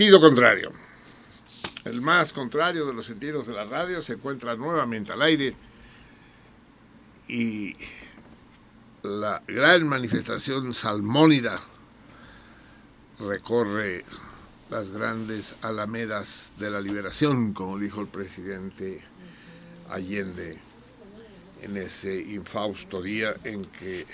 Sentido contrario. El más contrario de los sentidos de la radio se encuentra nuevamente al aire y la gran manifestación salmónida recorre las grandes alamedas de la liberación, como dijo el presidente Allende en ese infausto día en que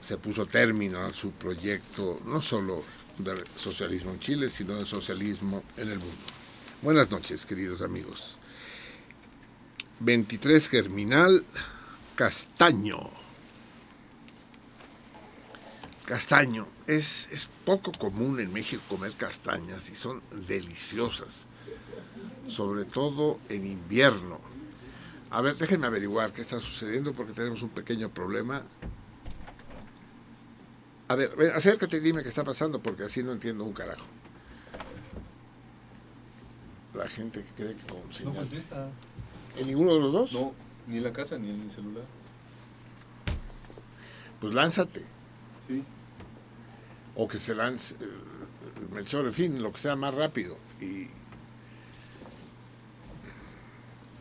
se puso término a su proyecto, no solo del socialismo en Chile, sino del socialismo en el mundo. Buenas noches, queridos amigos. 23 Germinal Castaño. Castaño. Es, es poco común en México comer castañas y son deliciosas, sobre todo en invierno. A ver, déjenme averiguar qué está sucediendo porque tenemos un pequeño problema a ver, ven, acércate y dime qué está pasando, porque así no entiendo un carajo. La gente que cree que con No señal. contesta. ¿En ninguno de los dos? No, ni en la casa ni en el celular. Pues lánzate. Sí. O que se lance eh, el Melchor, en fin, lo que sea más rápido. Y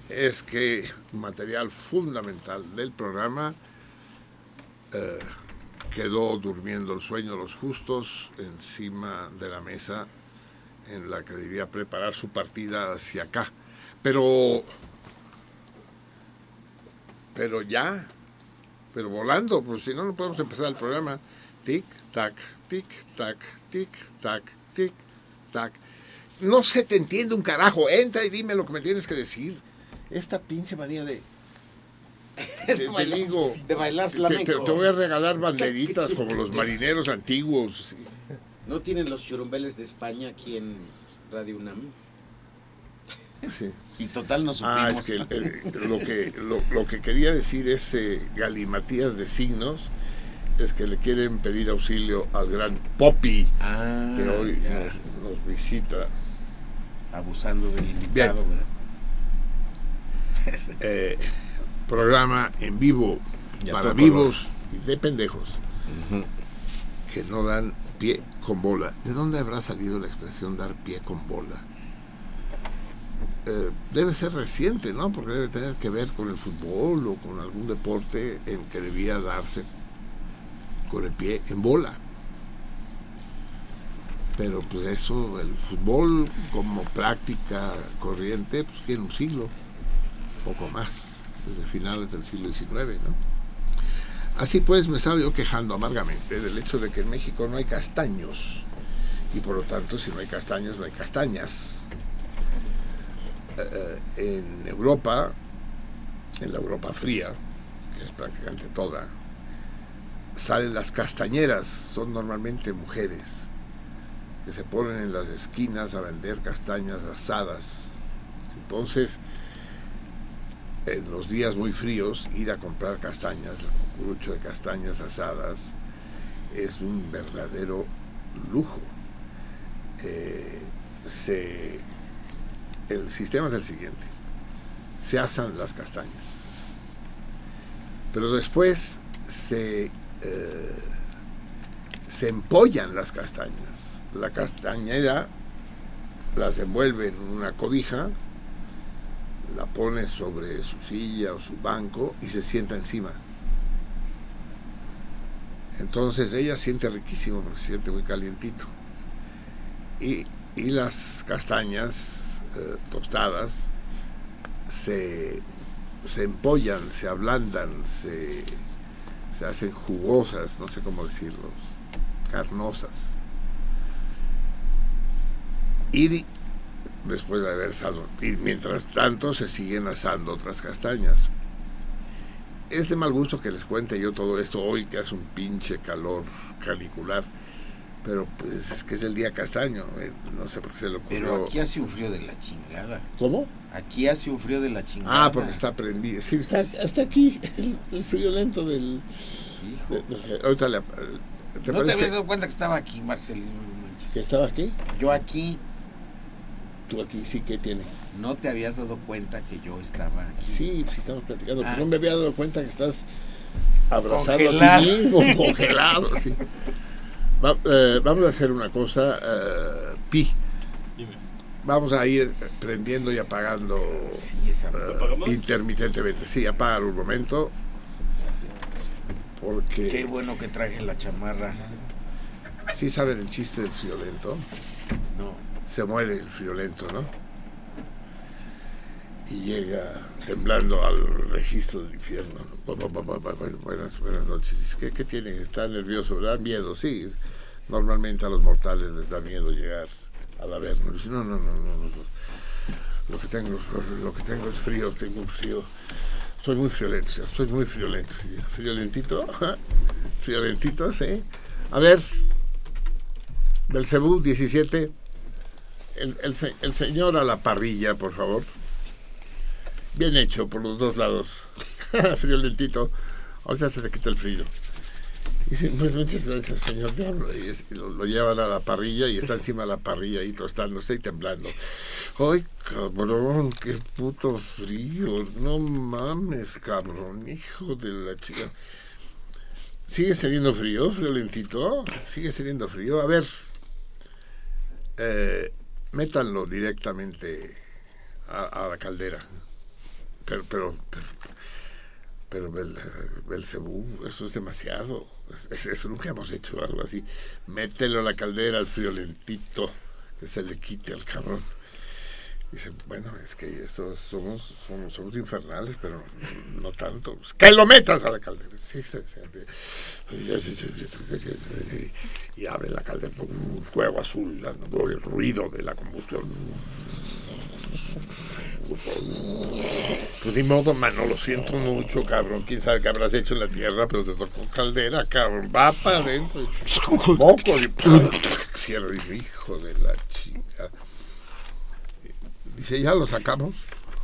es que material fundamental del programa eh, quedó durmiendo el sueño de los justos encima de la mesa en la que debía preparar su partida hacia acá. Pero, pero ya, pero volando, pues si no, no podemos empezar el programa. Tic, tac, tic, tac, tic, tac, tic, tac. No se te entiende un carajo. Entra y dime lo que me tienes que decir. Esta pinche manía de. Te, te bailar- digo. de bailar te- flamenco. Te, te voy a regalar banderitas como los marineros antiguos. ¿No tienen los churumbeles de España aquí en Radio UNAM? Sí. Y total no supimos. Ah, es que el- lo que lo, lo que quería decir ese galimatías de signos es que le quieren pedir auxilio al gran Poppy Ah, que hoy nos, nos visita. Abusando del invitado. Eh, programa en vivo Ya para vivos y de pendejos que no dan pie con bola. ¿De dónde habrá salido la expresión dar pie con bola? Eh, debe ser reciente, ¿no? Porque debe tener que ver con el fútbol o con algún deporte en que debía darse con el pie en bola. Pero pues eso, el fútbol como práctica corriente, pues tiene un siglo, poco más, desde finales del siglo XIX. Así pues, me estaba yo quejando amargamente del hecho de que en México no hay castaños. Y por lo tanto, si no hay castaños, no hay castañas. Eh, eh, en Europa, en la Europa fría, que es prácticamente toda, salen las castañeras, son normalmente mujeres que se ponen en las esquinas a vender castañas asadas en Entonces, en los días muy fríos, ir a comprar castañas, el cucurucho de castañas asadas, es un verdadero lujo. Eh, se, el sistema es el siguiente. Se asan las castañas. Pero después se, eh, se empollan las castañas. La castañera las envuelve en una cobija, la pone sobre su silla o su banco y se sienta encima. Entonces ella siente riquísimo porque se siente muy calientito. Y, y las castañas eh, tostadas se, se empollan, se ablandan, se, se hacen jugosas, no sé cómo decirlo, carnosas. Y después de haber estado, y mientras tanto se siguen asando otras castañas. Es de mal gusto que les cuente yo todo esto hoy que hace un pinche calor canicular, pero pues es que es el día castaño, eh, no sé por qué se lo ocurrió. Pero aquí hace un frío de la chingada. ¿Cómo? Aquí hace un frío de la chingada. Ah, porque está prendido. Sí, está, está aquí el, el frío lento del... Hijo. de- de- ahorita le- ¿te ¿No te habías dado cuenta que estaba aquí, Marcelino? Que estaba aquí? Yo aquí, Tú aquí sí que tiene. no te habías dado cuenta que yo estaba aquí. Sí, pues estamos platicando. Ah. pero no me había dado cuenta que estás abrazado Congelado. a ti mismo, congelado. sí. Va- eh, vamos a hacer una cosa, eh, Pi. Dime. Vamos a ir prendiendo y apagando Sí, esa. eh, intermitentemente. Sí, apágalo un momento. Porque Qué bueno que traje la chamarra. sí saben el chiste del friolento. No. Se muere el friolento, ¿no? Y llega temblando al registro del infierno. ¿no? Bu- bu- bu- bu- bu- Buenas, noches. ¿Qué, ¿Qué tiene? ¿Está nervioso? ¿Da miedo? Sí. Normalmente a los mortales les da miedo llegar al averno. Dice, no, no, no, no, no. Lo que tengo, lo que tengo es frío, tengo un frío. Soy muy friolento, soy muy friolento. Friolentito, friolentito, sí. A ver, Belcebú 17. El, el se- el señor a la parrilla, por favor. Bien hecho por los dos lados. Friolentito. Ahorita se te quita el frío. Dice, pues muchas gracias, señor diablo. Y, y lo, llevan a la parrilla y está encima de la parrilla ahí tostándose y temblando. Ay, cabrón, qué puto frío. No mames, cabrón, hijo de la chica. ¿Sigues teniendo frío, friolentito? ¿Sigues teniendo frío? A ver, eh, métanlo directamente a, la caldera. Pero, pero, pero, pero Bel, Belcebú, eso es demasiado. Es- Eso nunca hemos hecho algo así. Mételo a la caldera al friolentito, que se le quite al cabrón. Dice, bueno, es que eso somos, somos, somos infernales, pero no tanto. Pues, ¡Que lo metas a la caldera! Sí, sí, sí. Y abre la caldera, un fuego azul, el ruido de la combustión. Pues ni modo, mano, lo siento mucho, cabrón. Quién sabe qué habrás hecho en la tierra, pero te tocó caldera, cabrón. Va para adentro. Moco y cierra, dice, hijo de la chica. Dice, ya lo sacamos.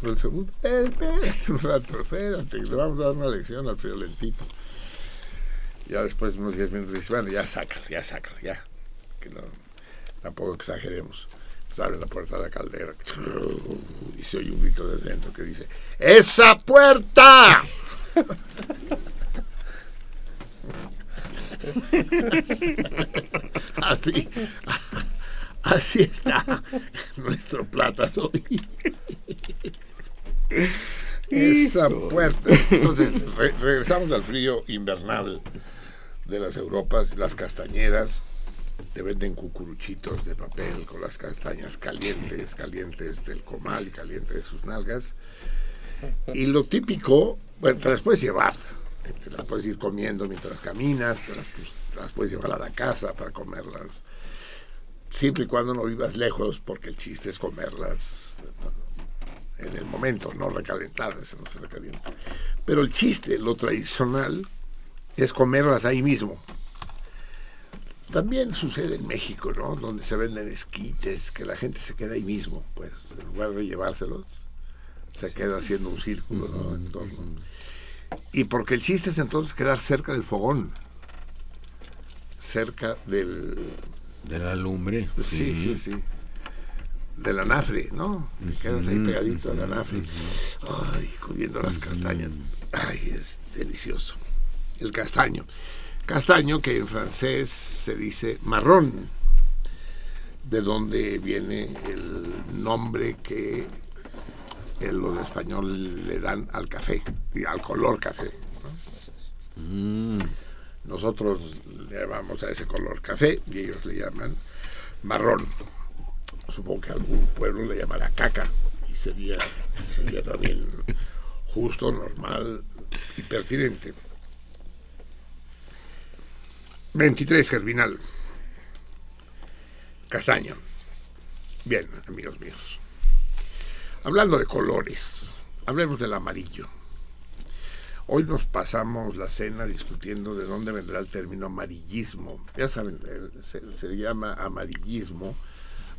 El segundo, eh, espérate espérate, le vamos a dar una lección al friolentito. Ya después de unos 10 minutos dice, bueno, ya sácalo, ya sácalo, ya. Que no, tampoco exageremos. Pues abre la puerta de la caldera y se oye un grito desde dentro que dice, ¡Esa puerta! así, así está nuestro platas hoy. Esa puerta. Entonces, re- regresamos al frío invernal de las Europas, las castañeras. Te venden cucuruchitos de papel con las castañas calientes, calientes del comal y calientes de sus nalgas. Y lo típico, bueno, te las puedes llevar. Te, te las puedes ir comiendo mientras caminas, te las, pues, te las puedes llevar a la casa para comerlas. Siempre y cuando no vivas lejos, porque el chiste es comerlas en el momento, no recalentadas, no se recalienta. Pero el chiste, lo tradicional, es comerlas ahí mismo. También sucede en México, ¿no? Donde se venden esquites, que la gente se queda ahí mismo, pues, en lugar de llevárselos. Se queda haciendo un círculo ¿no? en torno. Y porque el chiste es entonces quedar cerca del fogón. Cerca del. De la lumbre. Sí, sí, sí. Del anafre, ¿no? Te quedas ahí pegadito al anafre. Ay, comiendo las castañas. Ay, es delicioso. El castaño. Castaño que en francés se dice marrón, de donde viene el nombre que en los españoles le dan al café, y al color café. ¿no? Mm. Nosotros le llamamos a ese color café y ellos le llaman marrón. Supongo que algún pueblo le llamará caca y sería, sería también justo, normal y pertinente. 23, Germinal. Castaño. Bien, amigos míos. Hablando de colores, hablemos del amarillo. Hoy nos pasamos la cena discutiendo de dónde vendrá el término amarillismo. Ya saben, el- se, se llama amarillismo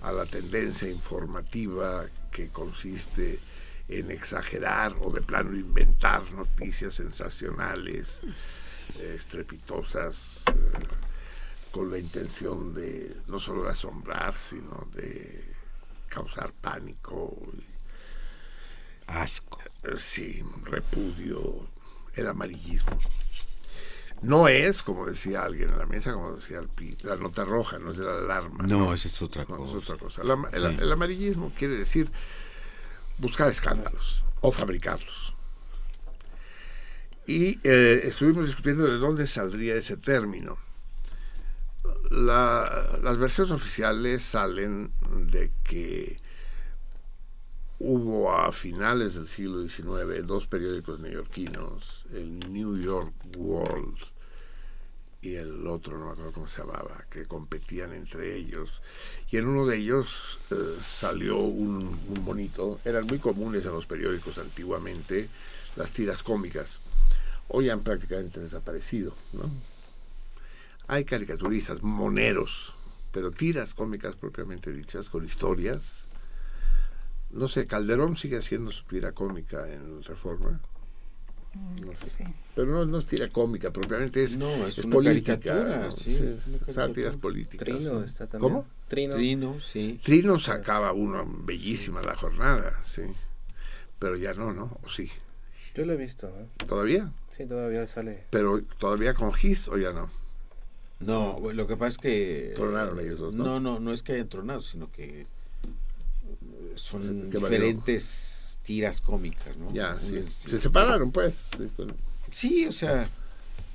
a la tendencia informativa que consiste en exagerar o de plano inventar noticias sensacionales, eh, estrepitosas, eh, con la intención de no solo de asombrar, sino de causar pánico y Asco. eh, sí, repudio, el amarillismo. No es, como decía alguien en la mesa, como decía el pi- la nota roja, no es la alarma. No, esa es otra No, es cosa. otra cosa. El, ama- el- Sí. el amarillismo quiere decir buscar escándalos o fabricarlos. Y eh, estuvimos discutiendo de dónde saldría ese término. La- las versiones oficiales salen de que hubo a finales del siglo XIX dos periódicos neoyorquinos, el New York World y el otro, no me acuerdo cómo se llamaba, que competían entre ellos. Y en uno de ellos eh, salió un, un bonito, eran muy comunes en los periódicos antiguamente, las tiras cómicas. Hoy han prácticamente desaparecido, ¿no? Hay caricaturistas, moneros, pero tiras cómicas propiamente dichas, con historias. No sé, Calderón sigue haciendo su tira cómica en Reforma. No sé. Sí. Pero no, no es tira cómica, propiamente es, No, es una política, caricatura, ¿no? sí, Sí, es una es caricatura. sátiras políticas. Trino está también. ¿Cómo? Trino. Trino, sí. Trino sacaba uno bellísima la jornada, sí. Pero ya no, ¿no? ¿O sí? Yo lo he visto. ¿eh? ¿Todavía? Sí, todavía sale. ¿Pero todavía con Gis o ya no? No, bueno, lo que pasa es que... Tronaron ellos dos, ¿no? No, no, no es que hayan tronado, sino que son ¿Qué valió? diferentes tiras cómicas, ¿no? Ya, sí. Se separaron, pues. Sí, o sea,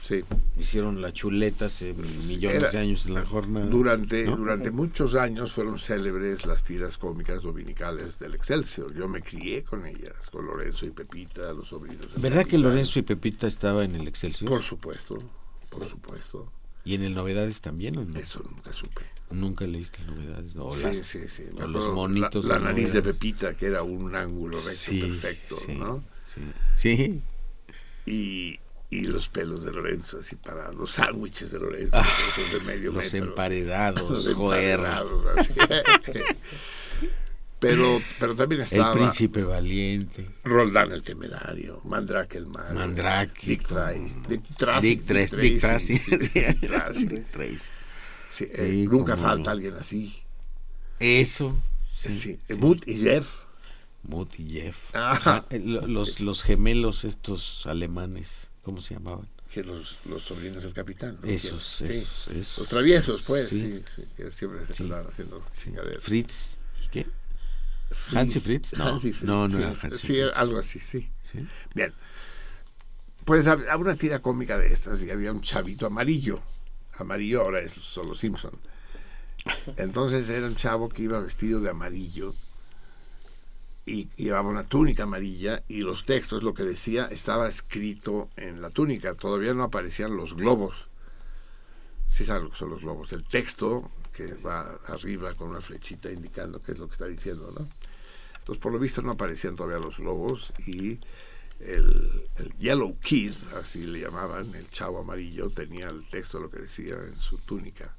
sí. hicieron la chuleta hace millones Era- de años en la jornada. Durante, ¿no? durante muchos años fueron célebres las tiras cómicas dominicales del Excelsior. Yo me crié con ellas, con Lorenzo y Pepita, los sobrinos. ¿Verdad que. Lorenzo y Pepita estaba en el Excelsior? Por supuesto, por supuesto. ¿Y en el Novedades también o no? Eso nunca supe. Nunca leíste Novedades, ¿no? O Sí, las- sí, sí. O los monitos. La, la de nariz de. Pepita, que era un ángulo recto Sí, perfecto, sí, ¿no? Sí, sí. Y, y los pelos de Lorenzo, así para los sándwiches de Lorenzo, Ah, de medio Los metro. emparedados, Los emparedados, así. pero, pero también El estaba príncipe valiente. Roldán el temerario, Mandrake el malo, Mandrake, Dick Tracy, Dick Tracy, Dick Tracy. Dick Tracy. sí, eh, Sí, nunca falta no. alguien así. Eso. Sí, sí. Mood y Jeff. Mut y Jeff. Ah, eh, lo- los, los gemelos estos alemanes, ¿cómo se llamaban? que los, los sobrinos del capitán. ¿no? Esos, Sí. esos, esos. Los traviesos, pues, sí, Sí. sí, que siempre se andaban haciendo. Fritz. ¿y ¿Qué? Hansi Fritz? No, Hansi Fritz, no, no sí. era Hansi Sí, Fritz. algo así, sí. Bien. Pues hab- había una tira cómica de estas y había un chavito amarillo. Amarillo ahora es solo Simpson. Entonces era un chavo que iba vestido de amarillo y llevaba una túnica amarilla y los textos, lo que decía, estaba escrito en la túnica. Todavía no aparecían los globos. Sí saben lo que son los globos. El texto que va arriba con una flechita indicando qué es lo que está diciendo, ¿no? Entonces, por lo visto, no aparecían todavía los globos y el, el Yellow Kid, así le llamaban, el chavo amarillo, tenía el texto de lo que decía en su túnica.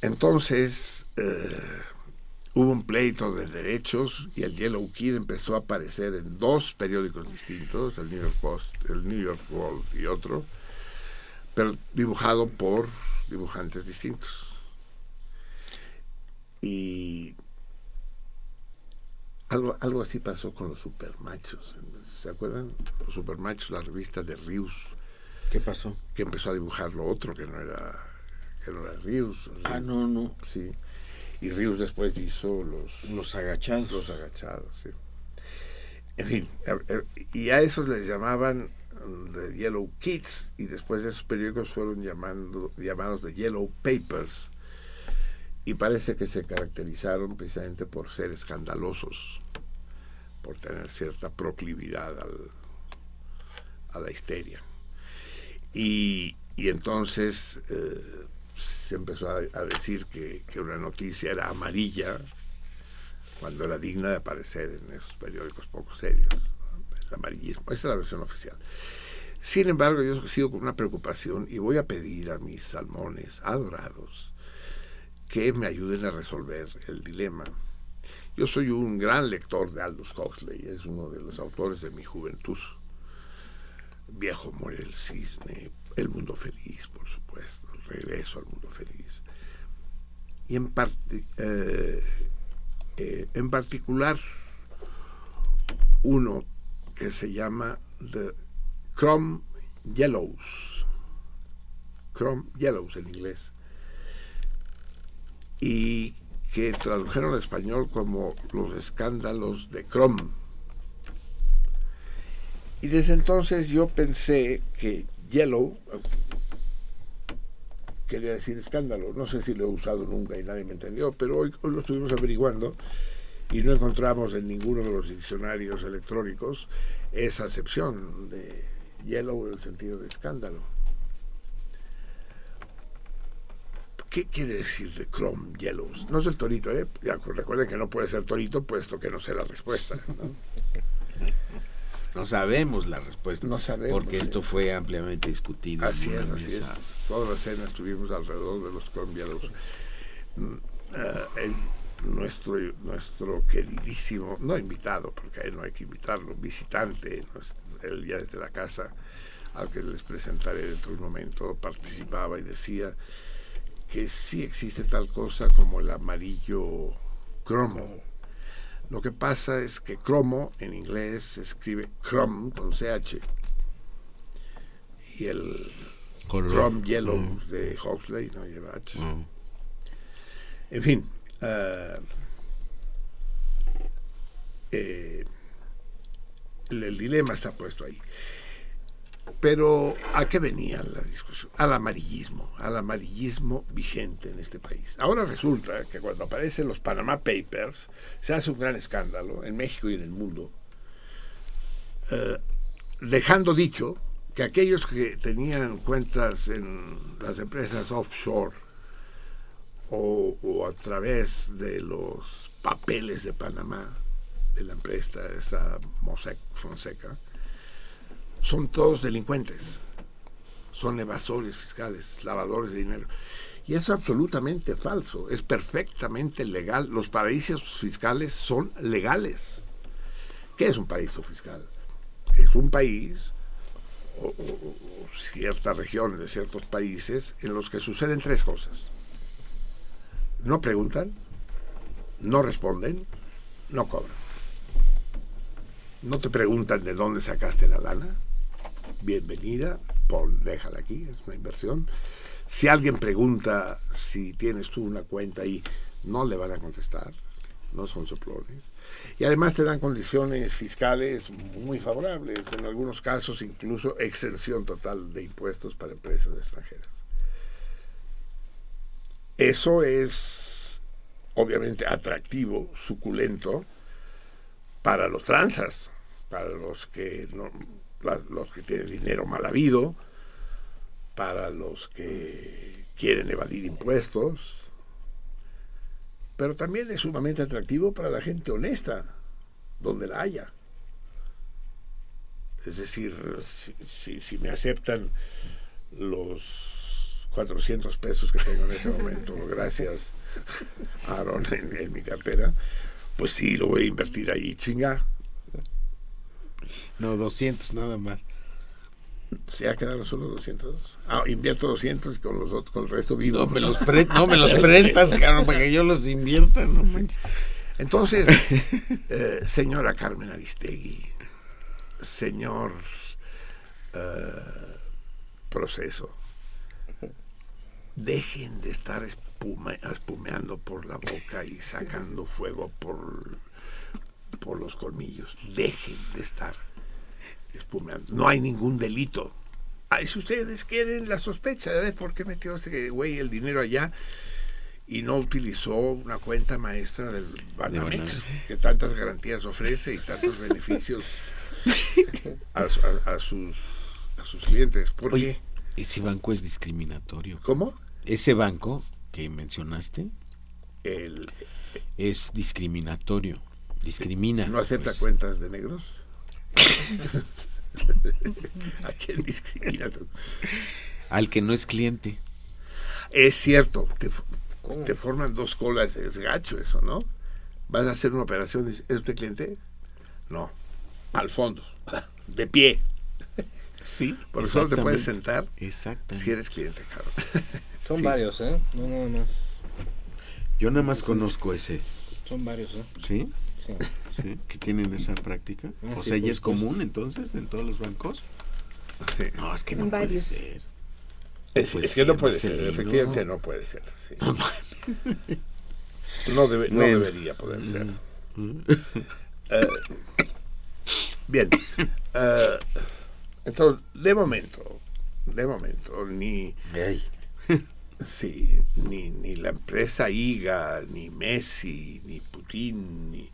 Entonces, eh, hubo un pleito de derechos y el Yellow Kid empezó a aparecer en dos periódicos distintos, el New York Post, el New York World y otro, pero dibujado por dibujantes distintos. Y algo, algo así pasó con los supermachos. ¿Se acuerdan? Los supermachos, la revista de Rius, ¿Qué pasó? que empezó a dibujar lo otro, que no era, que no era Rius. Ah, no, no. Sí. Y Rius después hizo los, Los agachados. los agachados, sí. En fin, y a esos les llamaban mm, The Yellow Kids, y después esos periódicos fueron llamando, llamados The Yellow Papers, y parece que se caracterizaron precisamente por ser escandalosos, por tener cierta proclividad al- a la histeria. Y, y entonces eh, se empezó a, decir que, que una noticia era amarilla cuando era digna de aparecer en esos periódicos poco serios. El amarillismo. Esa es la versión oficial. Sin embargo, yo sigo con una preocupación y voy a pedir a mis salmones adorados que me ayuden a resolver el dilema. Yo soy un gran lector de Aldous Huxley, es uno de los autores de mi juventud. Viejo muere el cisne, El mundo feliz, por supuesto, regreso al mundo feliz. Y en, eh, eh, en particular uno que se llama The Chrome Yellows. Chrome Yellows en inglés. Y que tradujeron al español como los escándalos de Chrome. Y desde entonces yo pensé que Yellow quería decir escándalo. No sé si lo he usado nunca y nadie me entendió, pero hoy, hoy lo estuvimos averiguando y no encontramos en ninguno de los diccionarios electrónicos esa acepción de yellow en el sentido de escándalo. ¿Qué quiere decir de Chrome Yellows? No es el torito, ¿eh? Ya, recuerden que no puede ser torito, puesto que no sé la respuesta. ¿no? No sabemos la respuesta. No sabemos, Porque esto fue ampliamente discutido. Así es, así mesa. es. Toda la cena estuvimos alrededor de los colombianos. Mm, eh, el- nuestro, nuestro queridísimo, no invitado, porque a él no hay que invitarlo, visitante, él ya desde la casa, al que les presentaré dentro de un momento, participaba y decía que sí existe tal cosa como el amarillo cromo. Lo que pasa es que cromo en inglés se escribe chrome con CH. Y el. Chrome Yellow de Huxley no lleva H. Mm. En fin. ah, eh, el, el dilema está puesto ahí. Pero ¿a qué venía la discusión? Al amarillismo, al amarillismo vigente en este país. Ahora resulta que cuando aparecen los Panama Papers se hace un gran escándalo en México y en el mundo, eh, dejando dicho que aquellos que tenían cuentas en las empresas offshore o, a través de los papeles de Panamá, de la empresa esa Mossack Fonseca, son todos delincuentes, son evasores fiscales, lavadores de dinero. Y es absolutamente falso, es perfectamente legal. Los paraísos fiscales son legales. ¿Qué es un paraíso fiscal? Es un país o ciertas regiones de ciertos países en los que suceden tres cosas. No preguntan, no responden, no cobran. No te preguntan de dónde sacaste la lana. Bienvenida, pon, déjala aquí, es una inversión. Si alguien pregunta si tienes tú una cuenta ahí, no le van a contestar, no son soplones. Y además te dan condiciones fiscales muy favorables, en algunos casos incluso exención total de impuestos para empresas extranjeras. Eso es obviamente atractivo, suculento para los transas, para los que no, las- los que tienen dinero mal habido, para los que quieren evadir impuestos, pero también es sumamente atractivo para la gente honesta, donde la haya. Es decir, si, si- si me aceptan los 400 pesos que tengo en este momento, gracias Aaron en, en mi cartera, pues sí, lo voy a invertir ahí, chinga. No, 200 nada más. Ya quedaron solo 200. Ah, invierto 200 y con, los otros, con el resto vivo. No me los, pre- no me los prestas, cabrón, para que yo los invierta, no manches. Entonces, eh, señora Carmen Aristegui, señor eh, Proceso, dejen de estar espuma- espumeando por la boca y sacando fuego por, por los colmillos. Dejen de estar espumeando. No hay ningún delito. Ay, si ustedes quieren la sospecha de por qué metió este güey el dinero allá y no utilizó una cuenta maestra del Banamex, que tantas garantías ofrece y tantos beneficios a, su- a- a sus, a sus clientes. ¿Por Oye, qué? ese banco es discriminatorio. ¿Cómo? Ese banco que mencionaste El, es discriminatorio. Discrimina. ¿No acepta pues. cuentas de negros? ¿A quién discrimina? Al que no es cliente. Es cierto, te, forman dos colas, es gacho eso, ¿no? Vas a hacer una operación, dices, ¿es usted cliente? No, al fondo, de pie. Sí. Por eso te puedes sentar Exacto. si eres cliente, cabrón. Son Sí. varios, ¿eh? No nada más. Yo nada más conozco ese. Son varios, ¿eh? ¿Sí? Sí. ¿Sí? Que tienen esa práctica. Ah, o sí, sea, ¿ya pues, es común pues. entonces en todos los bancos? Sí. No, es que En no puede varios. ser. Es, Pues es que no sí, puede ser, Marcelino. efectivamente no puede ser. sí. No, debe- no debería poder ser. Eh, bien. eh, entonces, de momento, de momento, ni, sí, ni, ni la empresa IGA, ni Messi, ni Putin, ni,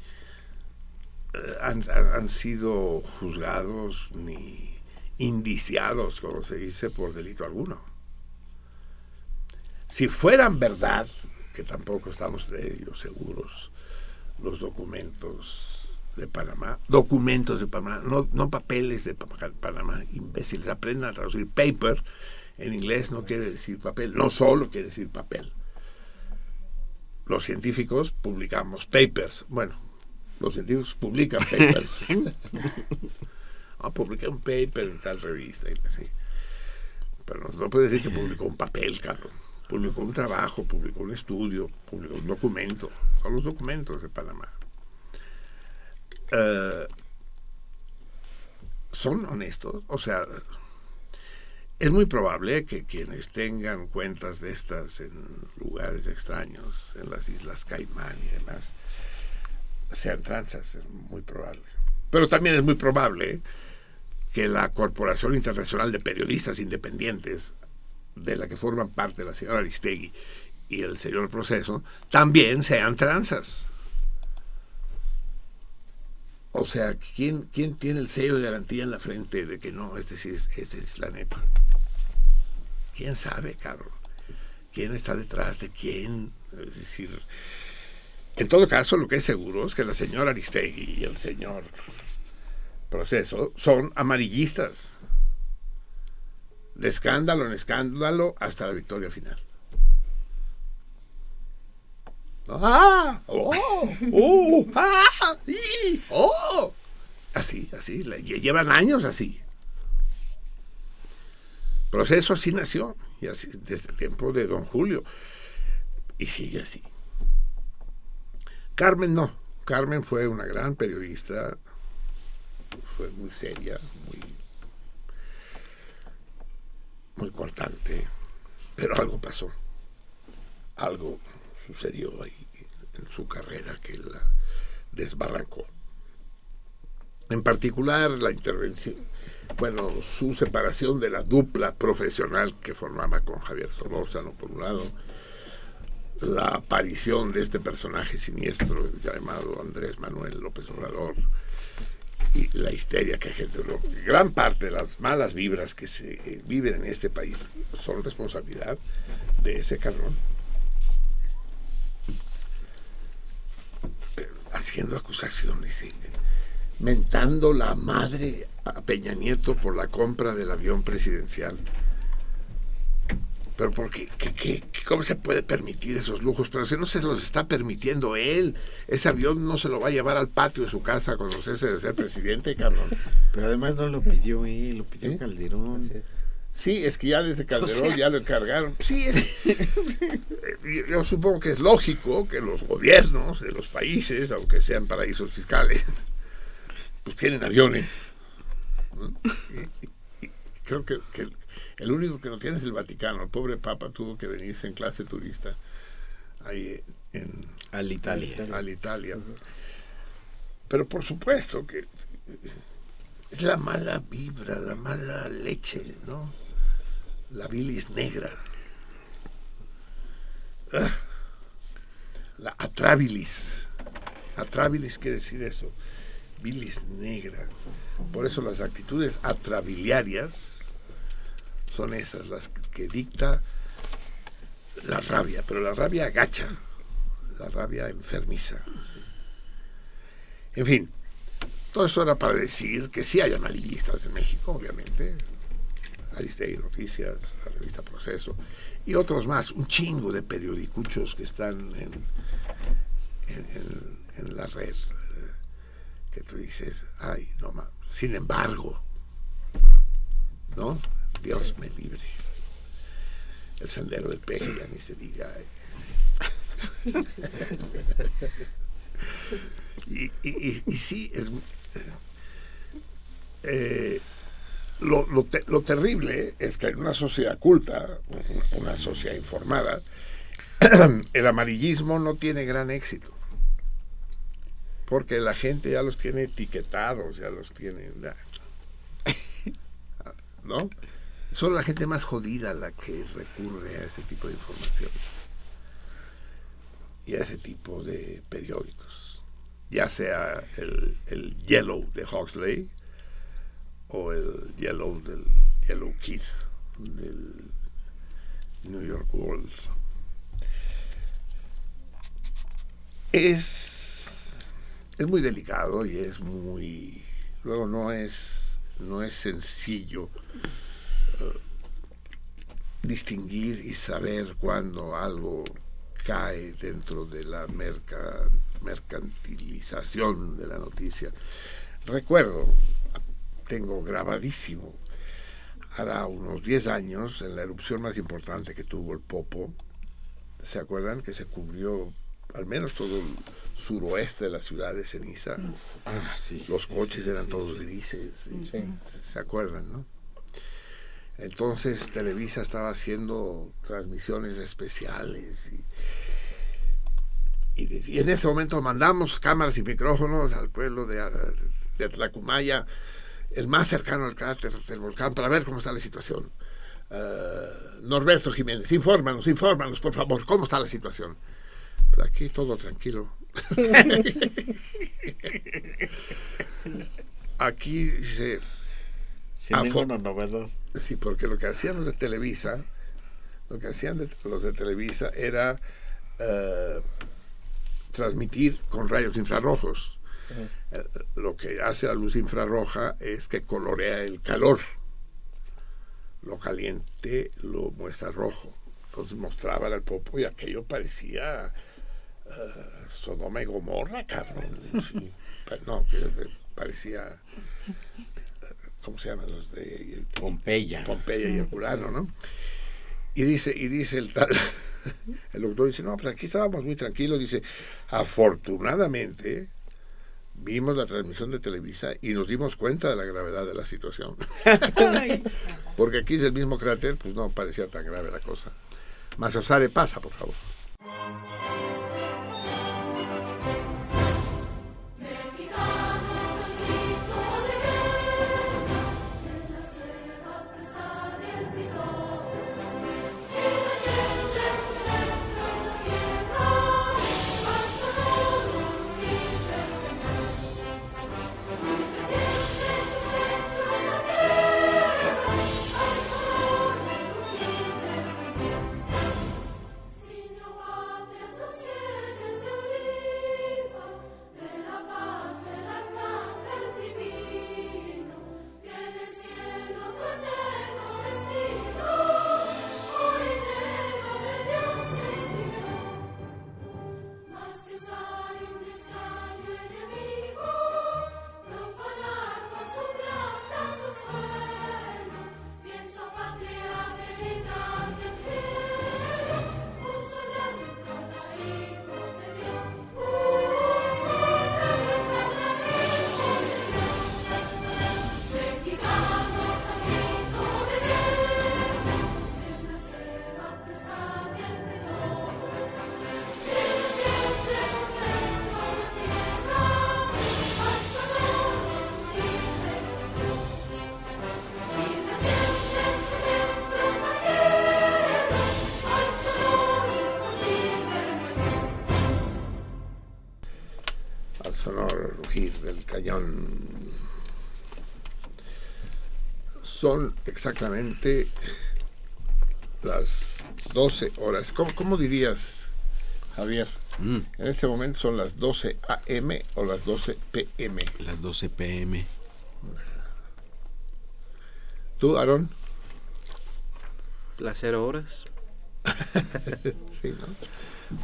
han, han- sido juzgados ni indiciados, como se dice, por delito alguno. Si fueran verdad, que tampoco estamos de ello seguros, los documentos de Panamá, documentos de Panamá, no, no papeles de Pa- Panamá, imbéciles, aprendan a traducir paper, en inglés no quiere decir papel, no solo quiere decir papel. Los científicos publicamos papers, bueno, los científicos publican papers. ah, publiqué un paper en tal revista, y así. Pero no, no puede decir que publicó un papel, cabrón. Publicó un trabajo, publicó un estudio, publicó un documento. Son los documentos de Panamá. Eh, son honestos, o sea, es muy probable que quienes tengan cuentas de estas en lugares extraños, en las Islas Caimán y demás, sean tranzas, es muy probable. Pero también es muy probable que la Corporación Internacional de Periodistas Independientes, de la que forman parte la señora Aristegui y el señor Proceso, también sean tranzas. O sea, ¿quién, ¿quién tiene el sello de garantía en la frente de que no, este sí es, este es la neta? ¿Quién sabe, cabrón? ¿Quién está detrás de quién? Es decir, en todo caso, lo que es seguro es que la señora Aristegui y el señor Proceso son amarillistas. De escándalo en escándalo hasta la victoria final. ¡Ah! ¡Oh! ¡Oh! ¡Ah! ¡Y! ¡Oh! Así, así. le- lle- Llevan años así. Proceso así nació. Y así, desde el tiempo de Don Julio. Y sigue así. Carmen no. Carmen fue una gran periodista. Fue muy seria, muy, muy cortante. Pero algo pasó. Algo sucedió ahí en su carrera que la desbarrancó. En particular la intervención, bueno, su separación de la dupla profesional que formaba con Javier Solórzano por un lado, la aparición de este personaje siniestro llamado Andrés Manuel López Obrador y la histeria que generó. Gran parte de las malas vibras que se eh, viven en este país son responsabilidad de ese cabrón. Haciendo acusaciones, eh, mentando la madre a Peña Nieto por la compra del avión presidencial. Pero ¿por qué, qué- qué- qué- ¿Cómo se puede permitir esos lujos? Pero si no se los está permitiendo él, ese avión no se lo va a llevar al patio de su casa cuando cese de ser presidente, cabrón. Pero además no lo pidió él, lo pidió ¿Eh? Calderón. Así es. Sí, es que ya desde Calderón O sea- ya lo encargaron. Sí, es- yo- yo supongo que es lógico que los gobiernos de los países, aunque sean paraísos fiscales, pues tienen aviones. ¿no? Y- y- y creo que, que el, único que no tiene es el Vaticano. El pobre Papa tuvo que venirse en clase turista ahí en, Al Italia. al Italia. Pero por supuesto que es la mala vibra, la mala leche, ¿no? La bilis negra. Ah. La atrabilis. Atrabilis quiere decir eso. Bilis negra. Por eso las actitudes atrabiliarias son esas, las que dicta la rabia, pero la rabia agacha, la rabia enfermiza. En fin, todo eso era para decir que sí hay amarillistas en México, obviamente. Aristegui Noticias, la revista Proceso, y otros más, un chingo de periodicuchos que están en, en, la red, eh, que tú dices, ay, no más. Sin embargo, ¿no? Dios me libre. El sendero del peje, ya ni se diga. y, y, y- y sí, es, eh, lo, lo te- lo terrible es que en una sociedad culta, una, sociedad informada, el amarillismo no tiene gran éxito. Porque la gente ya los tiene etiquetados, ya los tiene. ¿No? Solo la gente más jodida la que recurre a ese tipo de información. Y a ese tipo de periódicos. Ya sea el, el Yellow de Huxley o el Yellow del Yellow Kid del New York World. Es, es muy delicado y es muy... Luego no es, no es sencillo distinguir y saber cuándo algo cae dentro de la merca- mercantilización de la noticia. Recuerdo, tengo grabadísimo, hará unos 10 años, en la erupción más importante que tuvo el Popo, ¿se acuerdan? Que se cubrió al menos todo el suroeste de la ciudad de ceniza. Ah, sí. Los coches Sí, eran sí, todos grises. ¿Se acuerdan, no? Entonces Televisa estaba haciendo transmisiones especiales y, y, de- y en ese momento mandamos cámaras y micrófonos al pueblo de, de Atlacumaya, el más cercano al cráter del volcán, para ver cómo está la situación. Eh, Norberto Jiménez, infórmanos, infórmanos, por favor, ¿cómo está la situación? Pues aquí todo tranquilo. Aquí dice, Sin Ah, fue- novedad. Sí, porque lo que hacían los de Televisa, lo que hacían de- los de Televisa era eh, transmitir con rayos infrarrojos. Eh, lo que hace la luz infrarroja es que colorea el calor. Lo caliente lo muestra rojo. Entonces mostraban al popo y aquello parecía eh, Sodoma y Gomorra, cabrón. Pero no, que parecía. Eh, ¿Cómo se llaman los de Pompeya. Pompeya y Herculano, ¿no? Y dice, y dice el tal, el doctor dice, no, pues aquí estábamos muy tranquilos, dice, afortunadamente vimos la transmisión de Televisa y nos dimos cuenta de la gravedad de la situación. Porque aquí es el mismo cráter, pues no parecía tan grave la cosa. Masosare, pasa, por favor. Exactamente las 12 horas. ¿Cómo, cómo dirías, Javier? Mm, En este momento son las 12 AM o las 12 PM. las 12 pm. ¿Tú, Aarón? Las cero horas. Sí, ¿no?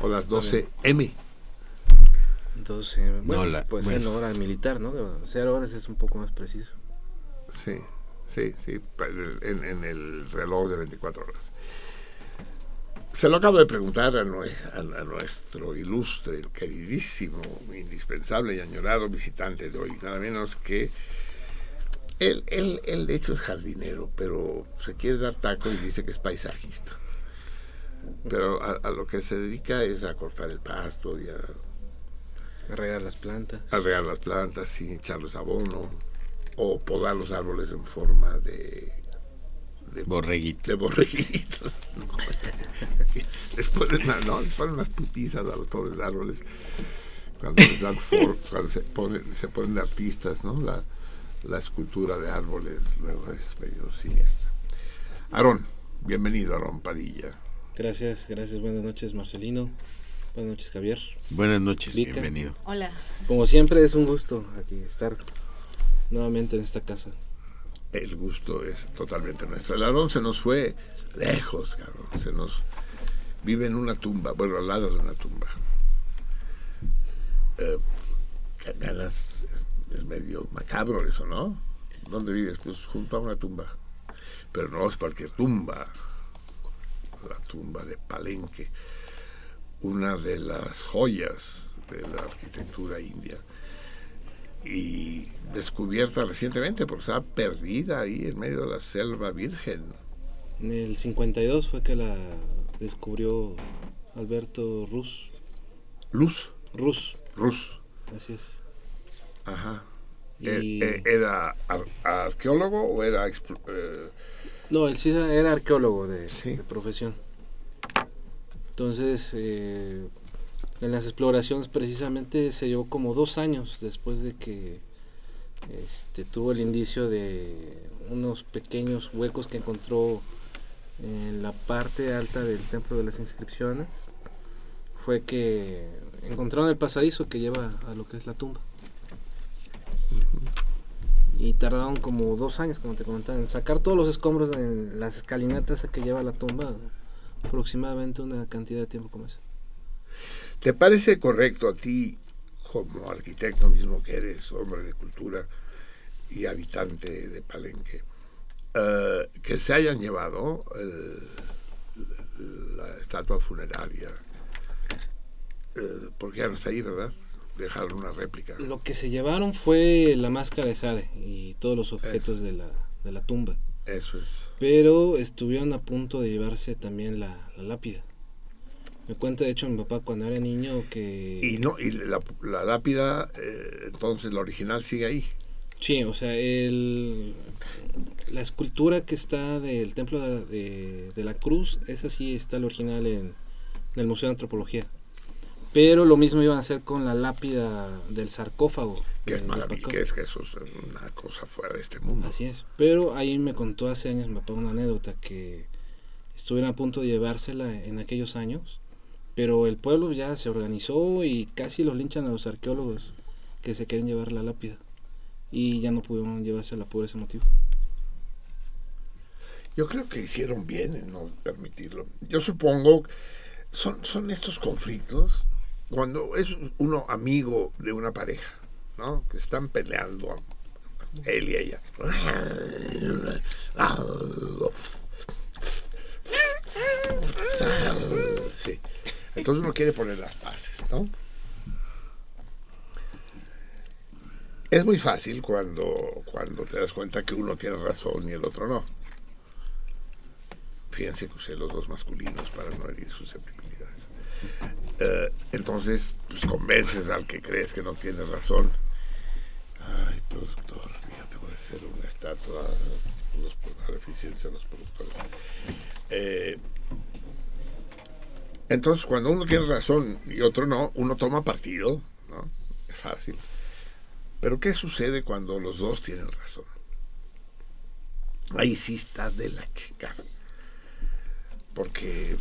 O las 12 M. 12. Bueno, la- pues bueno. en hora militar, ¿no? Cero horas es un poco más preciso. Sí, sí, sí, pa- en, en el reloj de 24 horas. Se lo acabo de preguntar a, nue- a- a nuestro ilustre, queridísimo, indispensable y añorado visitante de hoy, nada menos que él, él, él de hecho es jardinero, pero se quiere dar taco y dice que es paisajista. Pero a, a lo que se dedica es a cortar el pasto y a, Regar las plantas. a regar las plantas y echarles abono o podar los árboles en forma de, de Borreguito. de borreguitos. les, ponen, una- no, les ponen unas putizas a los pobres árboles cuando les dan for- cuando se ponen, se ponen de artistas, ¿no? La, la escultura de árboles luego es medio siniestra. Aarón, bienvenido Aarón Padilla. Gracias, gracias. Buenas noches, Marcelino. Buenas noches, Javier. Buenas noches, Vika. bienvenido. Hola. Como siempre, es un gusto aquí estar nuevamente en esta casa. El gusto es totalmente nuestro. El Aarón se nos fue lejos, cabrón. Se nos vive en una tumba, bueno, al lado de una tumba. Eh, es, es medio macabro eso, ¿no? ¿Dónde vives? Pues junto a una tumba. Pero no es cualquier tumba. La tumba de Palenque. Una de las joyas de la arquitectura india y descubierta recientemente porque estaba perdida ahí en medio de la selva virgen. En el 52 fue que la descubrió Alberto Rus. Luz, Rus, Rus. así es. Ajá. Y- Eh, eh, ¿Era ar- arqueólogo o era... eh, No, él sí era arqueólogo de, Sí. de profesión. Entonces, eh, en las exploraciones precisamente se llevó como dos años después de que este, tuvo el indicio de unos pequeños huecos que encontró en la parte alta del templo de las inscripciones. Fue que encontraron el pasadizo que lleva a lo que es la tumba. Y tardaron como dos años, como te comentaba, en sacar todos los escombros en las escalinatas que lleva la tumba. Aproximadamente una cantidad de tiempo como esa. ¿Te parece correcto a ti, como arquitecto mismo que eres, hombre de cultura y habitante de Palenque, eh, que se hayan llevado el- la estatua funeraria? Eh, porque ya no está ahí, ¿verdad? Dejaron una réplica. Lo que se llevaron fue la máscara de Jade y todos los objetos de la, de la tumba. Eso es. Pero estuvieron a punto de llevarse también la, la lápida. Me cuenta de hecho mi papá cuando era niño que... Y no y la, la lápida, eh, entonces la original sigue ahí. Sí, o sea, el, la escultura que está del templo de, de- de la cruz, esa sí está el original en, en el Museo de Antropología. Pero lo mismo iban a hacer con la lápida del sarcófago. Que de es maravilloso, que es que eso es una cosa fuera de este mundo. Así es. Pero ahí me contó hace años mi papá una anécdota que estuvieron a punto de llevársela en aquellos años. Pero el pueblo ya se organizó y casi los linchan a los arqueólogos que se quieren llevar la lápida. Y ya no pudieron llevársela por ese motivo. Yo creo que hicieron bien en no permitirlo. Yo supongo, son, son estos conflictos cuando es uno amigo de una pareja, ¿no? Que están peleando, él y ella. Sí. Entonces uno quiere poner las bases, ¿no? Es muy fácil cuando, cuando te das cuenta que uno tiene razón y el otro no. Fíjense que usé los dos masculinos para no herir susceptibilidades. Eh, entonces, pues convences al que crees que no tiene razón. Ay, productor, mira, te voy a hacer una estatua a, los, a la eficiencia de los productores. Eh, entonces, cuando uno tiene razón y otro no, uno toma partido, ¿no? Es fácil. Pero ¿qué sucede cuando los dos tienen razón? ahí sí está de la chingada. Porque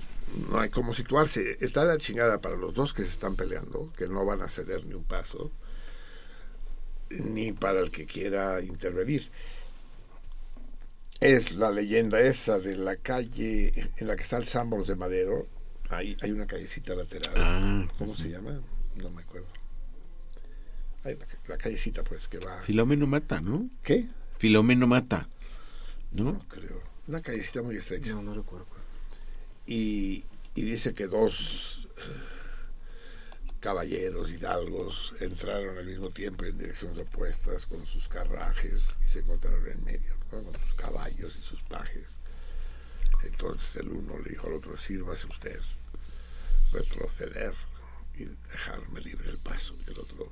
no hay cómo situarse. Está la chingada para los dos que se están peleando, que no van a ceder ni un paso, ni para el que quiera intervenir. Es la leyenda esa de la calle en la que está el Sambors de Madero. Ahí hay una callecita lateral. Ah, ¿Cómo se llama? No me acuerdo. Hay la, la callecita, pues, que va. Filomeno Mata, ¿no? ¿Qué? Filomeno Mata, No ¿no? creo. Una callecita muy estrecha. No, no recuerdo. y, y dice que dos eh, caballeros hidalgos entraron al mismo tiempo en direcciones opuestas con sus carrajes y se encontraron en medio, ¿no? con sus caballos y sus pajes. Entonces el uno le dijo al otro, sírvase usted retroceder y dejarme libre el paso. Y el otro,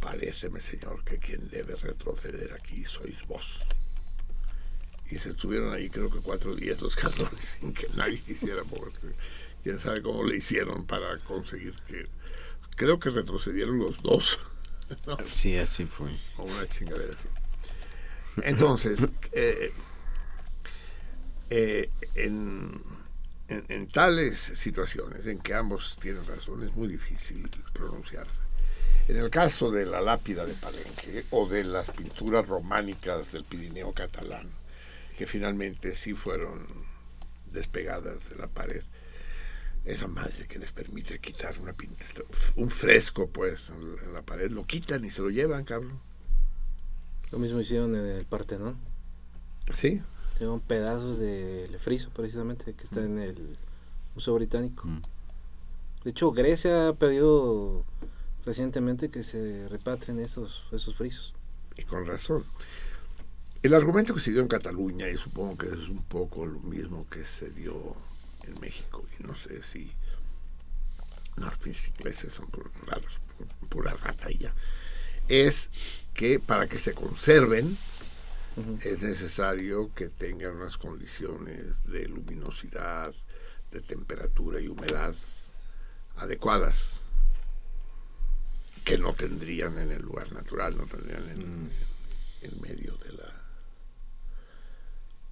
paréceme señor que quien debe retroceder aquí sois vos y se estuvieron ahí creo que cuatro días los cabrones sin que nadie quisiera moverse. Quién sabe cómo le hicieron para conseguir que... Creo que retrocedieron los dos. ¿no? Sí, así fue. O una chingadera así. Entonces, eh, eh, en, en- en tales situaciones en que ambos tienen razón, es muy difícil pronunciarse. En el caso de la lápida de Palenque o de las pinturas románicas del Pirineo catalán, que finalmente sí fueron despegadas de la pared, esa madre que les permite quitar una pintura, un fresco pues en la pared, lo quitan y se lo llevan, cabrón. Lo mismo hicieron en el Partenón. ¿Sí? Llevan pedazos del friso, precisamente, que está en el Museo Británico. Mm. De hecho, Grecia ha pedido recientemente que se repatrien esos, esos frisos. y con razón. El argumento que se dio en Cataluña, y supongo que es un poco lo mismo que se dio en México, y no sé si los ingleses son pura, pu- pura ya, es que para que se conserven Es necesario que tengan unas condiciones de luminosidad, de temperatura y humedad adecuadas que no tendrían en el lugar natural, no tendrían en, en medio de la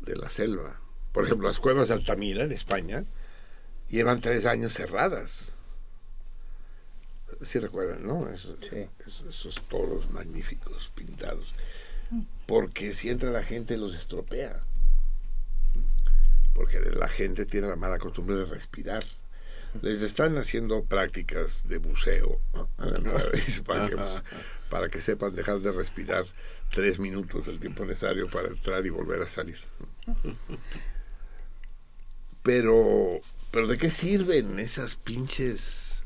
de la selva. Por ejemplo, las cuevas de Altamira en España llevan tres años cerradas. Sí recuerdan, ¿no? Eso- Sí. eso- esos toros magníficos pintados. Porque si entra la gente los estropea. Porque la gente tiene la mala costumbre de respirar. Les están haciendo prácticas de buceo para que, pues, para que sepan dejar de respirar tres minutos del tiempo necesario para entrar y volver a salir. Pero, pero ¿de qué sirven esas pinches,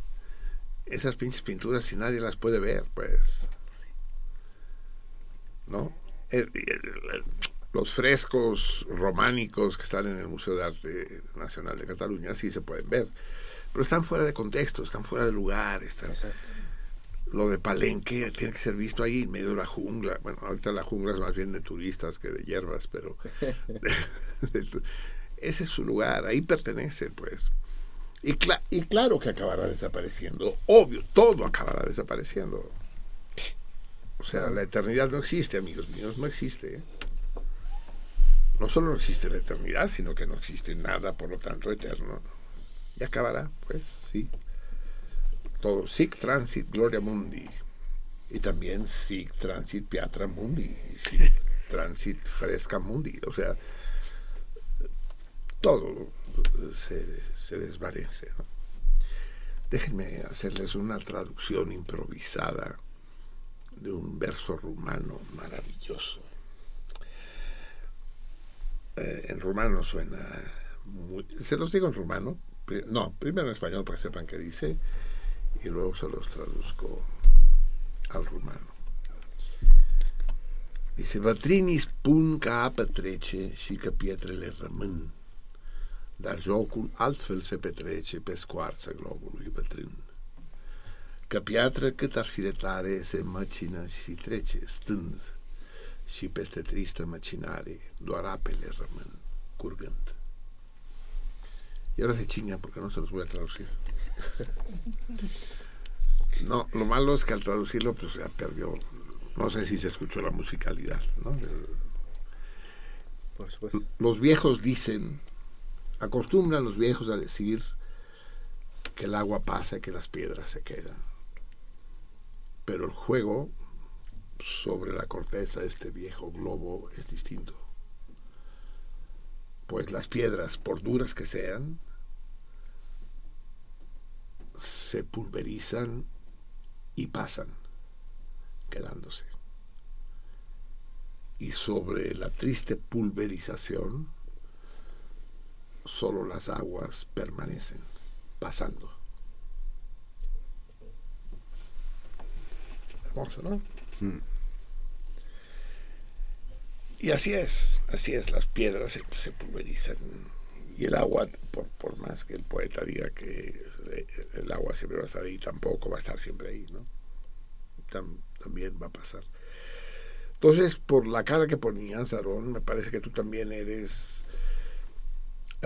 esas pinches pinturas si nadie las puede ver, pues? ¿No? El- los frescos románicos que están en el Museo de Arte Nacional de Cataluña sí se pueden ver, pero están fuera de contexto, están fuera de lugar, están, Exacto. lo de Palenque tiene que ser visto ahí en medio de la jungla. Bueno, ahorita la jungla es más bien de turistas que de hierbas, pero ese es su lugar, ahí pertenece, pues. Y, cla- y claro que acabará desapareciendo, obvio, todo acabará desapareciendo. O sea, la eternidad no existe, amigos míos, no existe. ¿eh? No solo no existe la eternidad, sino que no existe nada, por lo tanto, eterno. Y acabará, pues, sí todo sic transit gloria mundi y también sic transit piatra mundi sic transit fresca mundi o sea todo se, se desvanece ¿no? déjenme hacerles una traducción improvisada de un verso rumano maravilloso Eh, en rumano suena muy, se los digo en rumano no, primero en español para que sepan qué dice y luego se los traduzco al rumano. Dice, Vatrinis pun ca apa trece și că pietrele rămân, dar jocul altfel se petrece pe scoarța globului bătrân. Că piatră cât ar fi de tare se măcină și trece stând și peste tristă măcinare doar apele rămân curgând. Y ahora se chingan porque no se los voy a traducir. No, lo malo es que al traducirlo pues ya perdió, no sé si se escuchó la musicalidad, ¿no? Por supuesto. Los viejos dicen, acostumbran los viejos a decir que el agua pasa y que las piedras se quedan. Pero el juego sobre la corteza de este viejo globo es distinto. Pues las piedras, por duras que sean, se pulverizan y pasan, quedándose. Y sobre la triste pulverización, solo las aguas permanecen, pasando. ¿No? Y así es, así es, las piedras se, se pulverizan y el agua, por, por, más que el poeta diga que el agua siempre va a estar ahí, tampoco va a estar siempre ahí, ¿no? Tam, también va a pasar. Entonces, por la cara que ponías, Aarón, me parece que tú también eres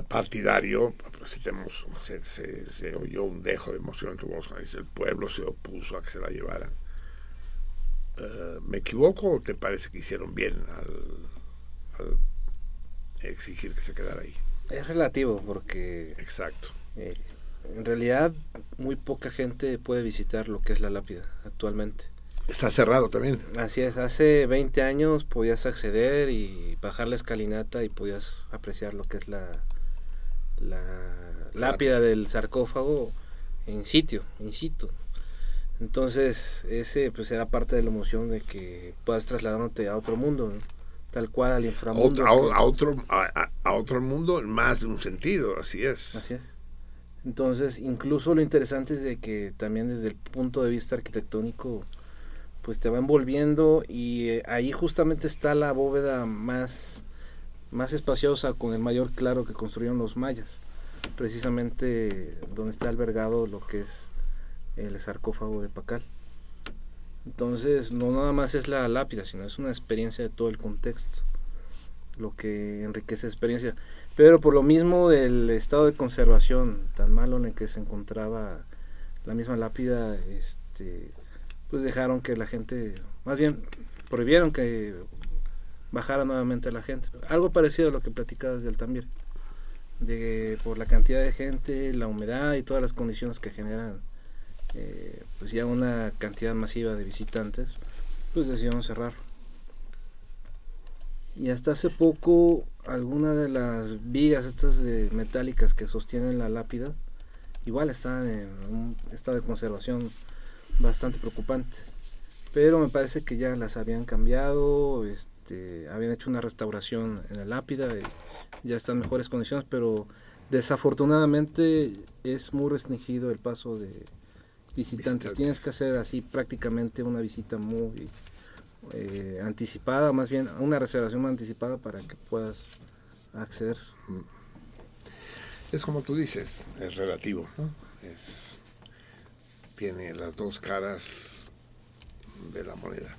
partidario, si tenemos, se, se, se, oyó un dejo de emoción en tu voz, dice, el pueblo se opuso a que se la llevaran. Uh, ¿Me equivoco o te parece que hicieron bien al, al exigir que se quedara ahí? Es relativo porque... Exacto. Eh, en realidad muy poca gente puede visitar lo que es la lápida actualmente. Está cerrado también. Así es, hace 20 años podías acceder y bajar la escalinata y podías apreciar lo que es la, la lápida del sarcófago en sitio, in situ. Entonces, ese pues era parte de la emoción de que puedas trasladarte a otro mundo, ¿no? tal cual al inframundo. A, a, a otro, a, a, otro mundo en más de un sentido, así es. Así es. Entonces, incluso lo interesante es de que también desde el punto de vista arquitectónico, pues te va envolviendo y eh, ahí justamente está la bóveda más, más espaciosa con el mayor claro que construyeron los mayas, precisamente donde está albergado lo que es el sarcófago de Pacal. Entonces, no nada más es la lápida, sino es una experiencia de todo el contexto, lo que enriquece la experiencia. Pero por lo mismo del estado de conservación tan malo en el que se encontraba la misma lápida, este, pues dejaron que la gente, más bien prohibieron que bajara nuevamente la gente. Algo parecido a lo que platicabas del También, de por la cantidad de gente, la humedad y todas las condiciones que generan eh, pues ya una cantidad masiva de visitantes, pues decidieron cerrar. Y hasta hace poco, alguna de las vigas estas de metálicas que sostienen la lápida, igual están en un estado de conservación bastante preocupante. Pero me parece que ya las habían cambiado, este, habían hecho una restauración en la lápida, y ya están en mejores condiciones, pero desafortunadamente es muy restringido el paso de, visitantes. Tienes que hacer así prácticamente una visita muy eh, anticipada, más bien una reservación anticipada para que puedas acceder. Es como tú dices, es relativo, ¿no? Es, tiene las dos caras de la moneda.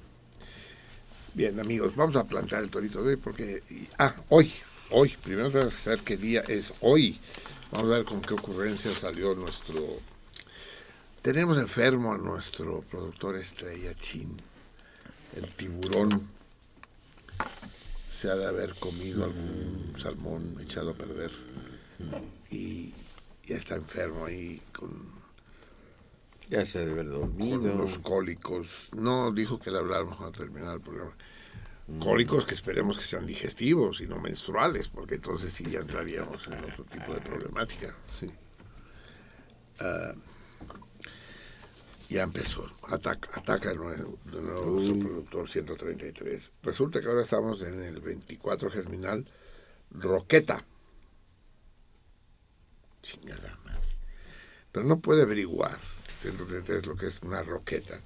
Bien, amigos, vamos a plantar el torito de hoy porque... Ah, hoy, hoy, primero tenemos que saber qué día es hoy. Vamos a ver con qué ocurrencia salió nuestro tenemos enfermo a nuestro productor estrella Chin. El tiburón se ha de haber comido algún salmón echado a perder. Y ya está enfermo ahí con. Ya se debe haber dormido. Con los cólicos. No, dijo que le habláramos al terminar el programa. Cólicos que esperemos que sean digestivos y no menstruales, porque entonces sí ya entraríamos en otro tipo de problemática. Sí. Uh, ya empezó. Ataca, ataca de nuevo, de nuevo nuestro productor 133. Resulta que ahora estamos en el 24 germinal Roqueta. Chingada madre. Pero no puede averiguar 133 lo que es una roqueta.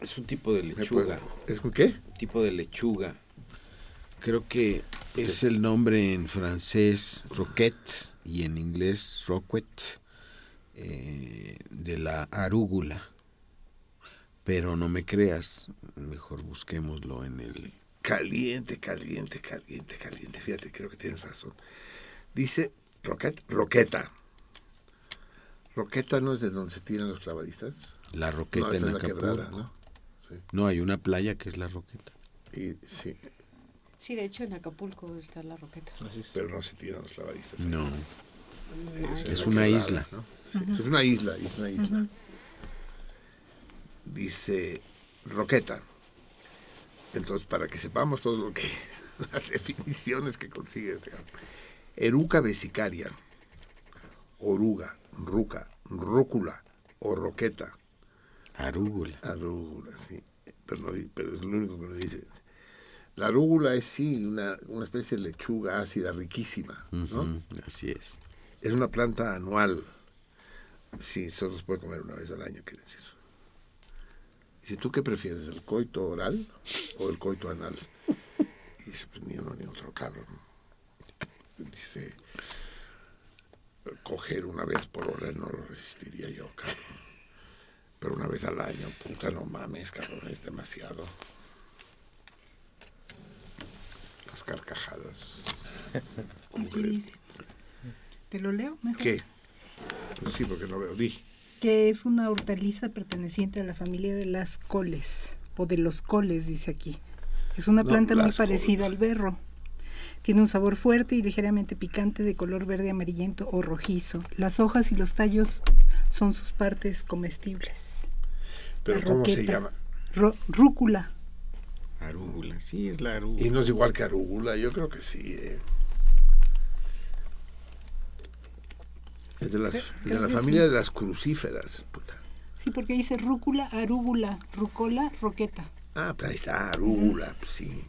Es un tipo de lechuga. ¿Es un qué? Un tipo de lechuga. Creo que es el nombre en francés roquette y en inglés roquette eh, de la arúgula. Pero no me creas, mejor busquémoslo en el... Caliente, caliente, caliente, caliente. Fíjate, creo que tienes razón. Dice roquet, roqueta. ¿Roqueta no es de donde se tiran los clavadistas? La roqueta no, en la Acapulco. quebrada, ¿no? Sí. no, hay una playa que es la roqueta. Y, sí. Sí, de hecho en Acapulco está la roqueta. Pero no se tiran los clavadistas. No, No, es lo una isla. ¿no? Sí, Es una isla, es una isla. Dice Roqueta. Entonces, para que sepamos todo lo que las definiciones que consigue este. Eruca vesicaria, oruga, ruca, rúcula o roqueta. Arúgula. Arúgula, sí. Pero, no pero es lo único que no dice. La arúgula es, sí, una, una especie de lechuga ácida riquísima, Así es. Es una planta anual. Sí, solo se puede comer una vez al año, quiere decir. Dice, ¿tú qué prefieres, el coito oral o el coito anal? Y dice, pues ni uno ni otro, cabrón. Dice, coger una vez por hora no lo resistiría yo, cabrón. Pero una vez al año, puta, no mames, cabrón, es demasiado. Las carcajadas. ¿Y qué dice? ¿Te lo leo mejor? ¿Qué? No, sí, porque no veo. Di. Que es una hortaliza perteneciente a la familia de las coles, o de los coles, dice aquí. Es una No, planta muy parecida coles. al berro. Tiene un sabor fuerte y ligeramente picante de color verde amarillento o rojizo. Las hojas y los tallos son sus partes comestibles. Pero La ¿cómo se llama? Ro- rúcula. Arúgula, sí, es la arúgula. Y no es igual que arúgula, yo creo que sí. eh. Es de, las, de la familia sí. de las crucíferas. Puta. Sí, porque dice rúcula, arúgula, rucola, roqueta. Ah, pues ahí está, arúgula, pues sí.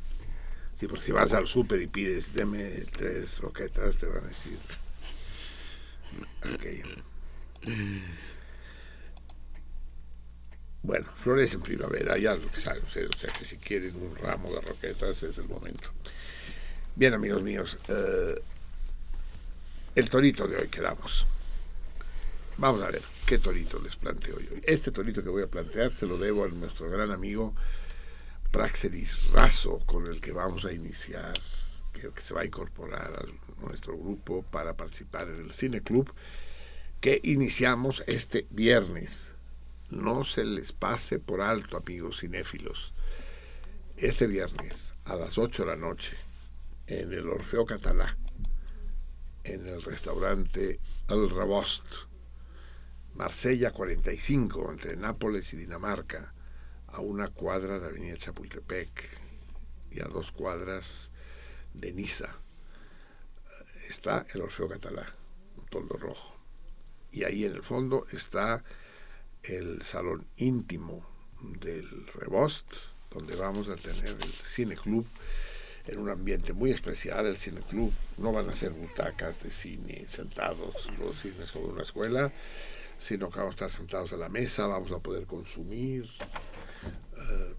Sí, porque si vas al súper y pides, deme tres roquetas, te van a decir aquello. Bueno, flores en primavera, ya es lo que saben ustedes, o sea que si quieren un ramo de roquetas es el momento. Bien, amigos míos, eh, el torito de hoy quedamos. Vamos a ver qué torito les planteo yo. Este torito que voy a plantear se lo debo a nuestro gran amigo Praxedis Razo, con el que vamos a iniciar, que, que se va a incorporar a nuestro grupo para participar en el Cine Club, que iniciamos este viernes. No se les pase por alto, amigos cinéfilos. Este viernes a las 8 de la noche, en el Orfeo Catalá, en el restaurante El Rebost, Marsella 45, entre Nápoles y Dinamarca, a una cuadra de Avenida Chapultepec y a dos cuadras de Niza. Está el Orfeo Catalá, un toldo rojo. Y ahí en el fondo está el salón íntimo del Rebost, donde vamos a tener el cine club en un ambiente muy especial. El cine club no van a ser butacas de cine sentados, los cines como una escuela, sino que vamos a estar sentados a la mesa, vamos a poder consumir. Eh,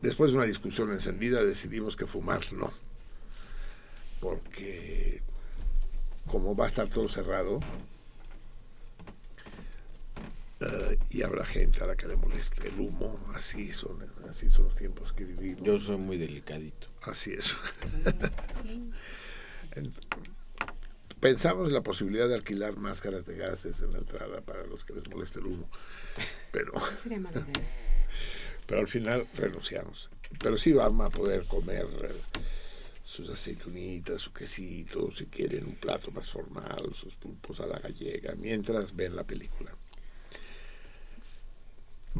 después de una discusión encendida decidimos que fumar no, porque como va a estar todo cerrado, eh, y habrá gente a la que le moleste el humo, así son, así son los tiempos que vivimos. Yo soy muy delicadito. Así es. En- Pensamos en la posibilidad de alquilar máscaras de gases en la entrada para los que les moleste el humo, pero, pero al final renunciamos. Pero sí vamos a poder comer eh, sus aceitunitas, su quesito, si quieren un plato más formal, sus pulpos a la gallega, mientras ven la película.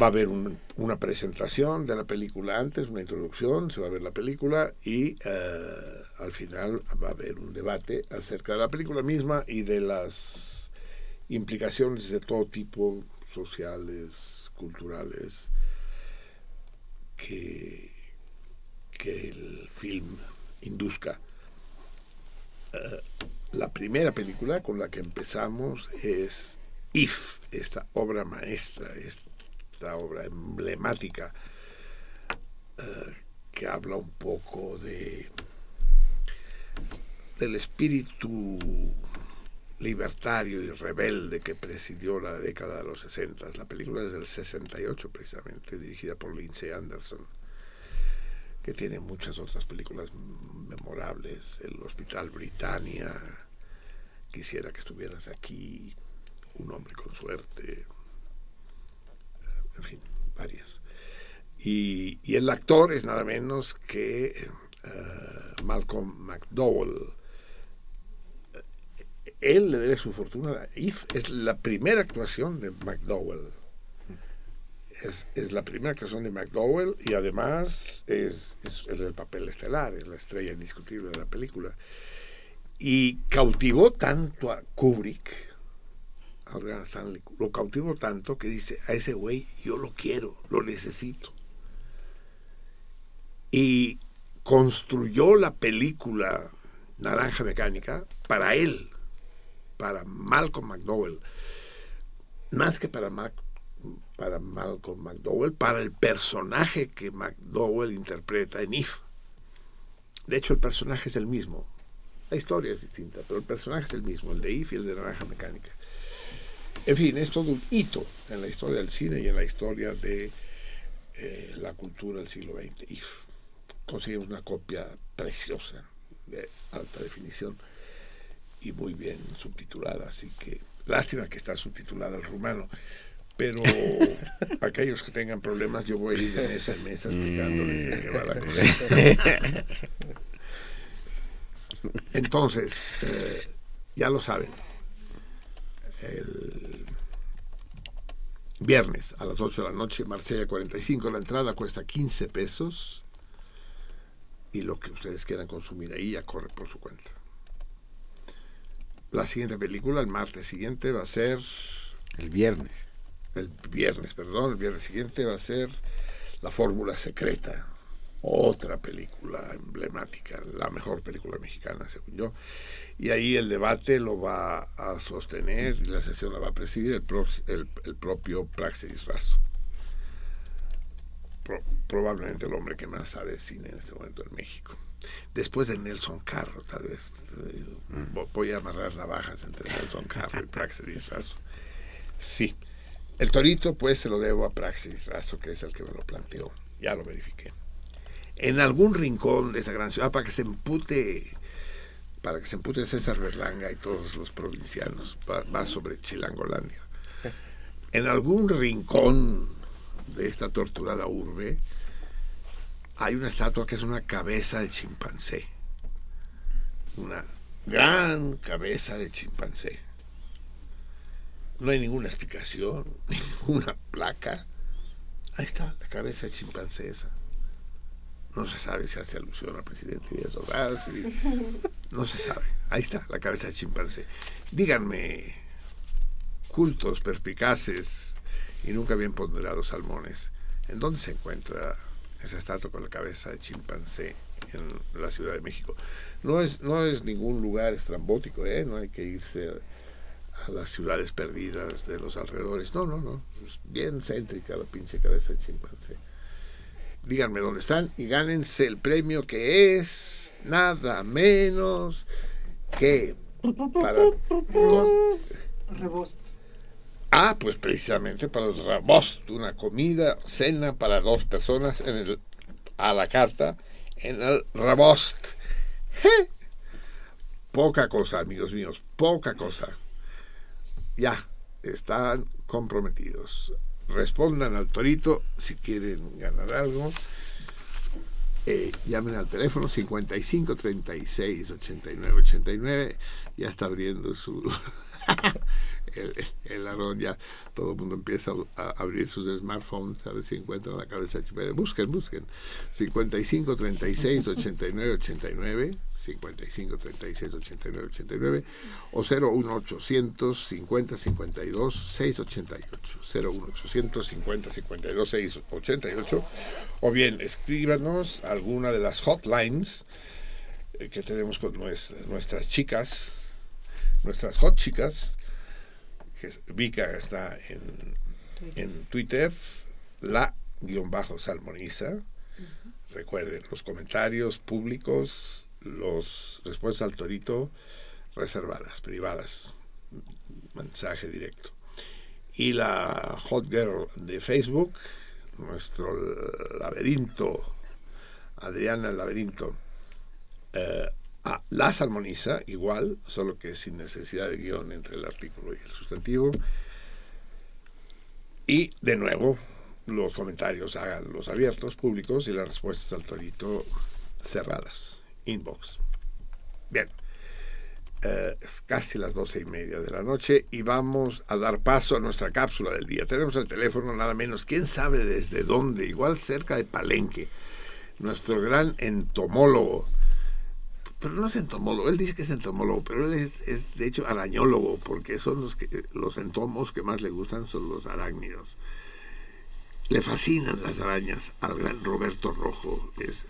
Va a haber un- una presentación de la película antes, una introducción, se va a ver la película y eh, al final va a haber un debate acerca de la película misma y de las implicaciones de todo tipo, sociales, culturales, que, que el film induzca. Eh, la primera película con la que empezamos es If, esta obra maestra, esta obra emblemática eh, que habla un poco de del espíritu libertario y rebelde que presidió la década de los 60. La película es del 68 precisamente, dirigida por Lindsay Anderson, que tiene muchas otras películas memorables, El Hospital Britannia, Quisiera que estuvieras aquí, Un hombre con suerte, en fin, varias. Y, el actor es nada menos que eh, Malcolm McDowell. Él le debe su fortuna a If. Es la primera actuación de McDowell. Es, la primera actuación de McDowell y además es el papel estelar, es la estrella indiscutible de la película. Y cautivó tanto a Kubrick, Stanley, lo cautivó tanto que dice, a ese güey yo lo quiero, lo necesito. Y construyó la película Naranja Mecánica para él, para Malcolm McDowell, más que para, Mac, para Malcolm McDowell, para el personaje que McDowell interpreta en If. De hecho, el personaje es el mismo. La historia es distinta, pero el personaje es el mismo, el de If y el de Naranja Mecánica. En fin, es todo un hito en la historia del cine y en la historia de eh, la cultura del siglo XX. If. Conseguimos una copia preciosa, de alta definición y muy bien subtitulada, así que lástima que está subtitulada en rumano. Pero aquellos que tengan problemas, yo voy a ir de mesa en mesa explicándoles de qué va la cosa. Entonces, eh, ya lo saben, el viernes a las 8 de la noche, Marsella 45, la entrada cuesta 15 pesos y lo que ustedes quieran consumir ahí ya corre por su cuenta. La siguiente película, el martes siguiente, va a ser... El viernes. El viernes, perdón, el viernes siguiente va a ser La Fórmula Secreta, otra película emblemática, la mejor película mexicana, según yo. Y ahí el debate lo va a sostener y la sesión la va a presidir el, pro, el, propio Praxis Razo. Pro, probablemente el hombre que más sabe de cine en este momento en México. Después de Nelson Carro, tal vez. Eh, voy a amarrar navajas entre Nelson Carro y Praxis Razo. Sí. El torito, pues, se lo debo a Praxis Razo, que es el que me lo planteó. Ya lo verifiqué en algún rincón de esa gran ciudad para que se empute para que se empute César Berlanga y todos los provincianos va sobre Chilangolandia. En algún rincón de esta torturada urbe hay una estatua que es una cabeza de chimpancé. Una gran cabeza de chimpancé. No hay ninguna explicación ninguna placa. Ahí está la cabeza de chimpancé no se sabe si hace alusión al presidente Díaz Ordaz, y no se sabe. Ahí está, la cabeza de chimpancé. Díganme, cultos, perspicaces y nunca bien ponderados salmones, ¿en dónde se encuentra esa estatua con la cabeza de chimpancé en la Ciudad de México? No es, no es ningún lugar estrambótico, ¿eh? no hay que irse a las ciudades perdidas de los alrededores. No, no, no. Es bien céntrica la pinche cabeza de chimpancé díganme dónde están y gánense el premio que es nada menos que para. Rebost. Ah, pues precisamente para el rebost, una comida, cena para dos personas en el a la carta en el rebost. Poca cosa, amigos míos, poca cosa. Ya, están comprometidos respondan al torito si quieren ganar algo. Eh, llamen al teléfono 55 36 89 89. Ya está abriendo su. el, el ya todo el mundo empieza a, abrir sus smartphones a ver si encuentran la cabeza de Busquen, busquen. 55 36 89 89. 55 36 89 89 o 01800 50 52 688 01800 50 52 688 o bien escríbanos alguna de las hotlines eh, que tenemos con nuestras, nuestras chicas nuestras hot chicas que Vika está en, en Twitter la guion bajo salmoniza uh -huh. recuerden los comentarios públicos los respuestas al torito reservadas, privadas, mensaje directo. Y la Hot Girl de Facebook, nuestro laberinto, Adriana el laberinto, eh, a la salmoniza, igual, solo que sin necesidad de guion entre el artículo y el sustantivo. Y de nuevo, los comentarios hagan los abiertos, públicos, y las respuestas al torito cerradas. Inbox. Bien. Eh, es casi las doce y media de la noche y vamos a dar paso a nuestra cápsula del día. Tenemos el teléfono nada menos, quién sabe desde dónde, igual cerca de Palenque, nuestro gran entomólogo, pero no es entomólogo, él dice que es entomólogo, pero él es, de hecho arañólogo, porque son los, que, los entomos que más le gustan son los arácnidos. Le fascinan las arañas al gran Roberto Rojo, es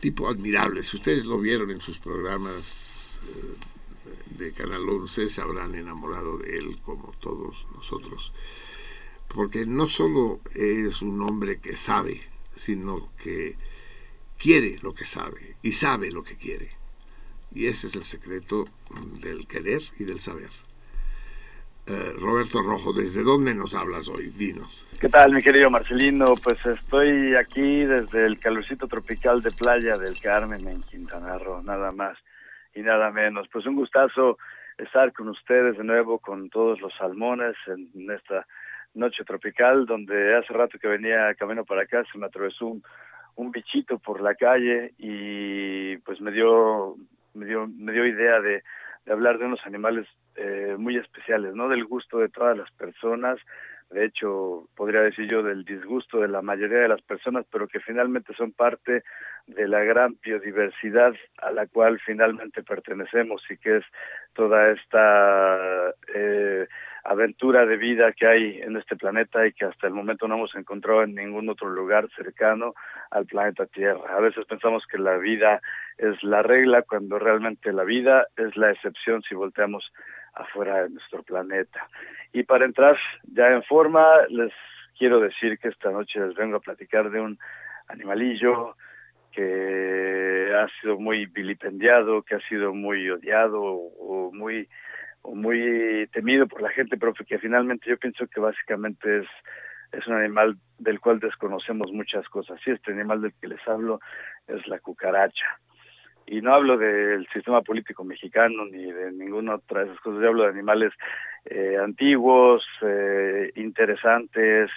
tipo admirable. Si ustedes lo vieron en sus programas eh, de Canal 11, se habrán enamorado de él como todos nosotros. Porque no solo es un hombre que sabe, sino que quiere lo que sabe y sabe lo que quiere. Y ese es el secreto del querer y del saber. Eh, Roberto Rojo, ¿desde dónde nos hablas hoy? Dinos. ¿Qué tal, mi querido Marcelino? Pues estoy aquí desde el calorcito tropical de Playa del Carmen en Quintana Roo, nada más y nada menos. Pues un gustazo estar con ustedes de nuevo, con todos los salmones en esta noche tropical, donde hace rato que venía camino para acá, se me atravesó un, un bichito por la calle y pues me dio me dio, me dio idea de, de hablar de unos animales eh, muy especiales, ¿no? Del gusto de todas las personas, de hecho, podría decir yo del disgusto de la mayoría de las personas, pero que finalmente son parte de la gran biodiversidad a la cual finalmente pertenecemos y que es toda esta eh, aventura de vida que hay en este planeta y que hasta el momento no hemos encontrado en ningún otro lugar cercano al planeta Tierra. A veces pensamos que la vida es la regla cuando realmente la vida es la excepción si volteamos afuera de nuestro planeta. Y para entrar ya en forma, les quiero decir que esta noche les vengo a platicar de un animalillo que ha sido muy vilipendiado, que ha sido muy odiado o muy muy temido por la gente, pero que finalmente yo pienso que básicamente es es un animal del cual desconocemos muchas cosas. Y este animal del que les hablo es la cucaracha y no hablo del sistema político mexicano ni de ninguna otra de esas cosas, yo hablo de animales eh, antiguos, eh, interesantes,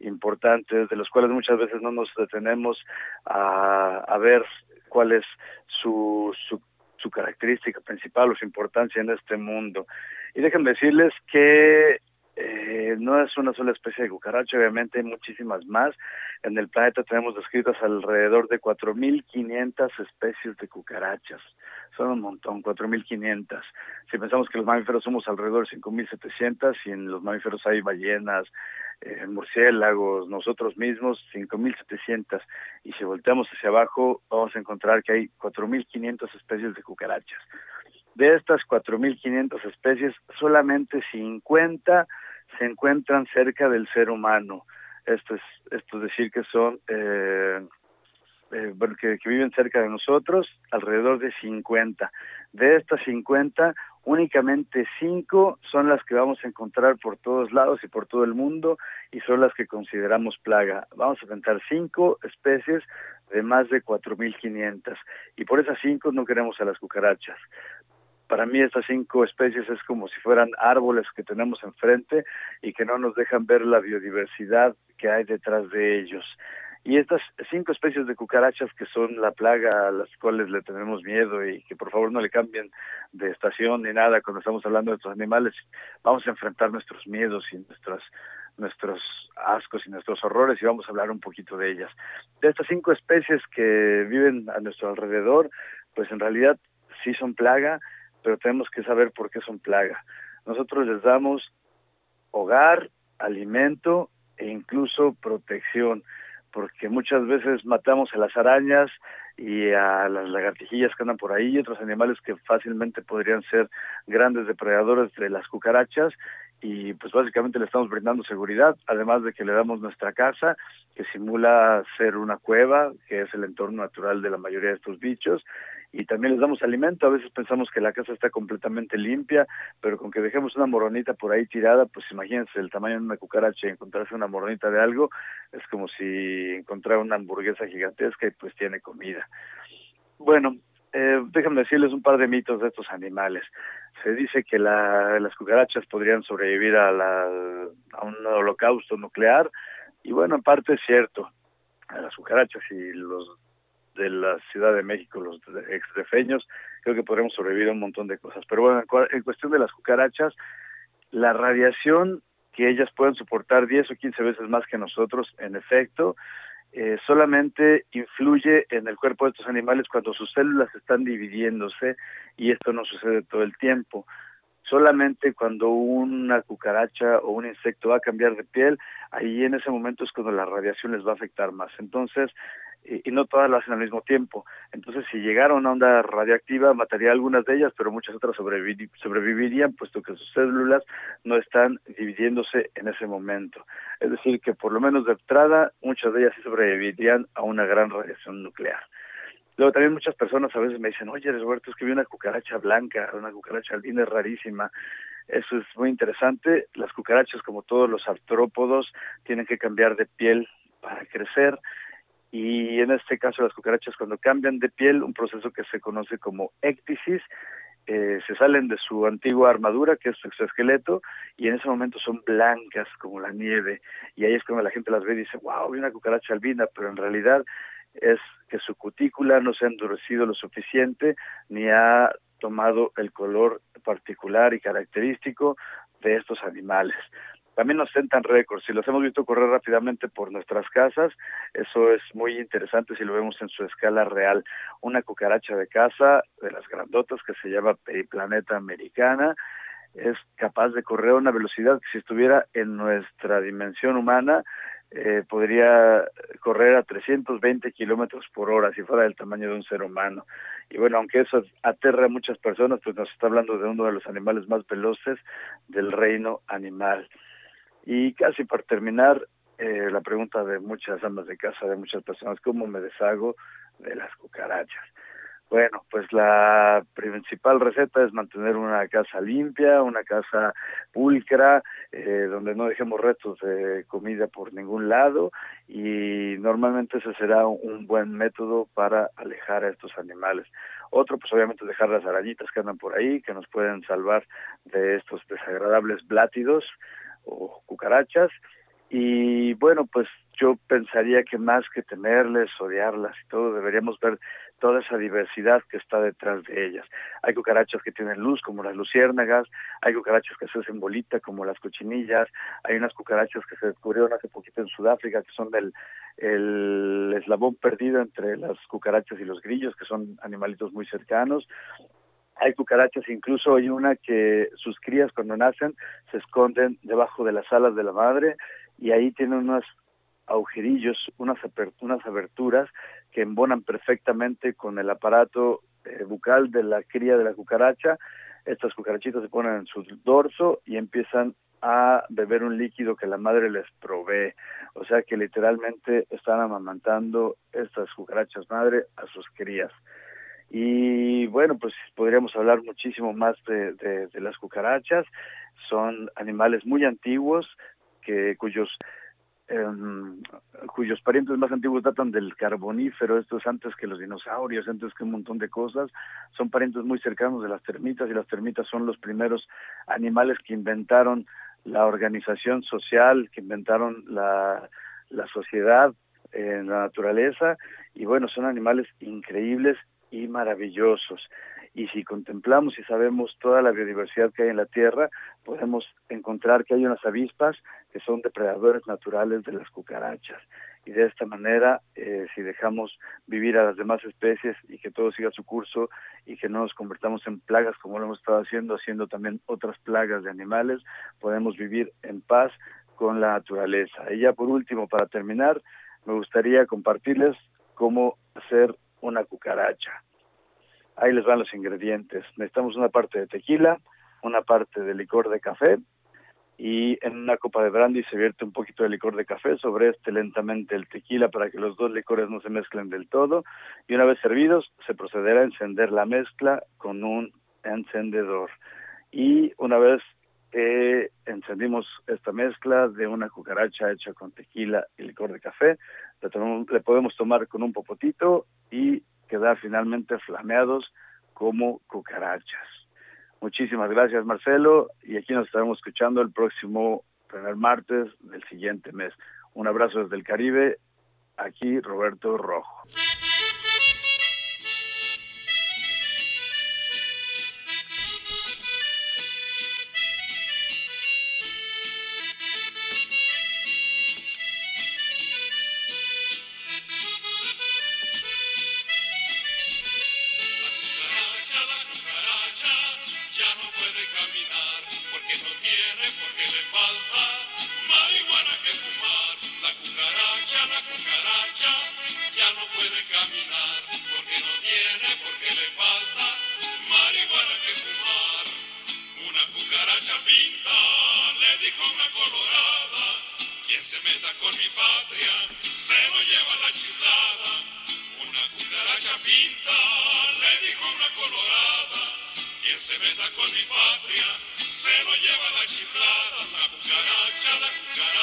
importantes, de los cuales muchas veces no nos detenemos a, a ver cuál es su, su, su característica principal o su importancia en este mundo. Y déjenme decirles que eh, no es una sola especie de cucaracha, obviamente hay muchísimas más. En el planeta tenemos descritas alrededor de 4.500 especies de cucarachas. Son un montón, 4.500. Si pensamos que los mamíferos somos alrededor de 5.700 y en los mamíferos hay ballenas, eh, murciélagos, nosotros mismos, 5.700. Y si volteamos hacia abajo, vamos a encontrar que hay 4.500 especies de cucarachas. De estas 4.500 especies, solamente 50 se encuentran cerca del ser humano. Esto es, esto es decir, que son, eh, eh, que, que, viven cerca de nosotros, alrededor de 50. De estas 50, únicamente 5 son las que vamos a encontrar por todos lados y por todo el mundo y son las que consideramos plaga. Vamos a contar 5 especies de más de 4.500 y por esas 5 no queremos a las cucarachas para mí estas cinco especies es como si fueran árboles que tenemos enfrente y que no nos dejan ver la biodiversidad que hay detrás de ellos. Y estas cinco especies de cucarachas que son la plaga a las cuales le tenemos miedo y que por favor no le cambien de estación ni nada cuando estamos hablando de estos animales, vamos a enfrentar nuestros miedos y nuestros nuestros ascos y nuestros horrores y vamos a hablar un poquito de ellas. De estas cinco especies que viven a nuestro alrededor, pues en realidad sí son plaga, pero tenemos que saber por qué son plaga. Nosotros les damos hogar, alimento e incluso protección, porque muchas veces matamos a las arañas y a las lagartijillas que andan por ahí y otros animales que fácilmente podrían ser grandes depredadores de las cucarachas. Y pues básicamente le estamos brindando seguridad, además de que le damos nuestra casa, que simula ser una cueva, que es el entorno natural de la mayoría de estos bichos, y también les damos alimento. A veces pensamos que la casa está completamente limpia, pero con que dejemos una moronita por ahí tirada, pues imagínense el tamaño de una cucaracha y encontrarse una moronita de algo, es como si encontrara una hamburguesa gigantesca y pues tiene comida. Bueno, eh, déjenme decirles un par de mitos de estos animales. Se dice que la, las cucarachas podrían sobrevivir a, la, a un holocausto nuclear, y bueno, en parte es cierto. Las cucarachas y los de la Ciudad de México, los extrefeños, creo que podremos sobrevivir a un montón de cosas. Pero bueno, en cuestión de las cucarachas, la radiación que ellas pueden soportar 10 o 15 veces más que nosotros, en efecto, eh, solamente influye en el cuerpo de estos animales cuando sus células están dividiéndose y esto no sucede todo el tiempo. Solamente cuando una cucaracha o un insecto va a cambiar de piel, ahí en ese momento es cuando la radiación les va a afectar más. Entonces, y, no todas lo hacen al mismo tiempo. Entonces, si llegara una onda radioactiva, mataría algunas de ellas, pero muchas otras sobrevivirían, puesto que sus células no están dividiéndose en ese momento. Es decir, que por lo menos de entrada, muchas de ellas sí sobrevivirían a una gran radiación nuclear. Luego también muchas personas a veces me dicen, oye, Roberto, es que vi una cucaracha blanca, una cucaracha albina rarísima. Eso es muy interesante. Las cucarachas, como todos los artrópodos, tienen que cambiar de piel para crecer y en este caso las cucarachas cuando cambian de piel, un proceso que se conoce como ectisis, eh, se salen de su antigua armadura, que es su exoesqueleto, y en ese momento son blancas como la nieve, y ahí es cuando la gente las ve y dice, wow, vi una cucaracha albina, pero en realidad es que su cutícula no se ha endurecido lo suficiente, ni ha tomado el color particular y característico de estos animales. También nos sentan récords. Si los hemos visto correr rápidamente por nuestras casas, eso es muy interesante si lo vemos en su escala real. Una cucaracha de casa, de las grandotas, que se llama Periplaneta Americana, es capaz de correr a una velocidad que si estuviera en nuestra dimensión humana, eh, podría correr a 320 kilómetros por hora si fuera del tamaño de un ser humano. Y bueno, aunque eso aterra a muchas personas, pues nos está hablando de uno de los animales más veloces del reino animal. Y casi para terminar, eh, la pregunta de muchas amas de casa, de muchas personas, ¿cómo me deshago de las cucarachas? Bueno, pues la principal receta es mantener una casa limpia, una casa pulcra, eh, donde no dejemos restos de comida por ningún lado y normalmente ese será un buen método para alejar a estos animales. Otro, pues obviamente dejar las arañitas que andan por ahí, que nos pueden salvar de estos desagradables blátidos o cucarachas. Y bueno, pues yo pensaría que más que temerles, odiarlas y todo, deberíamos ver toda esa diversidad que está detrás de ellas. Hay cucarachas que tienen luz, como las luciérnagas, hay cucarachas que se hacen bolita, como las cochinillas, hay unas cucarachas que se descubrieron hace poquito en Sudáfrica, que son del el eslabón perdido entre las cucarachas y los grillos, que son animalitos muy cercanos hay cucarachas, incluso hay una que sus crías cuando nacen se esconden debajo de las alas de la madre y ahí tienen unos agujerillos, unas, unas aberturas que embonan perfectamente con el aparato eh, bucal de la cría de la cucaracha. Estas cucarachitas se ponen en su dorso y empiezan a beber un líquido que la madre les provee. O sea que literalmente están amamantando estas cucarachas madre a sus crías. Y bueno, pues podríamos hablar muchísimo más de, de, las cucarachas. Son animales muy antiguos que cuyos em, cuyos parientes más antiguos datan del carbonífero, esto es antes que los dinosaurios, antes que un montón de cosas, son parientes muy cercanos de las termitas y las termitas son los primeros animales que inventaron la organización social, que inventaron la, la sociedad en la naturaleza y bueno, son animales increíbles y maravillosos. Y si contemplamos y sabemos toda la biodiversidad que hay en la Tierra, podemos encontrar que hay unas avispas que son depredadores naturales de las cucarachas. Y de esta manera, eh, si dejamos vivir a las demás especies y que todo siga su curso y que no nos convertamos en plagas como lo hemos estado haciendo, haciendo también otras plagas de animales, podemos vivir en paz con la naturaleza. Y ya por último, para terminar, me gustaría compartirles cómo hacer una cucaracha. Ahí les van los ingredientes. Necesitamos una parte de tequila, una parte de licor de café y en una copa de brandy se vierte un poquito de licor de café, sobre este lentamente el tequila para que los dos licores no se mezclen del todo y una vez servidos se procederá a encender la mezcla con un encendedor. Y una vez que encendimos esta mezcla de una cucaracha hecha con tequila y licor de café, le, podemos tomar con un popotito y quedar finalmente flameados como cucarachas. Muchísimas gracias Marcelo y aquí nos estaremos escuchando el próximo primer martes del siguiente mes. Un abrazo desde el Caribe, aquí Roberto Rojo. pinta, le dijo una colorada, quien se meta con mi patria, se lo lleva la chiflada, la cucaracha, la cucaracha.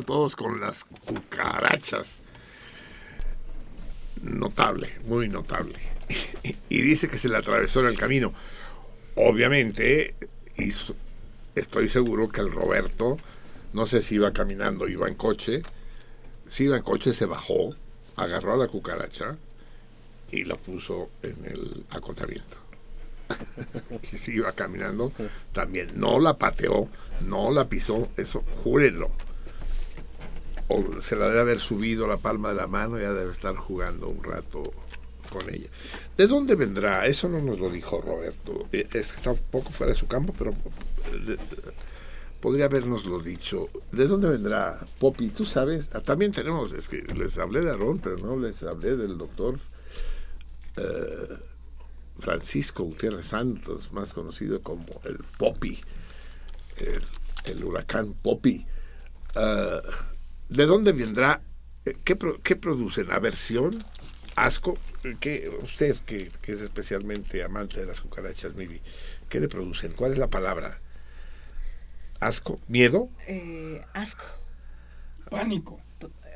Todos con las cucarachas. Notable, muy notable. Y dice que se le atravesó en el camino. Obviamente, hizo- estoy seguro que el Roberto, no sé si iba caminando, iba en coche. Si iba en coche, se bajó, agarró a la cucaracha y la puso en el acotamiento. y si iba caminando, también no la pateó, no la pisó, eso júrenlo. O se la debe haber subido la palma de la mano y ya debe estar jugando un rato con ella. ¿De dónde vendrá? Eso no nos lo dijo Roberto. Eh, Es que está un poco fuera de su campo, pero eh, de- podría habernoslo dicho. ¿De dónde vendrá Poppy? ¿Tú sabes? Ah, También tenemos, es que les hablé de Aarón, pero no les hablé del doctor eh, Francisco Gutiérrez Santos, más conocido como el Poppy, el, el huracán Poppy. Ah, ¿De dónde vendrá? Eh, ¿Qué, pro- qué producen? ¿Aversión? ¿Asco? ¿Qué, usted, que, que es especialmente amante de las cucarachas, Mivi, ¿qué le producen? ¿Cuál es la palabra? ¿Asco? ¿Miedo? Eh, asco. Pánico.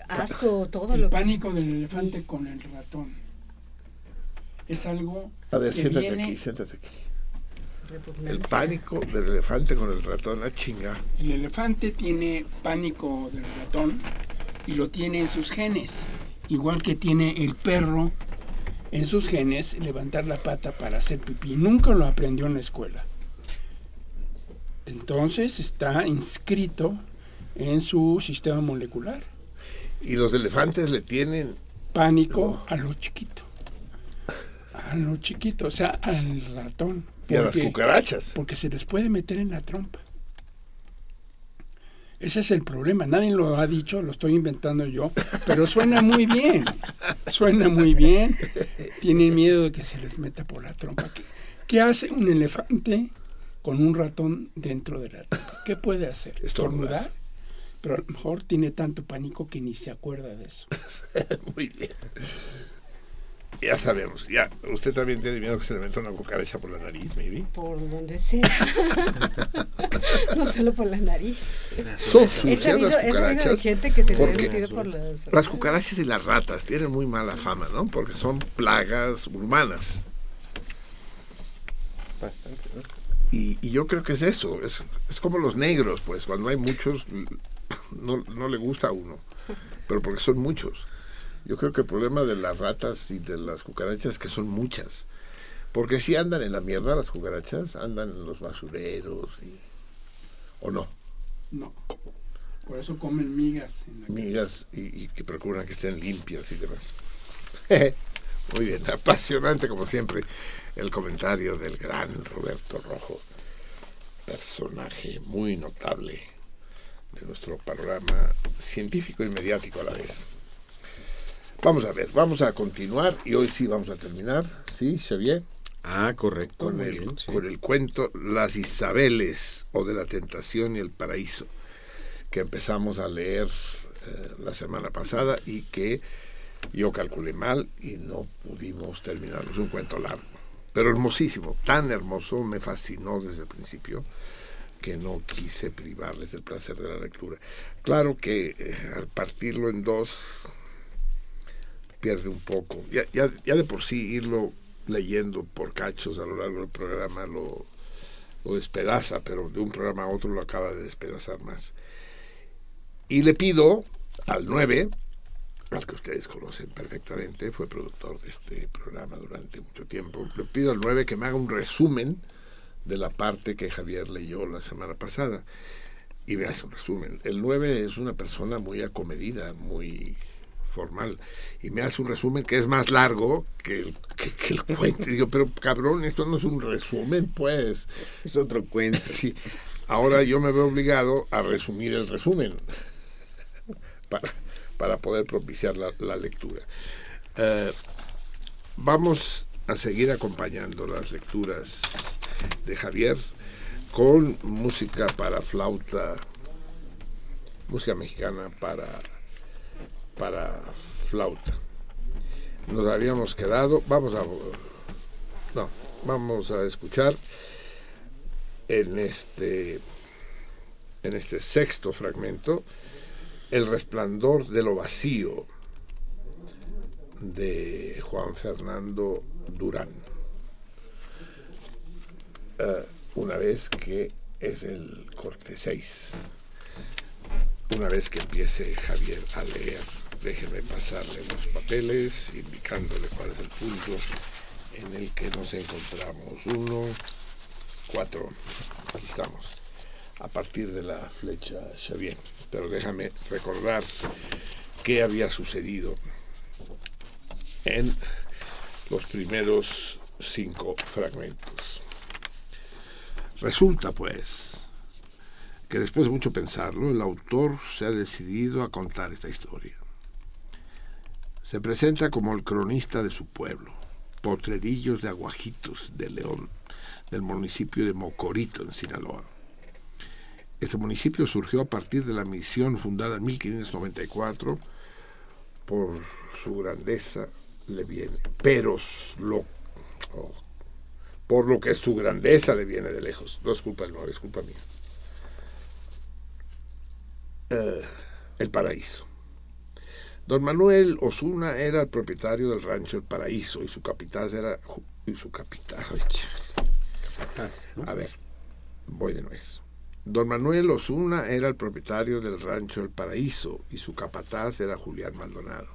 Asco, todo el lo que- pánico del elefante con el ratón. Es algo A ver, que siéntate viene- aquí, siéntate aquí. El pánico del elefante con el ratón, la chinga. El elefante tiene pánico del ratón y lo tiene en sus genes, igual que tiene el perro en sus genes levantar la pata para hacer pipí. Nunca lo aprendió en la escuela. Entonces está inscrito en su sistema molecular. Y los elefantes le tienen pánico a lo chiquito. A lo chiquito, o sea, al ratón. Y a las cucarachas. Porque se les puede meter en la trompa. Ese es el problema. Nadie lo ha dicho, lo estoy inventando yo, pero suena muy bien. Suena muy bien. Tienen miedo de que se les meta por la trompa. ¿Qué, qué hace un elefante con un ratón dentro de la trompa? ¿Qué puede hacer? ¿Estornudar? Pero a lo mejor tiene tanto pánico que ni se acuerda de eso. Muy bien. Ya sabemos, ya. Usted también tiene miedo que se le meta una cucaracha por la nariz, maybe. Por donde sea. no solo por la nariz. Son sucias las cucarachas. gente que se le ha porque metido por las las cucarachas y las ratas tienen muy mala fama, ¿no? Porque son plagas urbanas. Bastante, ¿no? Y, y yo creo que es eso, es, es como los negros, pues cuando hay muchos no, no le gusta a uno, pero porque son muchos. Yo creo que el problema de las ratas y de las cucarachas que son muchas. Porque si andan en la mierda las cucarachas, andan en los basureros y, o no, No. Por eso comen migas. En la migas y, y que procuran que estén limpias y demás. Muy bien, apasionante como siempre el comentario del gran Roberto Rojo, personaje muy notable de nuestro panorama científico y mediático a la vez. Vamos a ver, vamos a continuar y hoy sí vamos a terminar, ¿sí, Xavier? Ah, correcto. Con, el, bien, sí. con el cuento Las Isabeles o de la Tentación y el Paraíso, que empezamos a leer eh, la semana pasada y que yo calculé mal y no pudimos terminarlo. Es un cuento largo, pero hermosísimo, tan hermoso, me fascinó desde el principio que no quise privarles del placer de la lectura. Claro que eh, al partirlo en dos pierde un poco. Ya, ya, ya de por sí irlo leyendo por cachos a lo largo del programa lo, lo despedaza, pero de un programa a otro lo acaba de despedazar más. Y le pido al 9, al que ustedes conocen perfectamente, fue productor de este programa durante mucho tiempo, le pido al 9 que me haga un resumen de la parte que Javier leyó la semana pasada. Y me hace un resumen. El 9 es una persona muy acomedida, muy formal. Y me hace un resumen que es más largo que el, que, que el cuento. Y digo, pero cabrón, esto no es un resumen, pues. Es otro cuento. Sí. Ahora yo me veo obligado a resumir el resumen para, para poder propiciar la, la lectura. Uh, vamos a seguir acompañando las lecturas de Javier con música para flauta, música mexicana para, para flauta. Nos habíamos quedado, vamos a, no, vamos a escuchar en este, en este sexto fragmento El resplandor de lo vacío de Juan Fernando Durán. Uh, una vez que es el corte 6. Una vez que empiece Javier a leer, déjenme pasarle los papeles, indicándole cuál es el punto en el que nos encontramos. Uno, cuatro, aquí estamos, a partir de la flecha Xavier. Pero déjame recordar qué había sucedido en los primeros cinco fragmentos. Resulta, pues, que después de mucho pensarlo, el autor se ha decidido a contar esta historia. Se presenta como el cronista de su pueblo, Potrerillos de Aguajitos de León, del municipio de Mocorito, en Sinaloa. Este municipio surgió a partir de la misión fundada en 1594 por su grandeza le viene, pero lo, oh, por lo que su grandeza le viene de lejos. No es culpa del no, es culpa mía. Uh, el paraíso. Don Manuel Osuna era el propietario del rancho El Paraíso y su capitán era y su capitán. A ver, voy de nuez. Don Manuel Osuna era el propietario del rancho El Paraíso y su capataz era Julián Maldonado.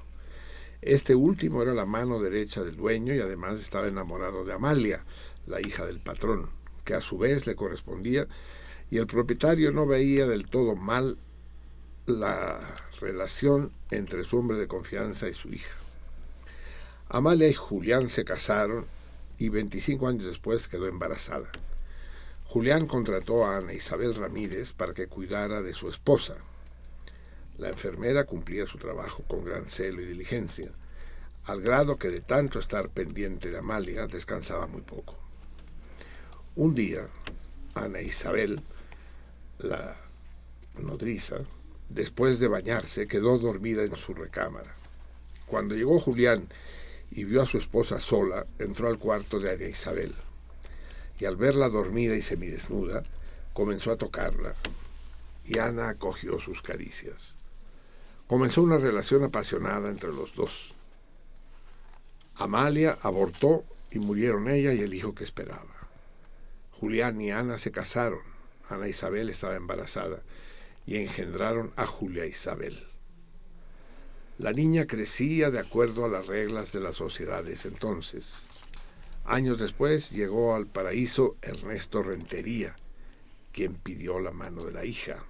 Este último era la mano derecha del dueño y además estaba enamorado de Amalia, la hija del patrón, que a su vez le correspondía, y el propietario no veía del todo mal la relación entre su hombre de confianza y su hija. Amalia y Julián se casaron y 25 años después quedó embarazada. Julián contrató a Ana Isabel Ramírez para que cuidara de su esposa. La enfermera cumplía su trabajo con gran celo y diligencia, al grado que de tanto estar pendiente de Amalia descansaba muy poco. Un día, Ana Isabel, la nodriza, después de bañarse, quedó dormida en su recámara. Cuando llegó Julián y vio a su esposa sola, entró al cuarto de Ana Isabel y al verla dormida y semidesnuda, comenzó a tocarla, y Ana acogió sus caricias. Comenzó una relación apasionada entre los dos. Amalia abortó y murieron ella y el hijo que esperaba. Julián y Ana se casaron. Ana Isabel estaba embarazada y engendraron a Julia Isabel. La niña crecía de acuerdo a las reglas de las sociedades entonces. Años después llegó al paraíso Ernesto Rentería, quien pidió la mano de la hija.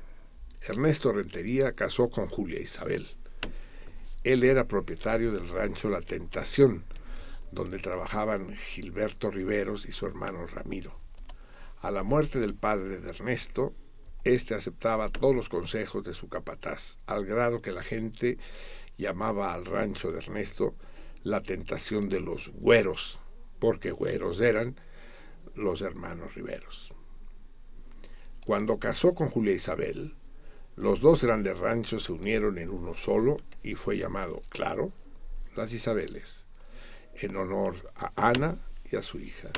Ernesto Rentería casó con Julia Isabel. Él era propietario del rancho La Tentación, donde trabajaban Gilberto Riveros y su hermano Ramiro. A la muerte del padre de Ernesto, éste aceptaba todos los consejos de su capataz, al grado que la gente llamaba al rancho de Ernesto la tentación de los güeros, porque güeros eran los hermanos Riveros. Cuando casó con Julia Isabel, los dos grandes ranchos se unieron en uno solo y fue llamado, claro, las Isabeles, en honor a Ana y a su hija.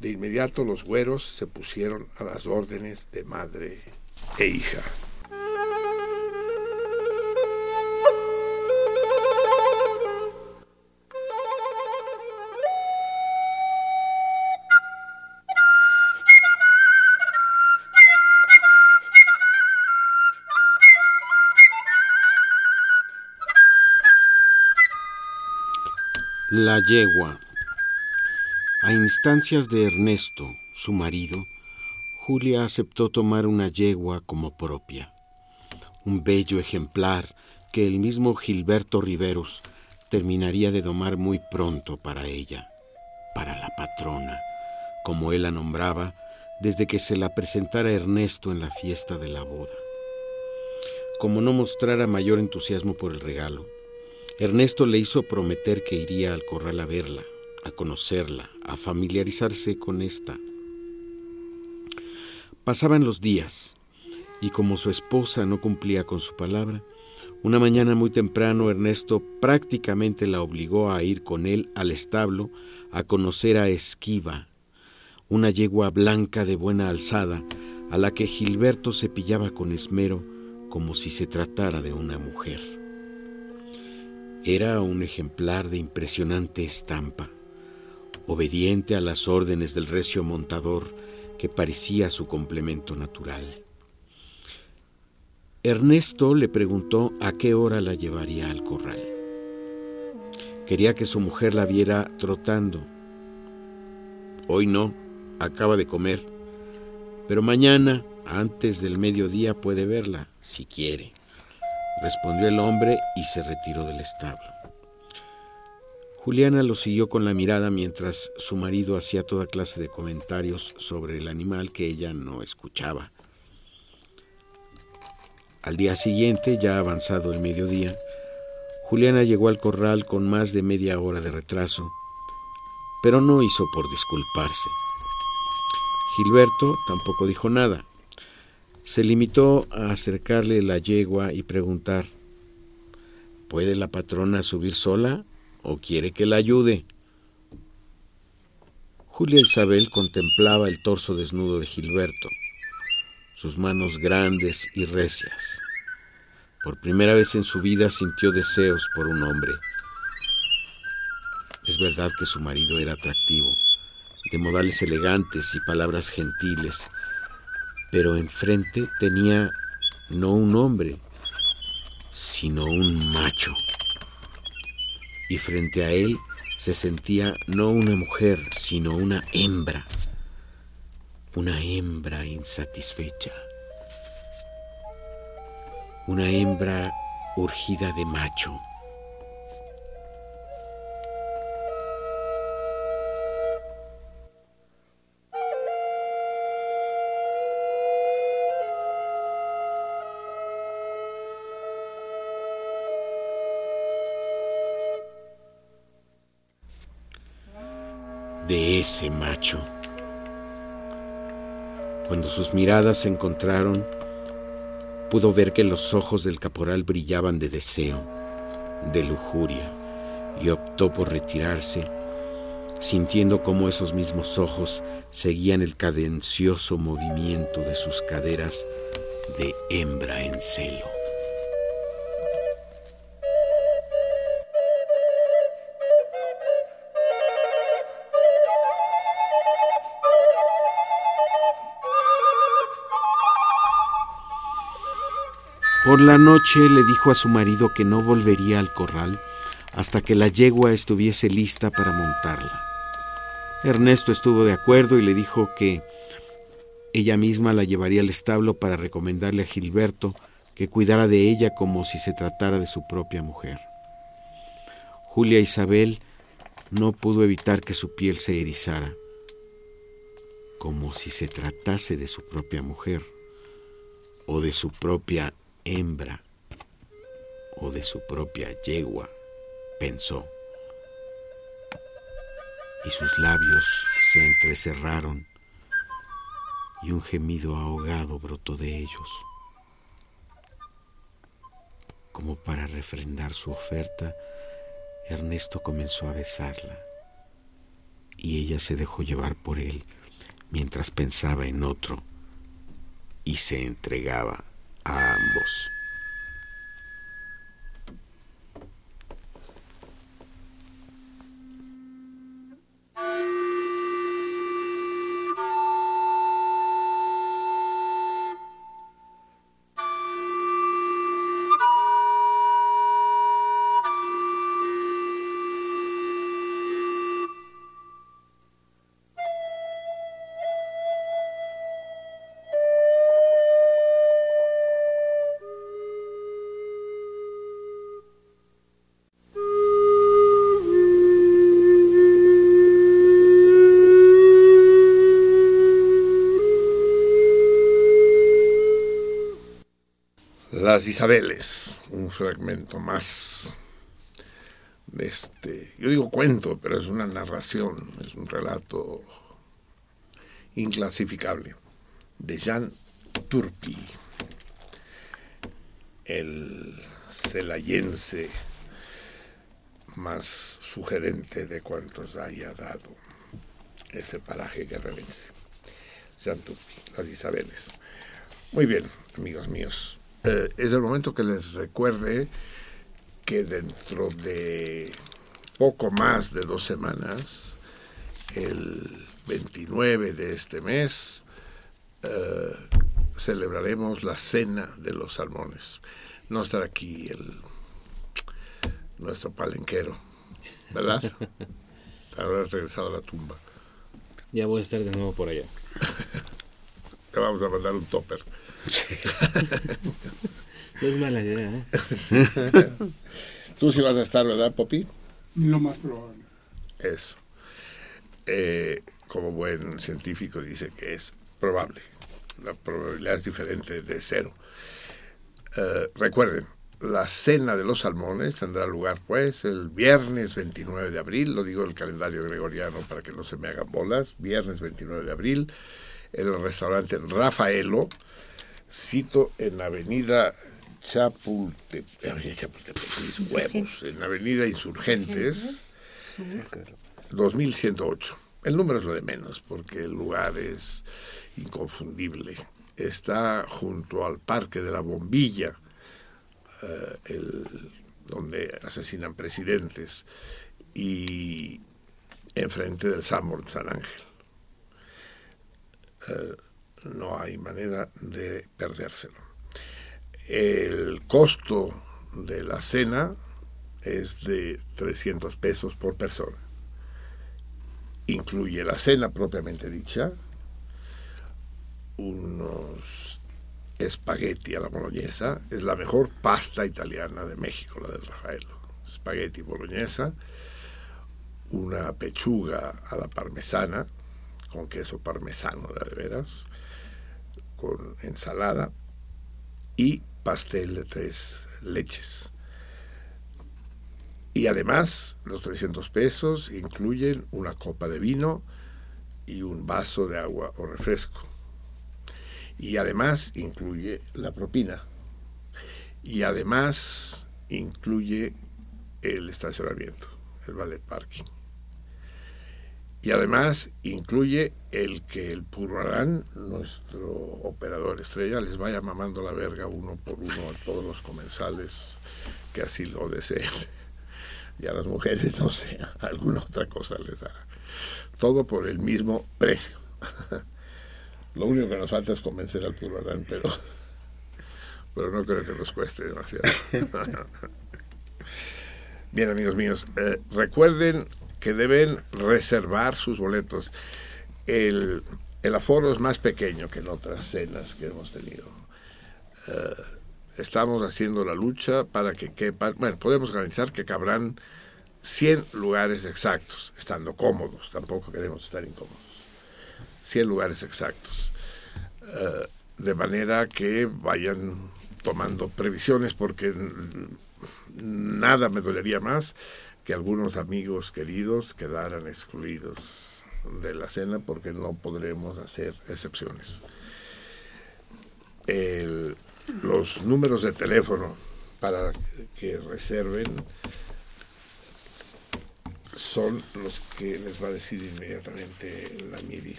De inmediato los güeros se pusieron a las órdenes de madre e hija. La yegua. A instancias de Ernesto, su marido, Julia aceptó tomar una yegua como propia. Un bello ejemplar que el mismo Gilberto Riveros terminaría de domar muy pronto para ella, para la patrona, como él la nombraba desde que se la presentara Ernesto en la fiesta de la boda. Como no mostrara mayor entusiasmo por el regalo, Ernesto le hizo prometer que iría al corral a verla, a conocerla, a familiarizarse con esta. Pasaban los días, y como su esposa no cumplía con su palabra, una mañana muy temprano Ernesto prácticamente la obligó a ir con él al establo a conocer a Esquiva, una yegua blanca de buena alzada, a la que Gilberto cepillaba con esmero como si se tratara de una mujer. Era un ejemplar de impresionante estampa, obediente a las órdenes del recio montador que parecía su complemento natural. Ernesto le preguntó a qué hora la llevaría al corral. Quería que su mujer la viera trotando. Hoy no, acaba de comer, pero mañana, antes del mediodía, puede verla, si quiere respondió el hombre y se retiró del establo. Juliana lo siguió con la mirada mientras su marido hacía toda clase de comentarios sobre el animal que ella no escuchaba. Al día siguiente, ya avanzado el mediodía, Juliana llegó al corral con más de media hora de retraso, pero no hizo por disculparse. Gilberto tampoco dijo nada. Se limitó a acercarle la yegua y preguntar, ¿puede la patrona subir sola o quiere que la ayude? Julia Isabel contemplaba el torso desnudo de Gilberto, sus manos grandes y recias. Por primera vez en su vida sintió deseos por un hombre. Es verdad que su marido era atractivo, de modales elegantes y palabras gentiles, pero enfrente tenía no un hombre, sino un macho. Y frente a él se sentía no una mujer, sino una hembra, una hembra insatisfecha, una hembra urgida de macho. De ese macho. Cuando sus miradas se encontraron, pudo ver que los ojos del caporal brillaban de deseo, de lujuria, y optó por retirarse, sintiendo cómo esos mismos ojos seguían el cadencioso movimiento de sus caderas de hembra en celo. Por la noche le dijo a su marido que no volvería al corral hasta que la yegua estuviese lista para montarla. Ernesto estuvo de acuerdo y le dijo que ella misma la llevaría al establo para recomendarle a Gilberto que cuidara de ella como si se tratara de su propia mujer. Julia Isabel no pudo evitar que su piel se erizara, como si se tratase de su propia mujer o de su propia hembra o de su propia yegua, pensó. Y sus labios se entrecerraron y un gemido ahogado brotó de ellos. Como para refrendar su oferta, Ernesto comenzó a besarla y ella se dejó llevar por él mientras pensaba en otro y se entregaba a ambos. Isabeles, un fragmento más de este, yo digo cuento, pero es una narración, es un relato inclasificable de Jean Turpi, el celayense más sugerente de cuantos haya dado ese paraje guerrerense. Jean Turpi, las Isabeles. Muy bien, amigos míos. Eh, es el momento que les recuerde que dentro de poco más de dos semanas, el 29 de este mes, eh, celebraremos la cena de los salmones. No estará aquí el nuestro palenquero, ¿verdad? Habrá regresado a la tumba. Ya voy a estar de nuevo por allá. Te vamos a mandar un topper. No es mala idea, ¿eh? Tú sí vas a estar, ¿verdad, Popi? Lo más probable. Eso. Eh, como buen científico dice que es probable. La probabilidad es diferente de cero. Eh, recuerden, la cena de los salmones tendrá lugar pues el viernes 29 de abril, lo digo el calendario gregoriano para que no se me hagan bolas, viernes 29 de abril, en el restaurante Rafaelo, cito en Avenida Chapultepec, Chapultepec, mis huevos, en Avenida Insurgentes, 2108. El número es lo de menos, porque el lugar es inconfundible. Está junto al Parque de la Bombilla, eh, el, donde asesinan presidentes, y enfrente del Samur San Ángel. Eh, no hay manera de perdérselo. El costo de la cena es de 300 pesos por persona. Incluye la cena propiamente dicha, unos espagueti a la boloñesa, es la mejor pasta italiana de México, la del Rafaelo. Espagueti boloñesa, una pechuga a la parmesana, con queso parmesano de veras, con ensalada y pastel de tres leches. Y además, los 300 pesos incluyen una copa de vino y un vaso de agua o refresco. Y además incluye la propina. Y además incluye el estacionamiento, el ballet parking. Y además incluye el que el Purarán, nuestro operador estrella, les vaya mamando la verga uno por uno a todos los comensales que así lo deseen. Y a las mujeres, no sé, alguna otra cosa les hará. Todo por el mismo precio. Lo único que nos falta es convencer al Purarán, pero, pero no creo que nos cueste demasiado. Bien, amigos míos, eh, recuerden que deben reservar sus boletos. El, el, aforo es más pequeño que en otras cenas que hemos tenido. Uh, estamos haciendo la lucha para que quepan, bueno, podemos garantizar que cabrán 100 lugares exactos, estando cómodos, tampoco queremos estar incómodos. 100 lugares exactos. Uh, de manera que vayan tomando previsiones porque nada me dolería más que algunos amigos queridos quedaran excluidos de la cena porque no podremos hacer excepciones. El- los números de teléfono para que reserven son los que les va a decir inmediatamente la MIDI.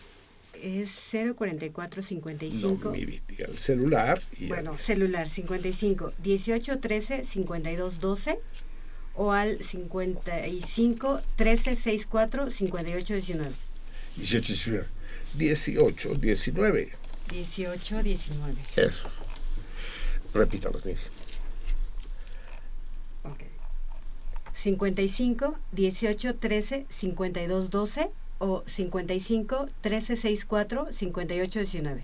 Es 04455. No, MIDI, el celular y Bueno, celular 55 18 13 52 12 o al 55 13 64 58 19. 18, 18, 19. 18 19. Eso. Repítalo, dije. 55 18 13 52 12 o 55 13 64 58 19.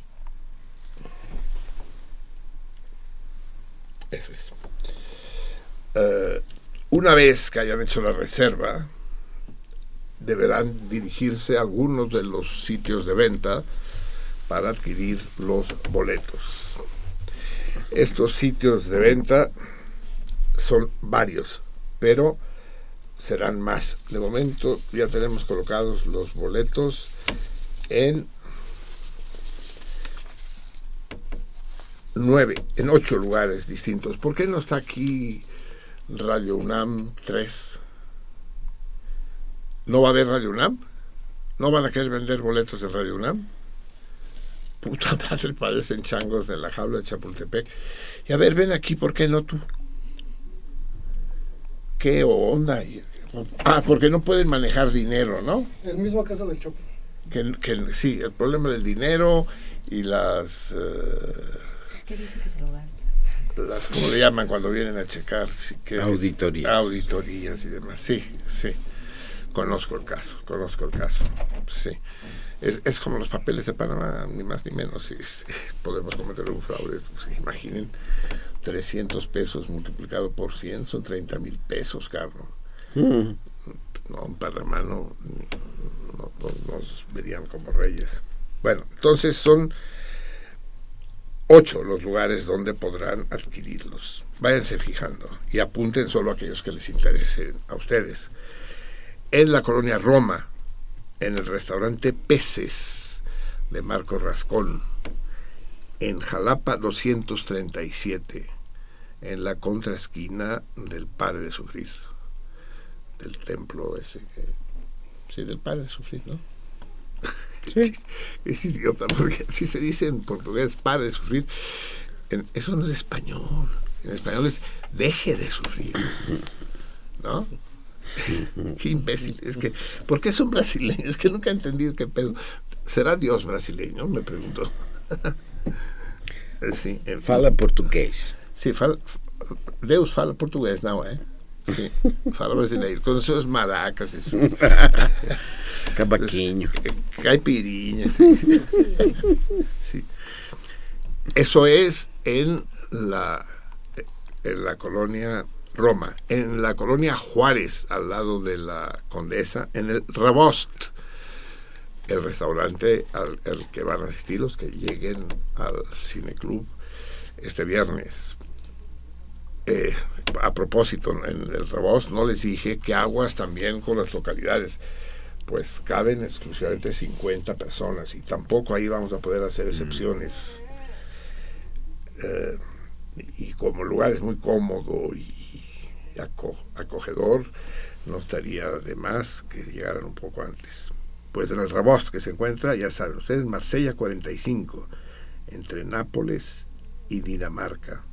Eso es. Eh, una vez que hayan hecho la reserva, deberán dirigirse a algunos de los sitios de venta para adquirir los boletos. Estos sitios de venta son varios, pero serán más. De momento ya tenemos colocados los boletos en nueve, en ocho lugares distintos. ¿Por qué no está aquí Radio UNAM 3? ¿No va a haber Radio UNAM? ¿No van a querer vender boletos en Radio UNAM? Puta madre, parecen changos de la jaula de Chapultepec. Y a ver, ven aquí, ¿por qué no tú? ¿Qué onda? Ah, porque no pueden manejar dinero, ¿no? El mismo caso del Chopo. Que, que sí, el problema del dinero y las... eh, Es que dice que se lo gasta. Las ¿cómo le llaman cuando vienen a checar? Sí, que- Auditorías. Auditorías y demás. Sí, sí. Conozco el caso, conozco el caso. Sí. Es, es como los papeles de Panamá, ni más ni menos. Sí, sí. Podemos cometer un fraude. Pues, imaginen, 300 pesos multiplicado por 100 son 30 mil pesos, cabrón. Mm. No, en Panamá no, no- no nos verían como reyes. Bueno, entonces son ocho los lugares donde podrán adquirirlos. Váyanse fijando y apunten solo aquellos que les interesen a ustedes. En la colonia Roma, en el restaurante Peces de Marco Rascón, en Jalapa 237, en la contraesquina del Padre de Sufrir, del templo ese que... Sí, del Padre de Sufrir, ¿no? es idiota, porque así se dice en portugués, Padre de Sufrir. En- eso no es español. En español es deje de sufrir. ¿No? qué imbécil. Es que, ¿por qué son brasileños? Es que nunca he entendido qué pedo. ¿Será Dios brasileño? Me pregunto. Eh, sí. Fala portugués. Sí, fala, Deus fala português, não é? Sim, fala brasileiro. Com seus maracas e su... Cavaquinho. Caipirinha. Sí. Eso es en la, en la colonia Roma. En la colonia Juárez, al lado de la Condesa, en el Rabost, el restaurante al, al que van a asistir los que lleguen al cineclub este viernes. Eh, a propósito, en el Rabost no les dije que aguas también con las localidades, pues caben exclusivamente 50 personas y tampoco ahí vamos a poder hacer excepciones. Eh, y como el lugar es muy cómodo y aco- acogedor, no estaría de más que llegaran un poco antes. Pues en el Rabost que se encuentra, ya saben ustedes, Marsella 45, entre Nápoles y Dinamarca.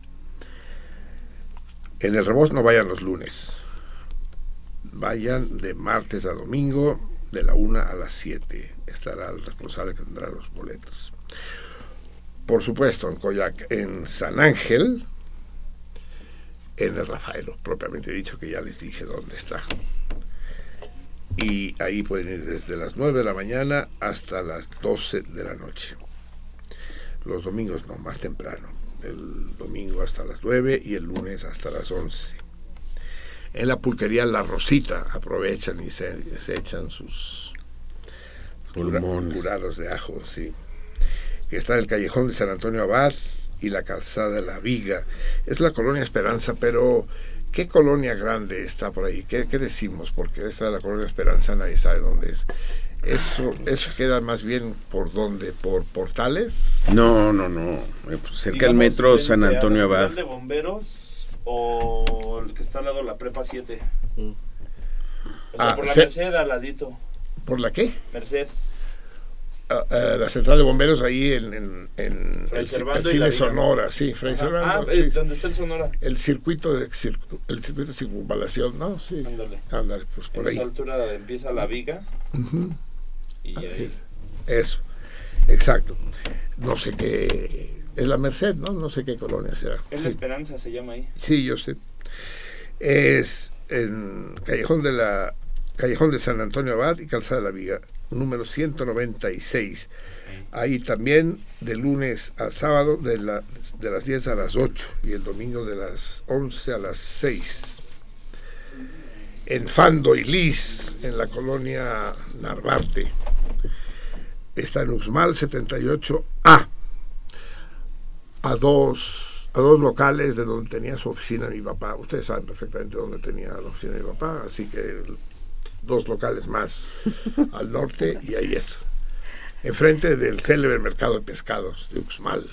En el Rabost no vayan los lunes, vayan de martes a domingo, de la 1 a las 7. Estará el responsable que tendrá los boletos. Por supuesto, en Coyac, en San Ángel, en el Rafaelo, propiamente dicho, que ya les dije dónde está. Y ahí pueden ir desde las 9 de la mañana hasta las 12 de la noche. Los domingos no, más temprano. El domingo hasta las 9 y el lunes hasta las 11. En la pulquería La Rosita aprovechan y se, se echan sus Pulmones. curados de ajo, sí. Está en el callejón de San Antonio Abad y la calzada de La Viga. Es la colonia Esperanza, pero ¿Qué colonia grande está por ahí? ¿Qué, qué decimos? Porque esa la colonia Esperanza nadie sabe dónde es. Eso, eso queda más bien por dónde, por portales. No, no, no. Eh, pues, cerca del metro San Antonio Central Abad. de bomberos o el que está al lado de la prepa 7? O sea, Ah, por la se- Merced al ladito. ¿Por la qué? Merced. Ah, ah, la central de bomberos ahí en, en, el, cine. Sonora, sí. Servando, Ah, sí. eh, donde está el Sonora. El circuito de el circuito de circunvalación, ¿no? Sí. Ándale. Ándale, pues por en ahí. esa altura empieza la viga. Ujú. Y ahí. Eso, exacto. No sé qué, es la Merced, ¿no? No sé qué colonia será. Es Sí. la esperanza, se llama ahí. Sí, yo sé. Es en Callejón de la Callejón de San Antonio Abad y Calzada de la Viga, número 196. Ahí también de lunes a sábado de, la, de las 10 a las 8 y el domingo de las 11 a las 6. En Fando y Lis, en la colonia Narvarte. Está en Uxmal 78A a dos, a dos locales de donde tenía su oficina mi papá. Ustedes saben perfectamente dónde tenía la oficina mi papá, así que dos locales más al norte y ahí es. Enfrente del célebre mercado de pescados de Uxmal,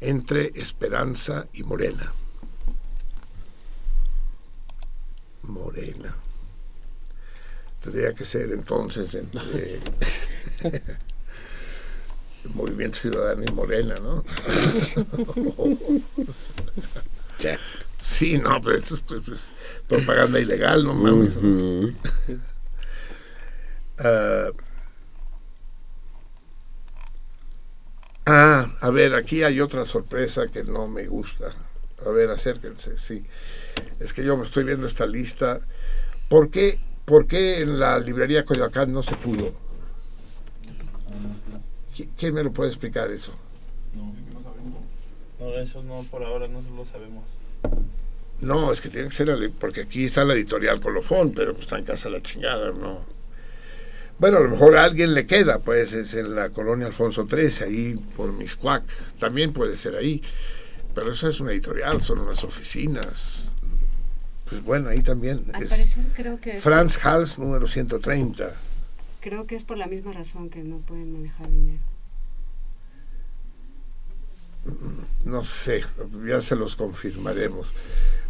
entre Esperanza y Morena. Morena. Tendría que ser entonces entre Movimiento Ciudadano y Morena, ¿no? sí, no, pero esto es pues, pues, propaganda ilegal, no mames. Ah, a ver, aquí hay otra sorpresa que no me gusta. A ver, acérquense, sí. Es que yo me estoy viendo esta lista. ¿Por qué, por qué en la librería Coyoacán no se pudo? ¿Qui- ¿Quién me lo puede explicar eso? No, eso no, por ahora no lo sabemos. No, es que tiene que ser, porque aquí está la editorial Colofón, pero pues está en casa la chingada, ¿no? Bueno, a lo mejor a alguien le queda, pues es en la colonia Alfonso XIII, ahí por Miscuac, también puede ser ahí, pero eso es una editorial, son unas oficinas. Pues bueno, ahí también. Al es parecer creo que Franz Hals, número 130. creo que es por la misma razón que no pueden manejar dinero. No sé, ya se los confirmaremos.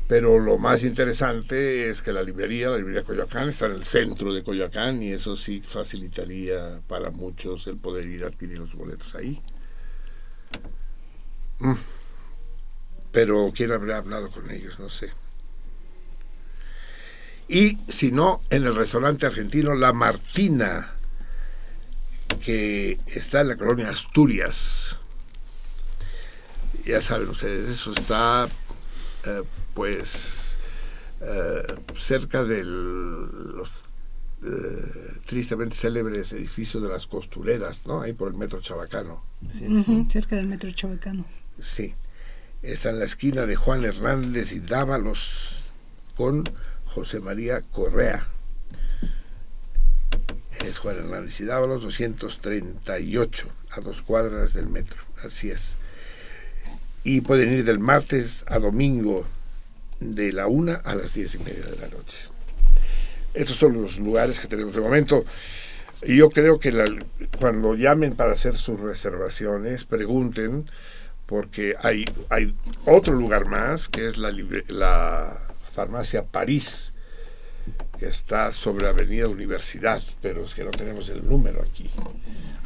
Pero lo más interesante es que la librería, la librería Coyoacán, está en el centro de Coyoacán y eso sí facilitaría para muchos el poder ir a adquirir los boletos ahí. Mm. Pero ¿quién habrá hablado con ellos? No sé. Y si no, en el restaurante argentino La Martina, que está en la colonia Asturias ya saben ustedes, eso está eh, pues eh, cerca de los eh, tristemente célebres edificios de las costureras, ¿no? Ahí por el metro Chabacano. Cerca del metro Chabacano. Sí. Está en la esquina de Juan Hernández y Dávalos con José María Correa. Es Juan Hernández y Dávalos, 238, a dos cuadras del metro. Así es. Y pueden ir del martes a domingo de la una a las diez y media de la noche. Estos son los lugares que tenemos de momento. Y yo creo que cuando llamen para hacer sus reservaciones, pregunten, porque hay, hay otro lugar más, que es la, la farmacia París, que está sobre Avenida Universidad, pero es que no tenemos el número aquí.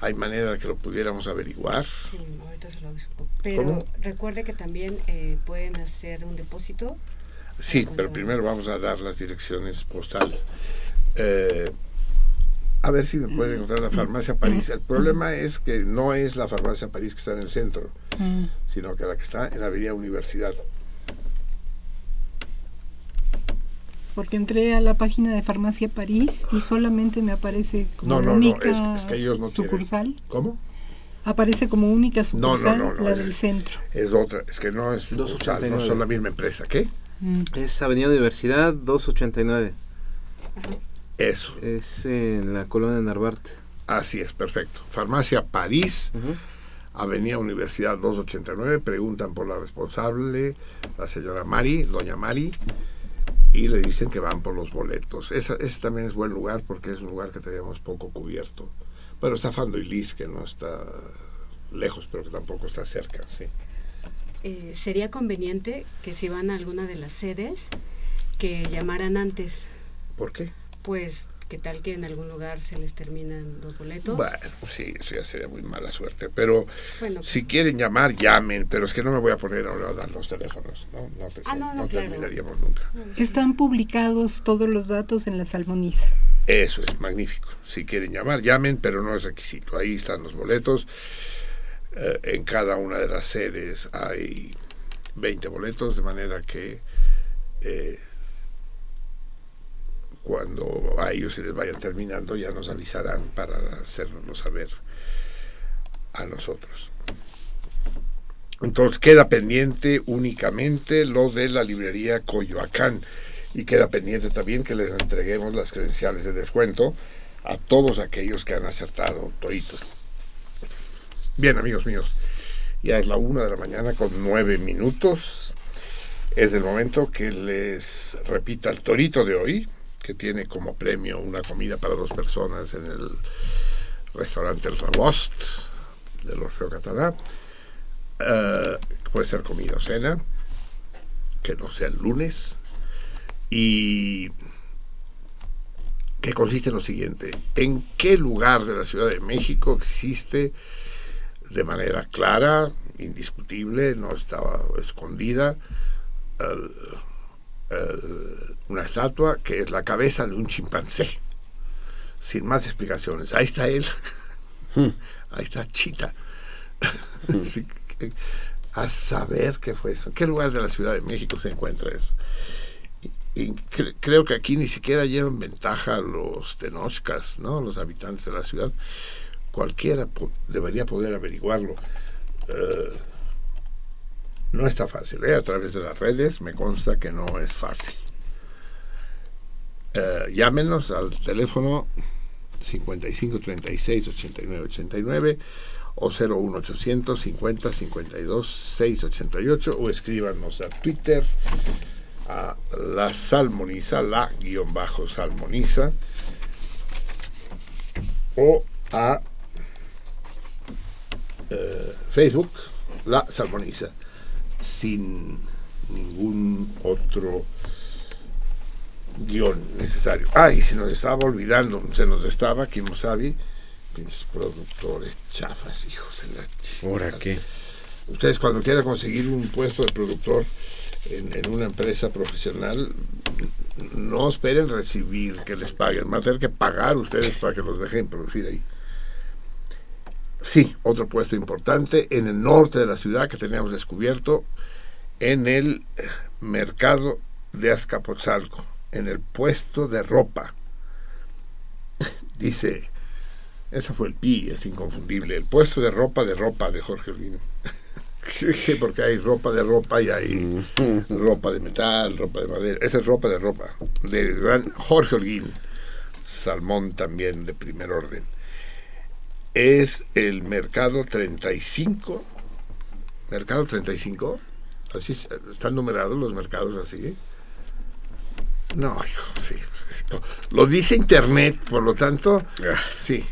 ¿Hay manera de que lo pudiéramos averiguar? Sí, ahorita se lo busco. Pero ¿Cómo? recuerde que también eh, pueden hacer un depósito. Sí, pero primero vamos a dar las direcciones postales. Eh, a ver si me pueden encontrar la farmacia París. El problema es que no es la farmacia París que está en el centro, Mm. sino que la que está en la Avenida Universidad. Porque entré a la página de Farmacia París y solamente me aparece como No, no, no, única es, es que ellos no quieren. sucursal. ¿Cómo? Aparece como única No, no, sucursal no, no, la es- del centro. Es otra, es que no es sucursal, no 289. son la misma empresa. ¿Qué? Mm. Es Avenida Universidad 289. Eso. Es en la colonia de Narvarte. Así es, perfecto. Farmacia París, Avenida Universidad 289, preguntan por la responsable, la señora Mari, doña Mari, y le dicen que van por los boletos. Esa- ese también es buen lugar porque es un lugar que tenemos poco cubierto. Bueno, está Fando y Liz, que no está lejos, pero que tampoco está cerca, sí. Eh, sería conveniente que si van a alguna de las sedes, que llamaran antes. ¿Por qué? Pues, ¿qué tal que en algún lugar se les terminan los boletos? Bueno, sí, eso ya sería muy mala suerte. Pero Bueno, si quieren llamar, llamen. Pero es que no me voy a poner ahora a dar los teléfonos. No, no, pues, Ah, no, no, claro. terminaríamos nunca. Están publicados todos los datos en la Salmoniza. Eso es magnífico. Si quieren llamar, llamen, pero no es requisito. Ahí están los boletos. Eh, en cada una de las sedes hay 20 boletos, de manera que eh, cuando a ellos se les vayan terminando ya nos avisarán para hacernoslo saber a nosotros. Entonces queda pendiente únicamente lo de la librería Coyoacán y queda pendiente también que les entreguemos las credenciales de descuento a todos aquellos que han acertado toritos. Bien, amigos míos, ya es la una de la mañana con nueve minutos. Es el momento que les repita el torito de hoy, que tiene como premio una comida para dos personas en el restaurante El Rabost del Orfeo Catalá. Eh, puede ser comida o cena, que no sea el lunes. Y que consiste en lo siguiente, ¿en qué lugar de la Ciudad de México existe de manera clara, indiscutible, no estaba escondida, el- el- una estatua que es la cabeza de un chimpancé? Sin más explicaciones. Ahí está él. Ahí está Chita. Que- a saber qué fue eso. ¿En qué lugar de la Ciudad de México se encuentra eso? Y cre- creo que aquí ni siquiera llevan ventaja los tenochcas, ¿no? Los habitantes de la ciudad. Cualquiera po- debería poder averiguarlo. Eh, no está fácil, ¿eh? A través de las redes me consta que no es fácil. Eh, llámenos al teléfono 55 36 89 89 o 01800 50 52 688 o escríbanos a Twitter a la salmoniza, la guion bajo salmoniza, o a eh, Facebook, la salmoniza, sin ningún otro guion necesario. Ay, se nos estaba olvidando, se nos estaba Kimosabi, pinches productores chafas, hijos de la. ¿Ahora qué? Ustedes cuando quieran conseguir un puesto de productor en, en una empresa profesional, no esperen recibir que les paguen, van a tener que pagar ustedes para que los dejen producir ahí. Sí, otro puesto importante en el norte de la ciudad que teníamos descubierto, en el mercado de Azcapotzalco, en el puesto de ropa. Dice, ese fue el pi, es inconfundible, el puesto de ropa de ropa de Jorge Olvino. Porque hay ropa de ropa y hay ropa de metal, ropa de madera. Esa es ropa de ropa. De gran Jorge Holguín. Salmón también de primer orden. Es el mercado 35. Mercado 35. Así es, están numerados los mercados así. No, hijo, sí. no. Lo dice internet, por lo tanto, sí.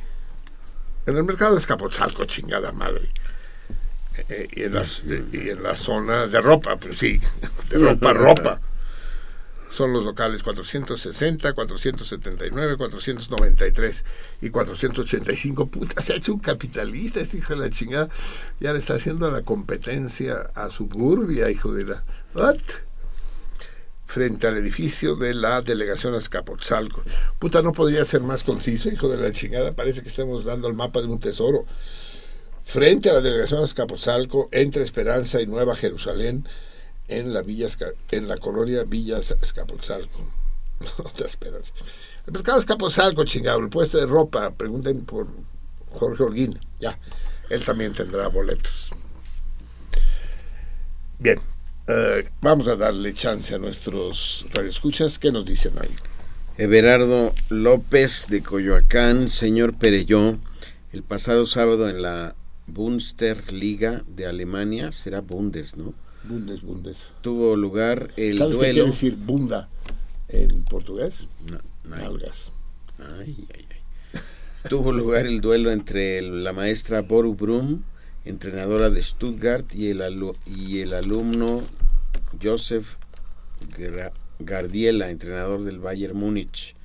En el mercado de Escapotzalco, chingada madre. Eh, y, en la, y en la zona de ropa, pues sí, de ropa, ropa. Son los locales 460, 479, 493 y 485. Puta, se ha hecho un capitalista este hijo de la chingada. Ya le está haciendo la competencia a Suburbia, hijo de la... ¿What? Frente al edificio de la delegación Azcapotzalco. Puta, no podría ser más conciso, hijo de la chingada. Parece que estamos dando el mapa de un tesoro frente a la delegación Azcapotzalco, entre Esperanza y Nueva Jerusalén, en la villa en la colonia Villa Escapotzalco. Otra esperanza. El mercado Escapotzalco, chingado, el puesto de ropa, pregunten por Jorge Holguín, ya, él también tendrá boletos. Bien, eh, vamos a darle chance a nuestros radioescuchas, ¿qué nos dicen ahí? Everardo López de Coyoacán, señor Perelló, el pasado sábado en la Bundesliga de Alemania, será Bundes, ¿no? Bundes, Bundes. Tuvo lugar el ¿Sabes qué duelo. quiere decir bunda en portugués? No, no hay. Nalgas. Ay, ay, ay. Tuvo lugar el duelo entre el- la maestra Boru Brum, entrenadora de Stuttgart, y el, alu- y el alumno Joseph Gra- Gardiela, entrenador del Bayern Múnich.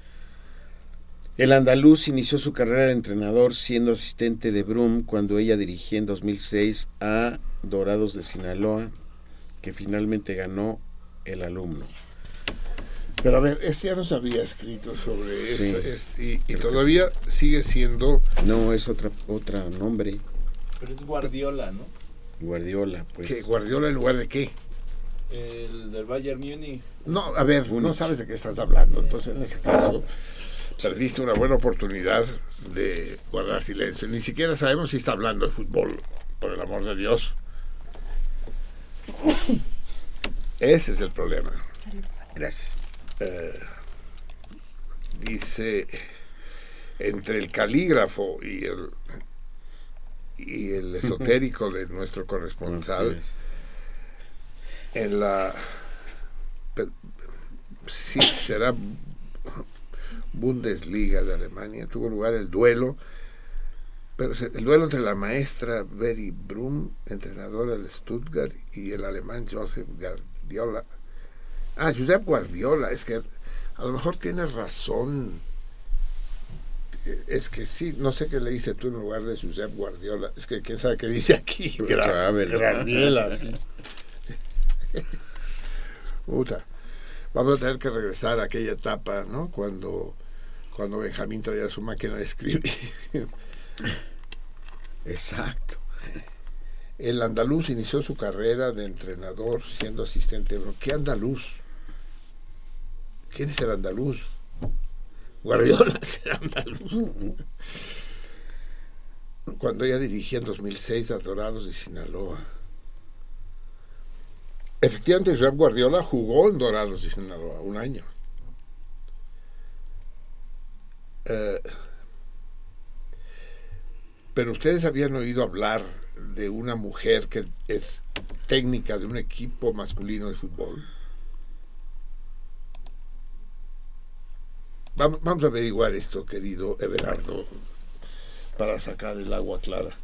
El andaluz inició su carrera de entrenador siendo asistente de Brum cuando ella dirigía en 2006 a Dorados de Sinaloa, que finalmente ganó el alumno. Pero a ver, este ya nos había escrito sobre Sí. esto, este, y, todavía sigue siendo No, es otra, otra nombre, Pero es Guardiola, ¿no? Guardiola, pues. Guardiola en lugar de qué. El del Bayern Múnich. No, a ver, no sabes de qué estás hablando. Entonces, en ese caso, perdiste una buena oportunidad de guardar silencio. Ni siquiera sabemos si está hablando de fútbol, por el amor de Dios. Ese es el problema. Gracias. Eh, dice, entre el calígrafo y el, y el esotérico de nuestro corresponsal, en la pe- sí será Bundesliga de Alemania tuvo lugar el duelo pero el duelo entre la maestra Veri Brum entrenadora de Stuttgart y el alemán Joseph Guardiola ah Josep Guardiola es que a lo mejor tienes razón es que sí, no sé qué le dice tú en lugar de Josep Guardiola. Es que quién sabe qué dice aquí. Pues Gra-. Graniela, sí. Puta. Vamos a tener que regresar a aquella etapa, ¿no? Cuando, cuando Benjamín traía su máquina de escribir. Exacto. El andaluz inició su carrera de entrenador siendo asistente. ¿Qué andaluz? ¿Quién es el andaluz? Guardiola es el andaluz. Cuando ella dirigía en 2006 a Dorados de Sinaloa. Efectivamente, Guardiola jugó en Dorados de Sinaloa un año. Eh, pero ustedes habían oído hablar de una mujer que es técnica de un equipo masculino de fútbol. Vamos, a averiguar esto, querido Everardo, para sacar el agua clara.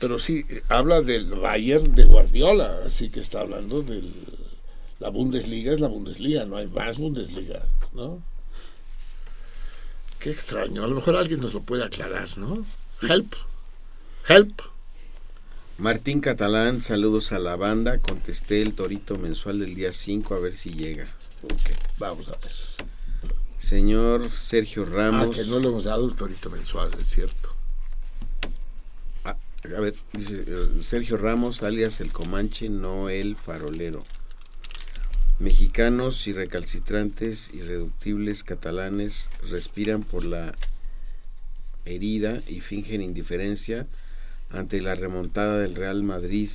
Pero sí, eh, habla del Bayern de Guardiola, así que está hablando de la Bundesliga, es la Bundesliga, no hay más Bundesliga, ¿no? Qué extraño, a lo mejor alguien nos lo puede aclarar, ¿no? Help, help. Martín Catalán, saludos a la banda. Contesté el torito mensual del día 5 a ver si llega. Ok, vamos a ver. Señor Sergio Ramos. Ah, que no le hemos dado el torito mensual, es cierto. Ah, a ver, dice eh, Sergio Ramos, alias el Comanche, no el farolero. Mexicanos y recalcitrantes irreductibles catalanes respiran por la herida y fingen indiferencia ante la remontada del Real Madrid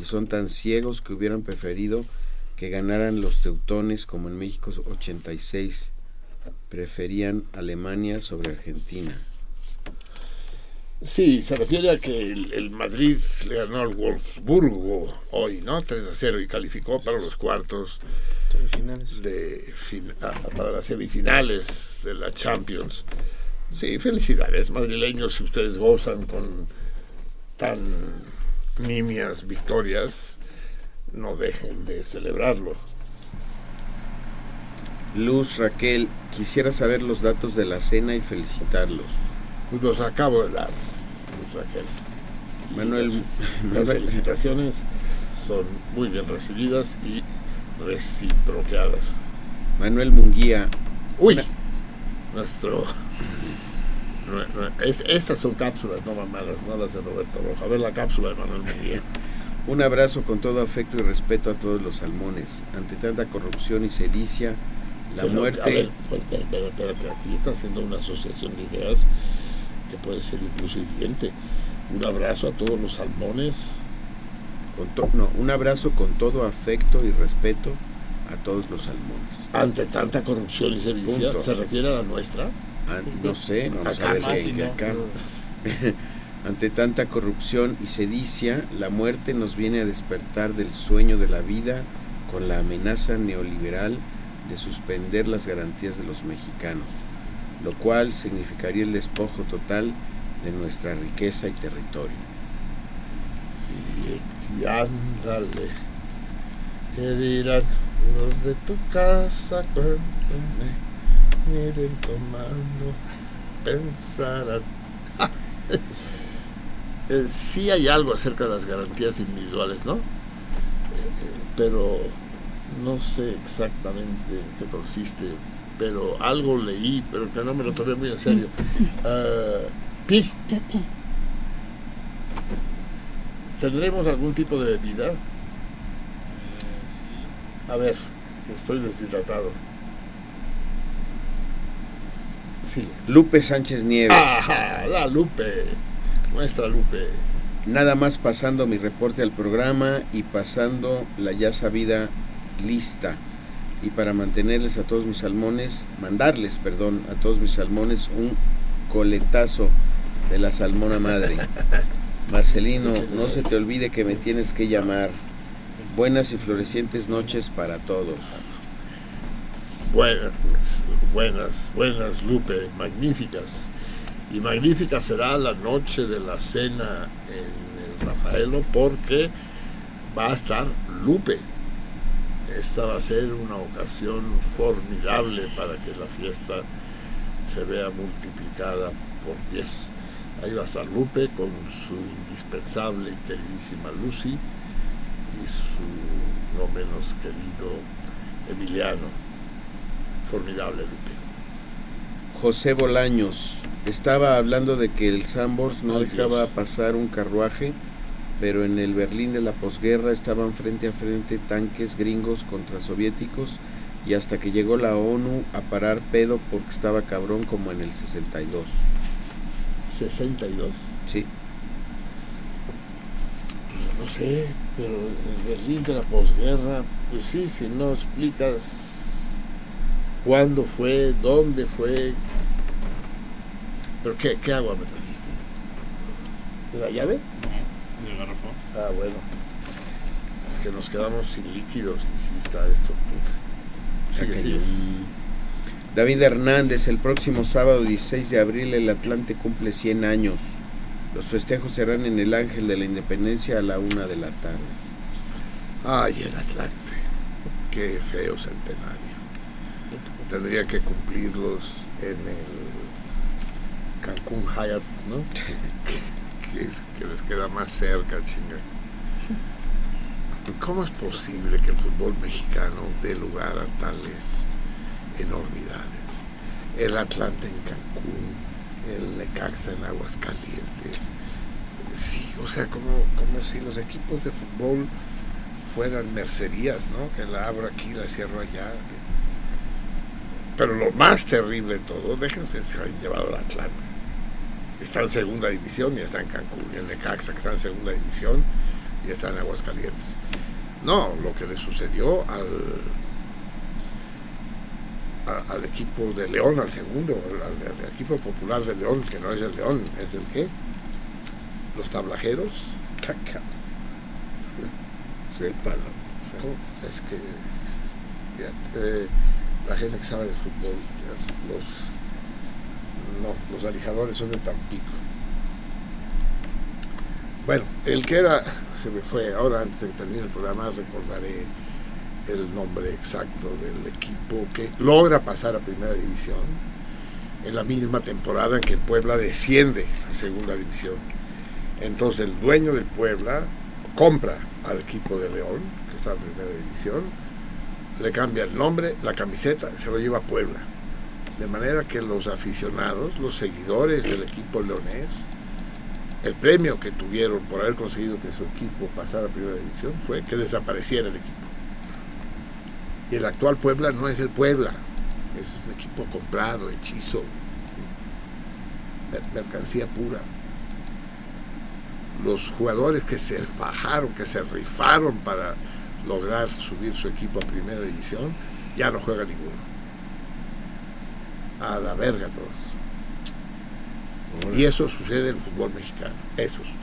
y son tan ciegos que hubieran preferido que ganaran los teutones como en México 86. Preferían Alemania sobre Argentina. Sí, se refiere a que el, el Madrid le ganó al Wolfsburgo hoy, ¿no? 3 a 0 y calificó para los cuartos Semifinales. de fin- ah, para las semifinales de la Champions. Sí, felicidades, madrileños, si ustedes gozan con tan nimias victorias, no dejen de celebrarlo. Luz Raquel, quisiera saber los datos de la cena y felicitarlos. Pues los acabo de dar, Luz Raquel. Manuel, Las felicitaciones son muy bien recibidas y reciprocadas. Manuel Munguía, Uy, nuestro. nue- nue- es- estas son cápsulas, no mamadas, no las de Roberto Roja. A ver la cápsula de Manuel Miguel. un abrazo con todo afecto y respeto a todos los salmones. Ante tanta corrupción y sedicia, la Se lo- a muerte... ver, espérate, espérate, aquí está haciendo una asociación de ideas que puede ser incluso hiriente. Un abrazo a todos los salmones. con to- no, un abrazo con todo afecto y respeto a todos los salmones. Ante tanta corrupción y Punto. ¿se refiere a la nuestra? Ah, no sé, no Acá acá. Ante tanta corrupción y sedicia, la muerte nos viene a despertar del sueño de la vida con la amenaza neoliberal de suspender las garantías de los mexicanos, lo cual significaría el despojo total de nuestra riqueza y territorio. Y, y ándale, ¿qué dirán los de tu casa cuando me miren tomando? Pensarán. Eh, sí hay algo acerca de las garantías individuales, ¿no? Eh, pero no sé exactamente en qué consiste, pero algo leí, pero que no me lo tomé muy en serio. Pi, ¿tendremos algún tipo de bebida? A ver, que estoy deshidratado. Sí. Lupe Sánchez Nieves. Ajá, la Lupe, nuestra Lupe. Nada más pasando mi reporte al programa y pasando la ya sabida lista. Y para mantenerles a todos mis salmones, mandarles, perdón, a todos mis salmones un coletazo de la salmona madre. Marcelino, no se te olvide que me tienes que llamar. Buenas y florecientes noches para todos. Buenas, buenas, buenas, Lupe, magníficas. Y magnífica será la noche de la cena en el Rafaelo porque va a estar Lupe. Esta va a ser una ocasión formidable para que la fiesta se vea multiplicada por 10. Ahí va a estar Lupe con su indispensable y queridísima Lucy y su no menos querido Emiliano. Formidable Lupe. José Bolaños, estaba hablando de que el Sambors no dejaba Dios. pasar un carruaje, pero en el Berlín de la posguerra estaban frente a frente tanques gringos contra soviéticos y hasta que llegó la ONU a parar pedo porque estaba cabrón como en el 62. 62. Sí. Pues no sé, pero el Berlín de la posguerra, pues sí, si no explicas cuándo fue, dónde fue. ¿Pero qué, qué agua me trajiste? ¿De la llave? ¿De garrafón? Ah, bueno. Es que nos quedamos sin líquidos y sí está esto. puta. Sigue, sigue. David Hernández, el próximo sábado 16 de abril el Atlante cumple 100 años. Los festejos serán en el Ángel de la Independencia a la una de la tarde. Ay, el Atlante. Qué feo centenario. Tendría que cumplirlos en el Cancún Hyatt, ¿no? que, es- que les queda más cerca, chinga. ¿Cómo es posible que el fútbol mexicano dé lugar a tales enormidades? El Atlante en Cancún, el Necaxa en Aguascalientes. Sí, o sea, como, como si los equipos de fútbol fueran mercerías, ¿no? Que la abro aquí, la cierro allá. Pero lo más terrible de todo, dejen ustedes que hayan llevado al Atlante. Está en segunda división y está en Cancún. Y el Necaxa que está en segunda división y está en Aguascalientes. No, lo que le sucedió al, a- al equipo de León, al segundo, al, al equipo popular de León, que no es el León, es el qué? Los tablajeros. Caca. ¿Cómo? Es que fíjate, eh, la gente que sabe de fútbol, los no, los alijadores son de Tampico. Bueno, el que era, se me fue, ahora antes de que termine el programa recordaré el nombre exacto del equipo que logra pasar a primera división en la misma temporada en que el Puebla desciende a segunda división. Entonces el dueño del Puebla compra al equipo de León, que está en primera división, le cambia el nombre, la camiseta, se lo lleva a Puebla. De manera que los aficionados, los seguidores del equipo leonés, el premio que tuvieron por haber conseguido que su equipo pasara a primera división fue que desapareciera el equipo. Y el actual Puebla no es el Puebla, es un equipo comprado, hechizo, mer- mercancía pura. Los jugadores que se fajaron, que se rifaron para lograr subir su equipo a primera división, ya no juega ninguno. A la verga todos. Y eso sucede en el fútbol mexicano. Eso sucede.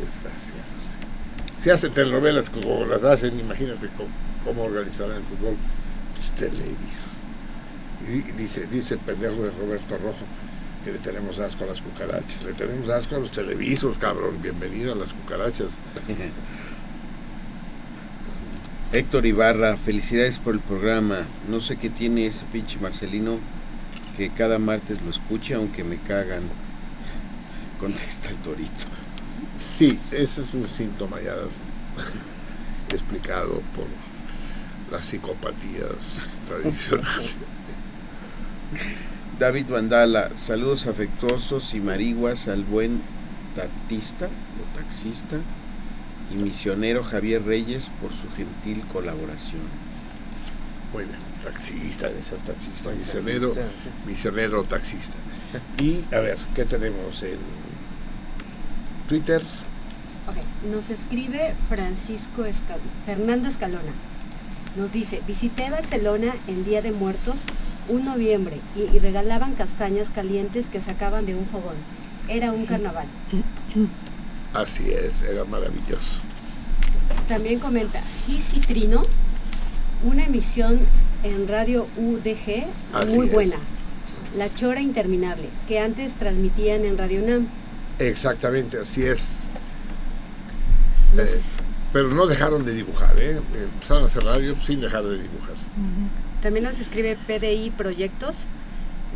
Desgraciados. Se hacen telenovelas como las hacen, imagínate cómo, cómo organizarán el fútbol. Pues televisos. Y dice, dice el pendejo de Roberto Rojo que le tenemos asco a las cucarachas. Le tenemos asco a los televisos, cabrón. Bienvenido a las cucarachas. Héctor Ibarra, felicidades por el programa. No sé qué tiene ese pinche Marcelino que cada martes lo escucha, aunque me cagan. Contesta el torito. Sí, ese es un síntoma ya explicado por las psicopatías tradicionales. David Vandala, saludos afectuosos y mariguas al buen tatista o taxista y misionero Javier Reyes por su gentil colaboración. Muy bien, taxista, debe ser taxista, misionero, misionero taxista. Y a ver, ¿qué tenemos en Twitter? Ok, nos escribe Francisco Escal Fernando Escalona. Nos dice, visité Barcelona en Día de Muertos un noviembre y, y regalaban castañas calientes que sacaban de un fogón. Era un carnaval. Así es, era maravilloso. También comenta Gis y Trino, una emisión en radio UDG Así muy es. buena. La Chora Interminable, que antes transmitían en Radio Nam. Exactamente, así es. Eh, pero no dejaron de dibujar, ¿eh? Empezaron a hacer radio sin dejar de dibujar. También nos escribe PDI Proyectos.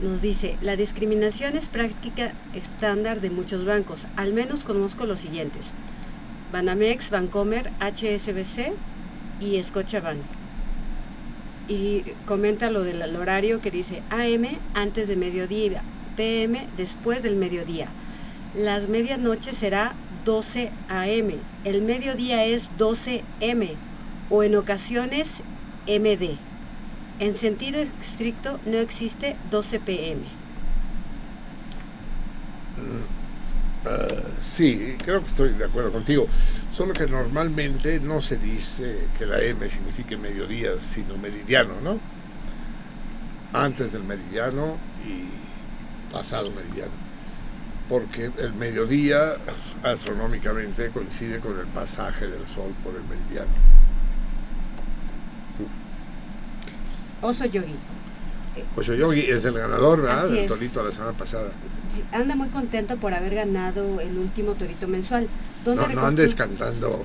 Nos dice, la discriminación es práctica estándar de muchos bancos. Al menos conozco los siguientes. Banamex, Bancomer, HSBC y Scotiabank. Y comenta lo del el horario que dice AM antes de mediodía, PM después del mediodía. Las medianoches será 12 AM. El mediodía es 12 M o en ocasiones MD. En sentido estricto no existe 12 PM. Ah, sí, creo que estoy de acuerdo contigo. Solo que normalmente no se dice que la M signifique mediodía, sino meridiano, ¿no? Antes del meridiano y pasado meridiano. Porque el mediodía astronómicamente coincide con el pasaje del sol por el meridiano. Oso Yogi. Ocho Yogi es el ganador, ¿verdad? Del torito la semana pasada. Anda muy contento por haber ganado el último torito mensual. ¿Dónde, No, no andes cantando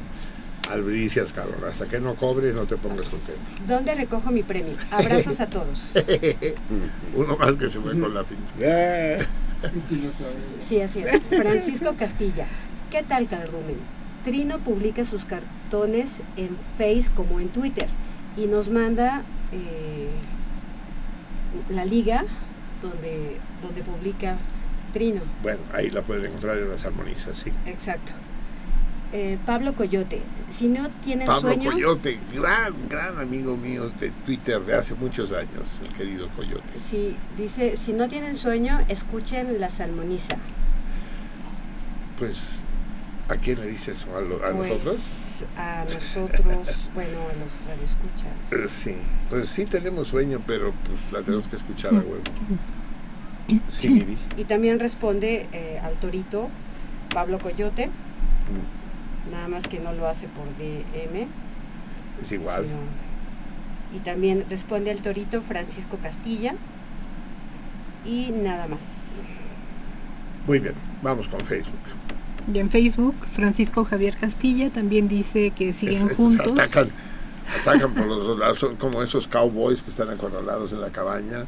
albricias, cabrón. Hasta que no cobres no te pongas contento. ¿Dónde recojo mi premio? Abrazos a todos. Uno más que se fue con la finta. Sí, así es. Francisco Castilla. ¿Qué tal, Cardumen? Trino publica sus cartones en Face como en Twitter y nos manda eh, la liga donde, donde publica Trino. Bueno, ahí la pueden encontrar en las armonías, sí. Exacto. Eh, Pablo Coyote. Si no tienen Pablo sueño... Coyote, gran, gran amigo mío de Twitter de hace muchos años, el querido Coyote. Sí, dice, si no tienen sueño, escuchen la salmoniza. Pues, ¿a quién le dice eso? ¿A, lo- a Pues, nosotros? A nosotros, bueno, a los radioescuchas. Eh, sí, pues sí tenemos sueño, pero pues la tenemos que escuchar a huevo. Sí, Miri. Y también responde eh, al torito Pablo Coyote, nada más que no lo hace por DM. Es igual. sino- y también responde al torito Francisco Castilla. Y nada más. Muy bien, vamos con Facebook. Y en Facebook, Francisco Javier Castilla también dice que siguen juntos. Atacan, atacan por los dos lados, son como esos cowboys que están acorralados en la cabaña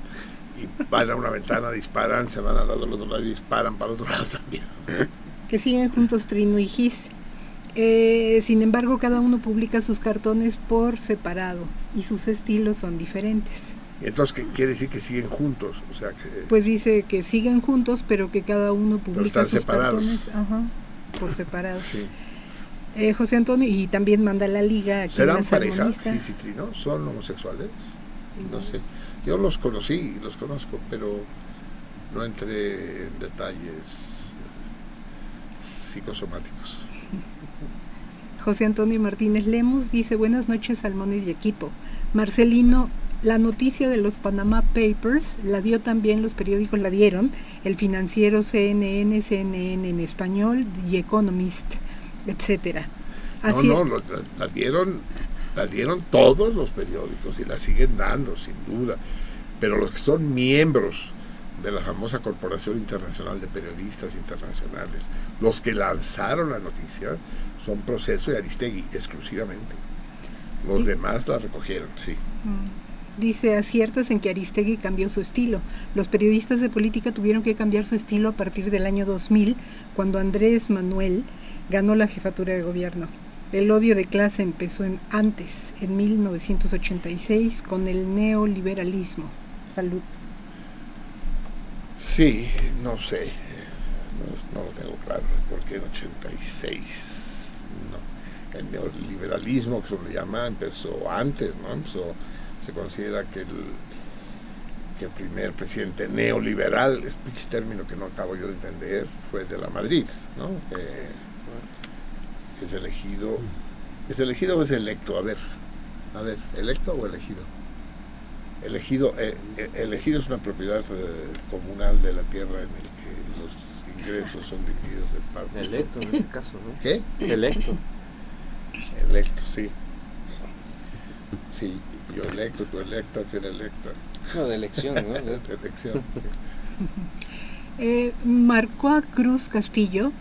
y van a una ventana, disparan, se van al lado del otro lado y disparan para el otro lado también. que siguen juntos Trino y Gis. Eh, sin embargo, cada uno publica sus cartones por separado y sus estilos son diferentes. Entonces, ¿qué quiere decir que siguen juntos? O sea, que Pues dice que siguen juntos, pero que cada uno publica están sus separados. cartones ajá, por separado. sí. Eh, José Antonio, y también manda la liga aquí ¿serán pareja, y Trino? ¿Son homosexuales? No sé. Yo los conocí, los conozco, pero no entré en detalles eh, psicosomáticos. José Antonio Martínez Lemus dice buenas noches Salmones y equipo. Marcelino La noticia de los Panama Papers la dio también, los periódicos la dieron, el financiero CNN, CNN en español, The Economist, etcétera. no, no, la, la, dieron, la dieron todos los periódicos y la siguen dando, sin duda. Pero los que son miembros de la famosa Corporación Internacional de Periodistas Internacionales, los que lanzaron la noticia son Proceso y Aristegui exclusivamente. Los demás la recogieron, sí. Mm. Dice, aciertas en que Aristegui cambió su estilo. Los periodistas de política tuvieron que cambiar su estilo a partir del año 2000, cuando Andrés Manuel ganó la jefatura de gobierno. El odio de clase empezó en, antes, en 1986, con el neoliberalismo. Salud. Sí, no sé, no, no, lo tengo claro, porque en 86, no. El neoliberalismo, que se le llama, empezó antes, ¿no? Empezó, se considera que el, que el primer presidente neoliberal, es un término que no acabo yo de entender, fue de la Madrid, ¿no? Eh, es elegido, ¿es elegido o es electo? A ver, a ver, ¿electo o elegido? Elegido, eh, eh, elegido es una propiedad eh, comunal de la tierra en el que los ingresos son divididos en partes. Electo en este caso, ¿no? ¿Qué? Electo. Electo, sí. Sí, yo electo, tú electa, ser electa. No, de elección, ¿no? de elección, sí. Eh, Marcoa Cruz Castillo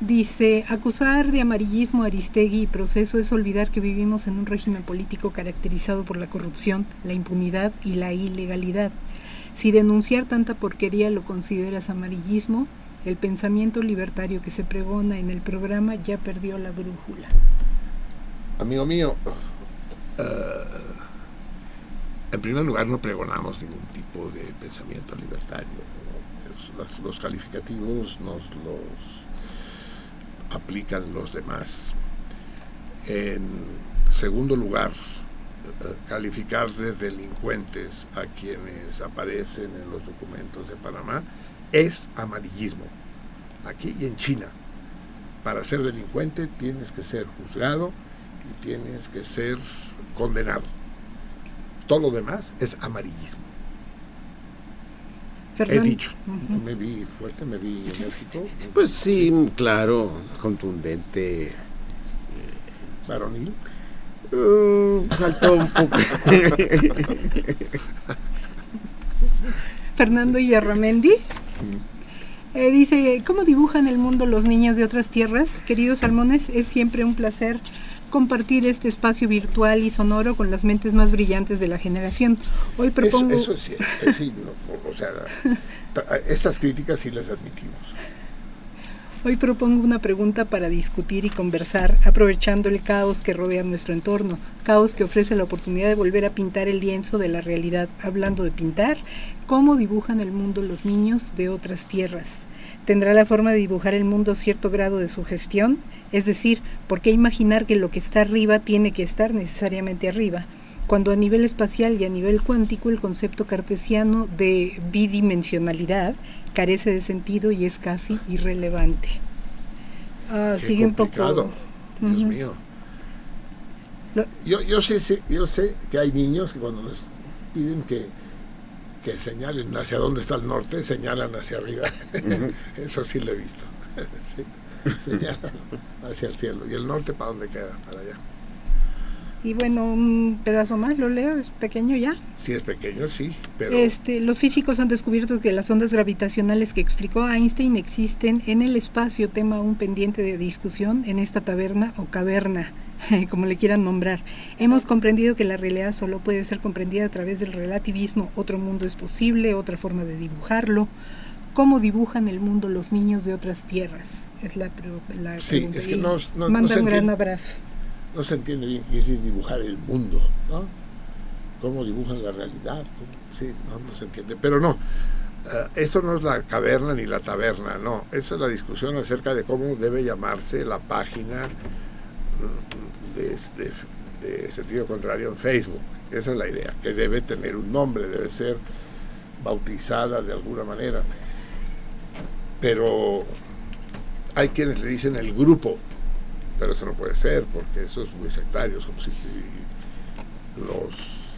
Dice, acusar de amarillismo a Aristegui y proceso es olvidar que vivimos en un régimen político caracterizado por la corrupción, la impunidad y la ilegalidad. Si denunciar tanta porquería lo consideras amarillismo, el pensamiento libertario que se pregona en el programa ya perdió la brújula. Amigo mío, uh, en primer lugar no pregonamos ningún tipo de pensamiento libertario. Los, los calificativos nos los aplican los demás. En segundo lugar, eh, calificar de delincuentes a quienes aparecen en los documentos de Panamá es amarillismo. Aquí y en China. Para ser delincuente tienes que ser juzgado y tienes que ser condenado. Todo lo demás es amarillismo. He dicho. Me vi fuerte, me vi enérgico. Pues sí, claro, contundente. ¿Varonil? Uh, faltó un poco. Fernando Yarramendi. Eh, dice, ¿cómo dibujan el mundo los niños de otras tierras? Queridos salmones, es siempre un placer compartir este espacio virtual y sonoro con las mentes más brillantes de la generación. Hoy propongo... Eso, eso es cierto, sí, no, o sea, estas críticas sí las admitimos. Hoy propongo una pregunta para discutir y conversar, aprovechando el caos que rodea nuestro entorno, caos que ofrece la oportunidad de volver a pintar el lienzo de la realidad. Hablando de pintar, ¿cómo dibujan el mundo los niños de otras tierras? ¿Tendrá la forma de dibujar el mundo cierto grado de sugestión? Es decir, ¿por qué imaginar que lo que está arriba tiene que estar necesariamente arriba? Cuando a nivel espacial y a nivel cuántico el concepto cartesiano de bidimensionalidad carece de sentido y es casi irrelevante. Ah, sigue un poco. Dios mío. Yo, yo, sé, yo sé que hay niños que cuando les piden que, que señalen hacia dónde está el norte, señalan hacia arriba. Eso sí lo he visto. sí señalan hacia el cielo. ¿Y el norte para dónde queda? Para allá. Y bueno, un pedazo más, lo leo, es pequeño ya. Sí, es pequeño, sí, pero... Este, los físicos han descubierto que las ondas gravitacionales que explicó Einstein existen en el espacio, tema un pendiente de discusión en esta taberna o caverna, como le quieran nombrar. Hemos comprendido que la realidad solo puede ser comprendida a través del relativismo, otro mundo es posible, otra forma de dibujarlo. ¿Cómo dibujan el mundo los niños de otras tierras? Es la, la sí, es que no, no, Manda un gran abrazo. No se entiende bien qué es dibujar el mundo, ¿no? Cómo dibujan la realidad. Sí, no, se entiende. Pero no, uh, esto no es la caverna ni la taberna, no. Esa es la discusión acerca de cómo debe llamarse la página de, sentido contrario en Facebook. Esa es la idea, que debe tener un nombre, debe ser bautizada de alguna manera pero hay quienes le dicen el grupo, pero eso no puede ser, porque eso es muy sectario, como si los,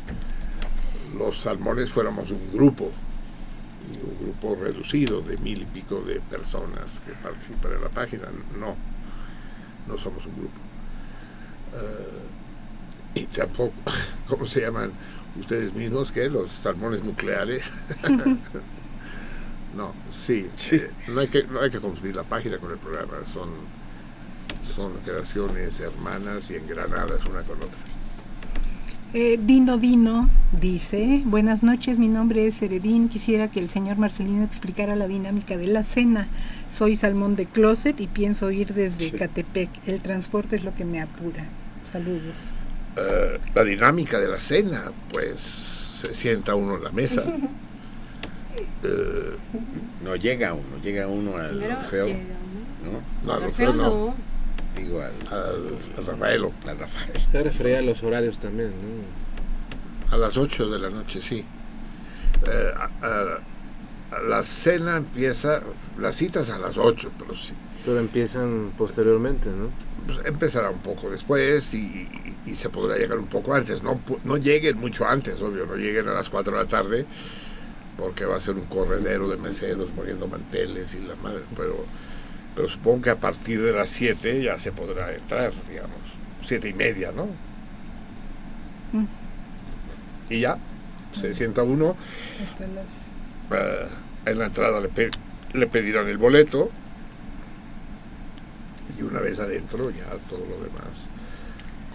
los salmones fuéramos un grupo, un grupo reducido de mil y pico de personas que participan en la página. No, no somos un grupo. Eh, y tampoco, ¿cómo se llaman ustedes mismos? que Los salmones nucleares. no, sí, eh, no, hay que, no hay que confundir la página con el programa, son, son creaciones hermanas y engranadas una con otra. Eh, Dino Dino dice, buenas noches, mi nombre es Heredín, quisiera que el señor Marcelino explicara la dinámica de la cena. Soy salmón de closet y pienso ir desde Catepec. El transporte es lo que me apura. Saludos. Eh, la dinámica de la cena, pues se sienta uno en la mesa. Eh, no llega uno, llega uno al llega ¿no? no, al Orfeo no. Digo al, al, al Rafaelo. al Rafael. Se refería a los horarios también, ¿no? A las 8 de la noche, sí. Eh, a- a- a la cena empieza, las citas a las 8, pero sí. Pero empiezan posteriormente, ¿no? pues, empezará un poco después y, y se podrá llegar un poco antes. No, no lleguen mucho antes, obvio, no lleguen a las 4 de la tarde, porque va a ser un corredero de meseros poniendo manteles y la madre, pero, pero supongo que a partir de las 7 ya se podrá entrar, digamos, siete y media, ¿no? Mm. Y ya, se sienta uno, Hasta las... eh, en la entrada le, pe- le pedirán el boleto y una vez adentro ya todo lo demás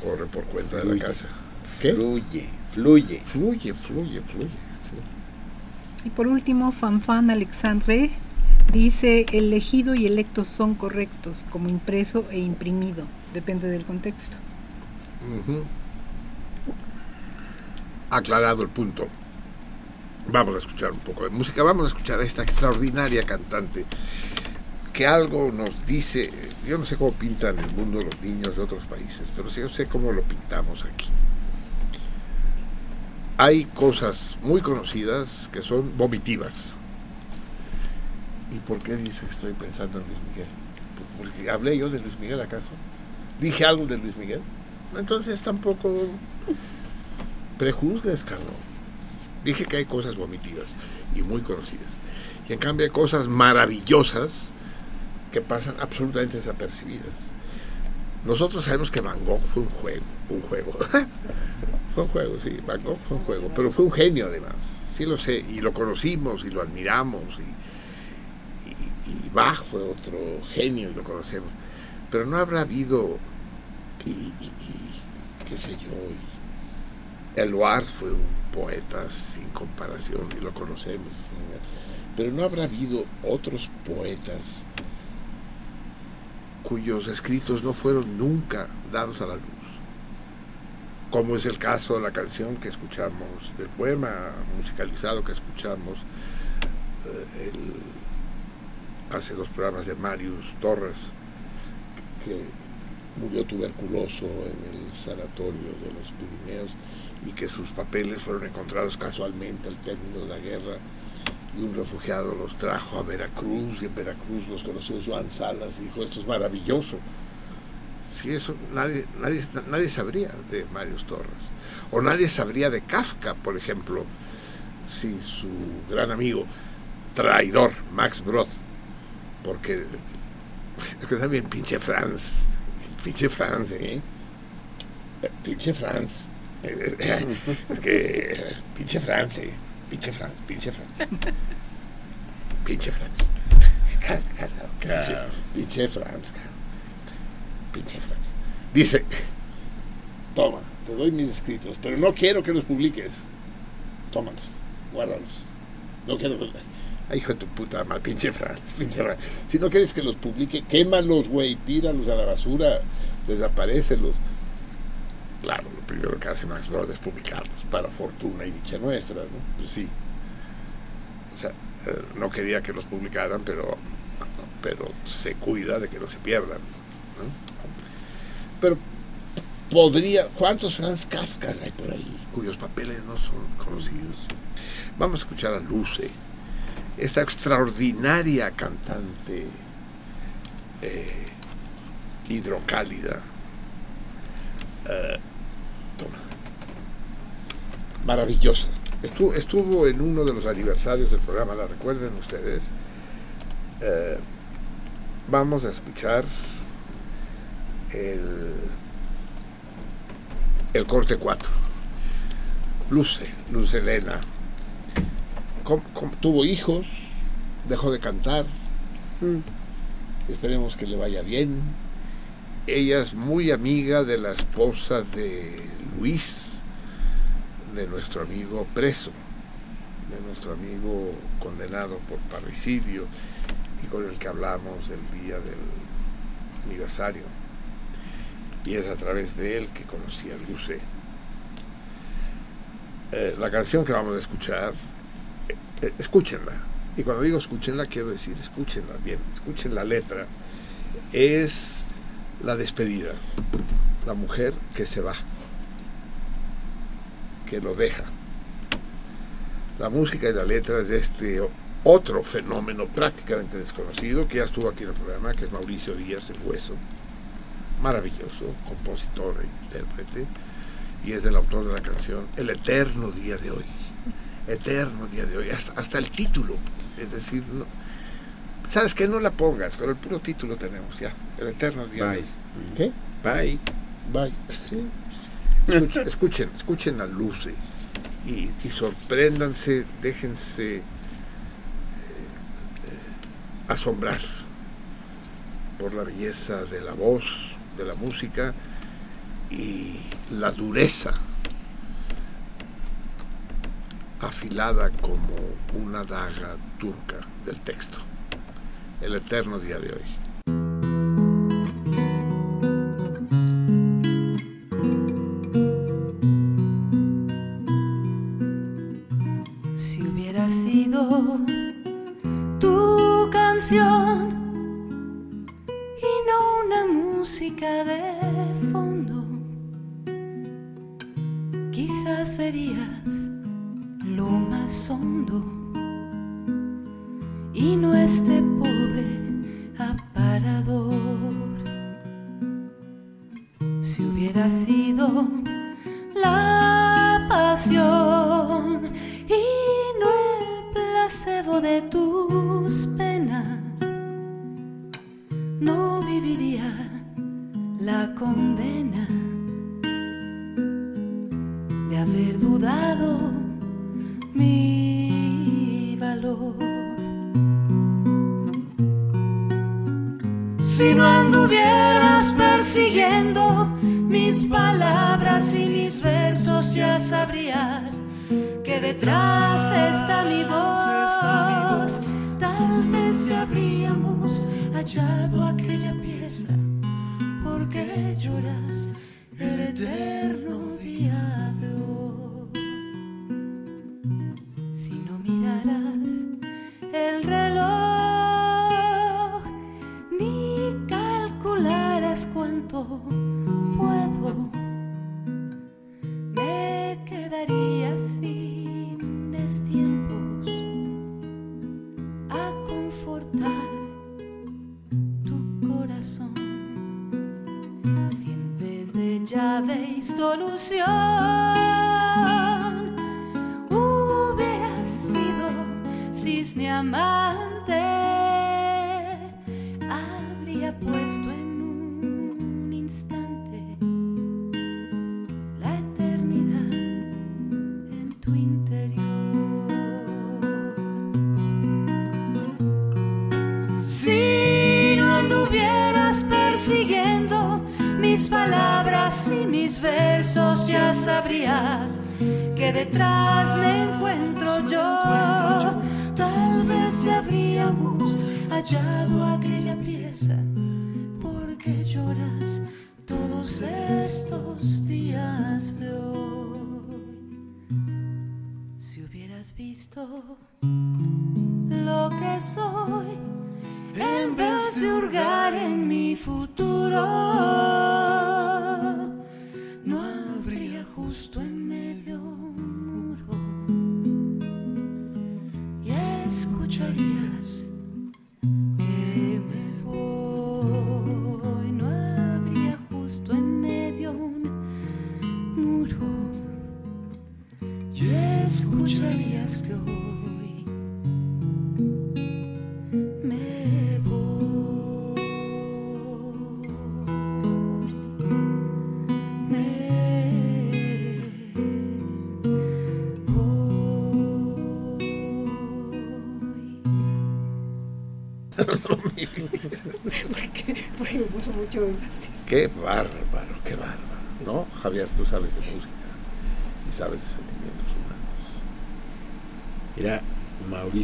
corre por cuenta de la casa. ¿Qué? Fluye, fluye. Fluye, fluye, fluye. sí. Y por último, Fanfan Alexandre dice, elegido y electo son correctos, como impreso e imprimido. Depende del contexto. Aclarado el punto. Vamos a escuchar un poco de música, vamos a escuchar a esta extraordinaria cantante que algo nos dice, yo no sé cómo pintan el mundo los niños de otros países, pero sí yo sé cómo lo pintamos aquí. Hay cosas muy conocidas que son vomitivas. ¿Y por qué dice que estoy pensando en Luis Miguel? Porque hablé yo de Luis Miguel acaso. ¿Dije algo de Luis Miguel? Entonces tampoco prejuzgues, Carlos. Dije que hay cosas vomitivas y muy conocidas. Y en cambio hay cosas maravillosas que pasan absolutamente desapercibidas. Nosotros sabemos que Van Gogh fue un juego, un juego. fue un juego, sí, Van Gogh fue un juego, pero fue un genio además. Sí lo sé, y lo conocimos y lo admiramos. Y, Bach fue otro genio y lo conocemos. Pero no habrá habido, y, qué sé yo, Eluard fue un poeta sin comparación y lo conocemos. Pero no habrá habido otros poetas cuyos escritos no fueron nunca dados a la luz. Como es el caso de la canción que escuchamos, del poema musicalizado que escuchamos eh, el- hace los programas de Marius Torres, que murió tuberculoso en el sanatorio de los Pirineos y que sus papeles fueron encontrados casualmente al término de la guerra y un refugiado los trajo a Veracruz y en Veracruz los conoció Joan Salas y dijo esto es maravilloso. Si eso nadie, nadie, nadie sabría de Marius Torres. O nadie sabría de Kafka, por ejemplo, si su gran amigo traidor, Max Brod, porque es que también pinche Franz, pinche Franz, ¿eh? Pinche Franz. Es que pinche Franz, ¿eh? Pinche Franz, pinche Franz. Pinche Franz. Ca- ca- Pinche, pinche Franz. Pinche Franz. Dice, toma, te doy mis escritos, pero no quiero que los publiques. Tómalos, guárdalos. No quiero que... Ay, hijo de tu puta madre, pinche Franz, pinche Franz. Si no quieres que los publique, quémalos, güey, tíralos a la basura, desaparécelos. Claro, lo primero que hace Max Brod es publicarlos, para fortuna y dicha nuestra, ¿no? Pues sí. O sea, eh, no quería que los publicaran, pero, pero se cuida de que no se pierdan. Pero podría, ¿cuántos Franz Kafkas hay por ahí cuyos papeles no son conocidos? Vamos a escuchar a Luce, esta extraordinaria cantante eh, hidrocálida. Eh, toma. Maravillosa, Estuvo, estuvo en uno de los aniversarios del programa, ¿la recuerden ustedes? Eh, vamos a escuchar el, el corte 4. Luce, Luce Elena. Com- com- tuvo hijos, dejó de cantar. Esperemos que le vaya bien. Ella es muy amiga de la esposa de Luis, de nuestro amigo preso, de nuestro amigo condenado por parricidio y con el que hablamos el día del aniversario. Y es a través de él que conocí a Luce. Eh, la canción que vamos a escuchar, eh, escúchenla. Y cuando digo escúchenla, quiero decir escúchenla bien, escuchen la letra. Es la despedida, la mujer que se va, que lo deja. La música y la letra es de este otro fenómeno prácticamente desconocido que ya estuvo aquí en el programa, que es Mauricio Díaz, el Hueso. Maravilloso, compositor e intérprete, y es el autor de la canción El Eterno Día de Hoy. Eterno Día de Hoy, hasta, hasta el título. Es decir, no, ¿sabes qué? No la pongas, con el puro título tenemos ya. El Eterno Día de. Hoy. ¿Qué? Bye. Bye. Escuchen, escuchen, escuchen a Luce y, y sorpréndanse, déjense eh, eh, asombrar por la belleza de la voz, de la música y la dureza afilada como una daga turca del texto. El eterno día de hoy.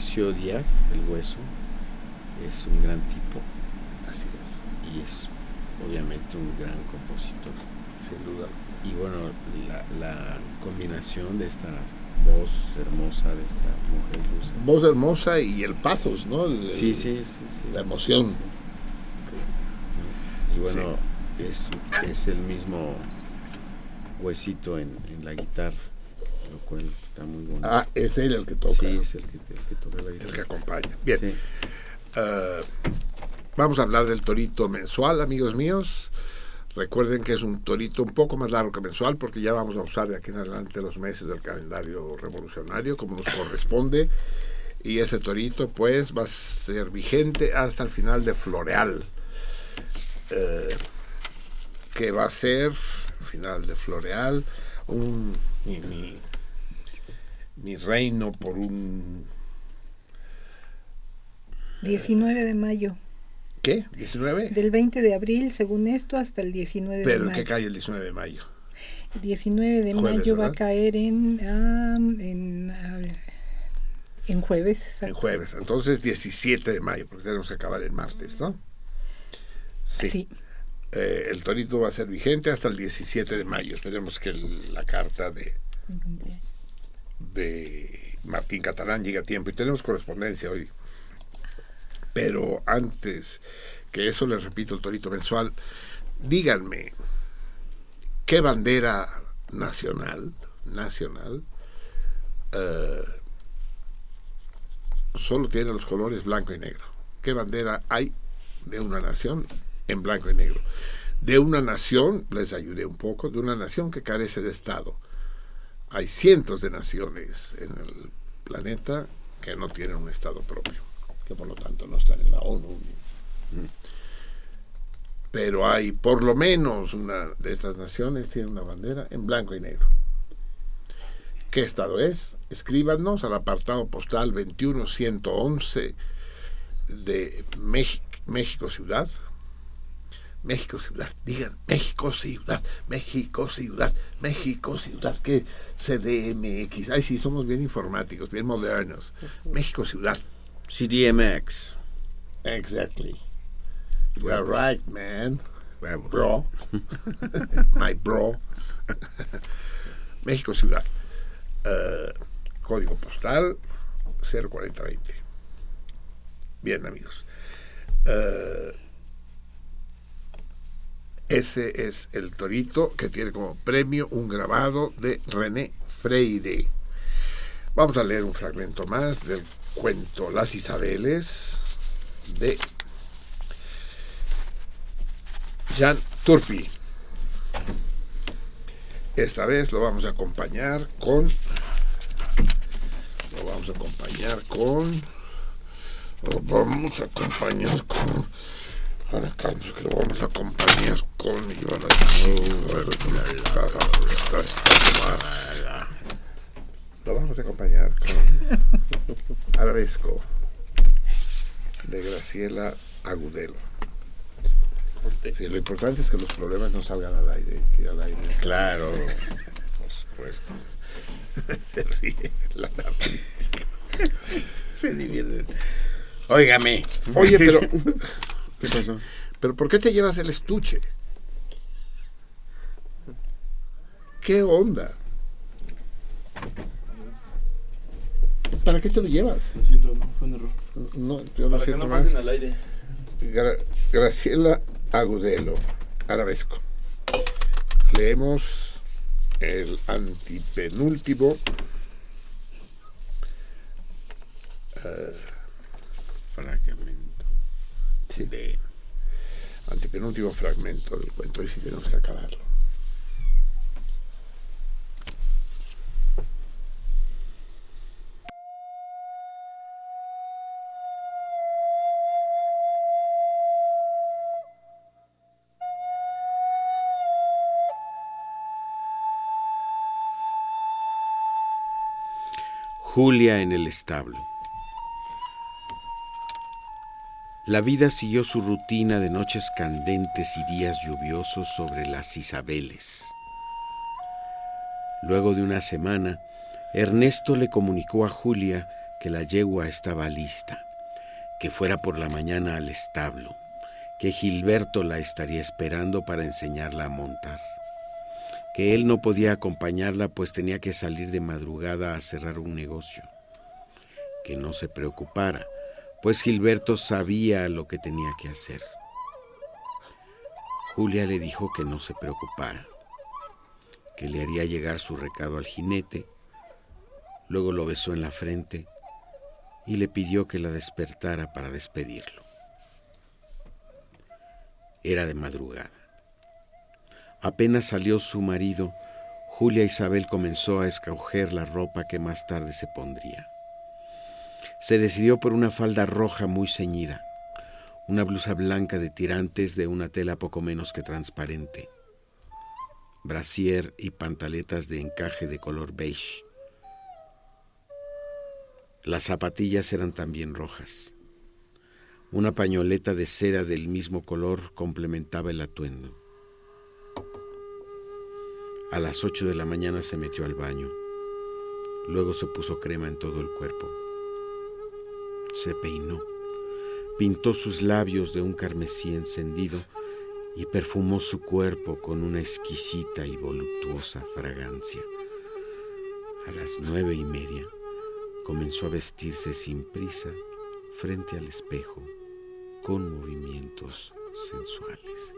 Mauricio Díaz, el hueso, es un gran tipo. Así es. Y es obviamente un gran compositor. Sin duda. Y bueno, la, la combinación de esta voz hermosa de esta mujer dulce. Voz hermosa y el pathos, ¿no? El- Sí, sí, sí, sí. La emoción. Y bueno, es, es el mismo huesito en, en la guitarra, lo cual está muy bonito. Ah, es él el que toca. Sí, es el que, el que toca la guitarra. El que acompaña. Bien. Sí. Eh, vamos a hablar del torito mensual, amigos míos. Recuerden que es un torito un poco más largo que mensual porque ya vamos a usar de aquí en adelante los meses del calendario revolucionario como nos corresponde. Y ese torito pues va a ser vigente hasta el final de Floreal. Eh, que va a ser, final de Floreal, un, mi, mi- mi reino por un 19 de mayo. ¿Qué? ¿19? Del 20 de abril, según esto, hasta el 19 de Pero ¿en mayo. qué cae el 19 de mayo? 19 de Jueves, mayo va a ¿verdad? caer en, ah, en, ah, en jueves. exacto. En jueves. Entonces 17 de mayo, porque tenemos que acabar el martes, ¿no? Sí. Sí. Eh, el torito va a ser vigente hasta el 17 de mayo. Esperemos que el- la carta de, de Martín Catalán llegue a tiempo. Y tenemos correspondencia hoy. Pero antes que eso, les repito, el torito mensual, díganme, ¿qué bandera nacional, nacional, eh, solo tiene los colores blanco y negro? ¿Qué bandera hay de una nación en blanco y negro? De una nación, les ayudé un poco, de una nación que carece de Estado. Hay cientos de naciones en el planeta que no tienen un Estado propio, que por lo tanto no están en la ONU. Mm. Pero hay por lo menos una de estas naciones tiene una bandera en blanco y negro. ¿Qué estado es? Escríbanos al apartado postal 21111 de México, México Ciudad. México Ciudad, digan México Ciudad, México Ciudad, México Ciudad, que CDMX. Ay, sí, somos bien informáticos, bien modernos. México Ciudad. CDMX. Exactly. You are right, man. Bro. My bro. México Ciudad. Eh, código postal 04020. Bien, amigos. Eh, ese es el torito que tiene como premio un grabado de René Freire. Vamos a leer un fragmento más del cuento Las Isabeles de Jan Turpi. Esta vez lo vamos a acompañar con. Lo vamos a acompañar con. Lo vamos a acompañar con. Canso que lo vamos a acompañar con. a- Lo vamos a acompañar con. Arabesco. De Graciela Agudelo. Sí, lo importante es que los problemas no salgan al aire. Que al aire Claro, por supuesto. Se ríe la. Se divierten. Óigame. Oye, pero. ¿Qué pasó? ¿Pero por qué te llevas el estuche? ¿Qué onda? ¿Para qué te lo llevas? Lo siento, no, fue un error. No, yo lo Para que no más. pasen al aire. Gra- Graciela Agudelo, arabesco. Leemos el antipenúltimo. eh, Fragmento. Sí, antepenúltimo fragmento del cuento, y si tenemos que acabarlo. Julia en el establo. La vida siguió su rutina de noches candentes y días lluviosos sobre las Isabeles. Luego de una semana, Ernesto le comunicó a Julia que la yegua estaba lista, que fuera por la mañana al establo, que Gilberto la estaría esperando para enseñarla a montar, que él no podía acompañarla pues tenía que salir de madrugada a cerrar un negocio, que no se preocupara, pues Gilberto sabía lo que tenía que hacer. Julia le dijo que no se preocupara, que le haría llegar su recado al jinete, luego lo besó en la frente y le pidió que la despertara para despedirlo. Era de madrugada. Apenas salió su marido, Julia Isabel comenzó a escoger la ropa que más tarde se pondría. Se decidió por una falda roja muy ceñida, una blusa blanca de tirantes de una tela poco menos que transparente, brasier y pantaletas de encaje de color beige. Las zapatillas eran también rojas. Una pañoleta de seda del mismo color complementaba el atuendo. A las ocho de la mañana se metió al baño. Luego se puso crema en todo el cuerpo. Se peinó, pintó sus labios de un carmesí encendido y perfumó su cuerpo con una exquisita y voluptuosa fragancia. A las nueve y media comenzó a vestirse sin prisa frente al espejo con movimientos sensuales.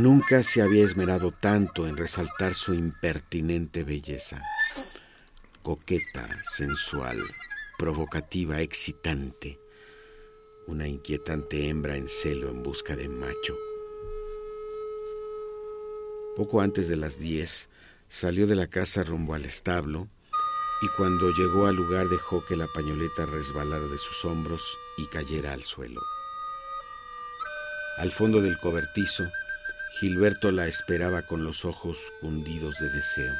Nunca se había esmerado tanto en resaltar su impertinente belleza. Coqueta, sensual, provocativa, excitante. Una inquietante hembra en celo en busca de macho. Poco antes de las diez, salió de la casa rumbo al establo y cuando llegó al lugar dejó que la pañoleta resbalara de sus hombros y cayera al suelo. Al fondo del cobertizo, Gilberto la esperaba con los ojos hundidos de deseo,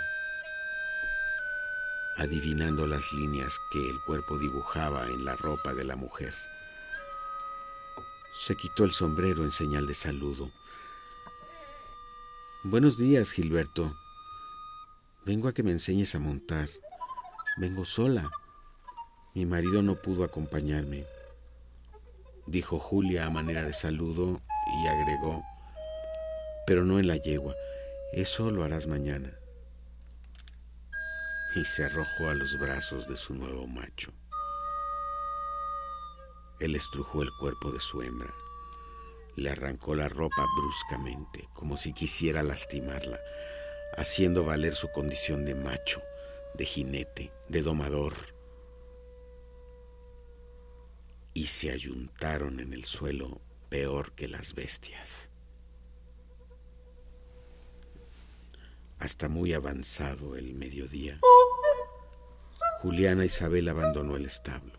adivinando las líneas que el cuerpo dibujaba en la ropa de la mujer. Se quitó el sombrero en señal de saludo. Buenos días, Gilberto. Vengo a que me enseñes a montar. Vengo sola. Mi marido no pudo acompañarme, dijo Julia a manera de saludo y agregó, pero no en la yegua. Eso lo harás mañana. Y se arrojó a los brazos de su nuevo macho. Él estrujó el cuerpo de su hembra. Le arrancó la ropa bruscamente, como si quisiera lastimarla, haciendo valer su condición de macho, de jinete, de domador. Y se ayuntaron en el suelo peor que las bestias. Hasta muy avanzado el mediodía, Juliana Isabel abandonó el establo.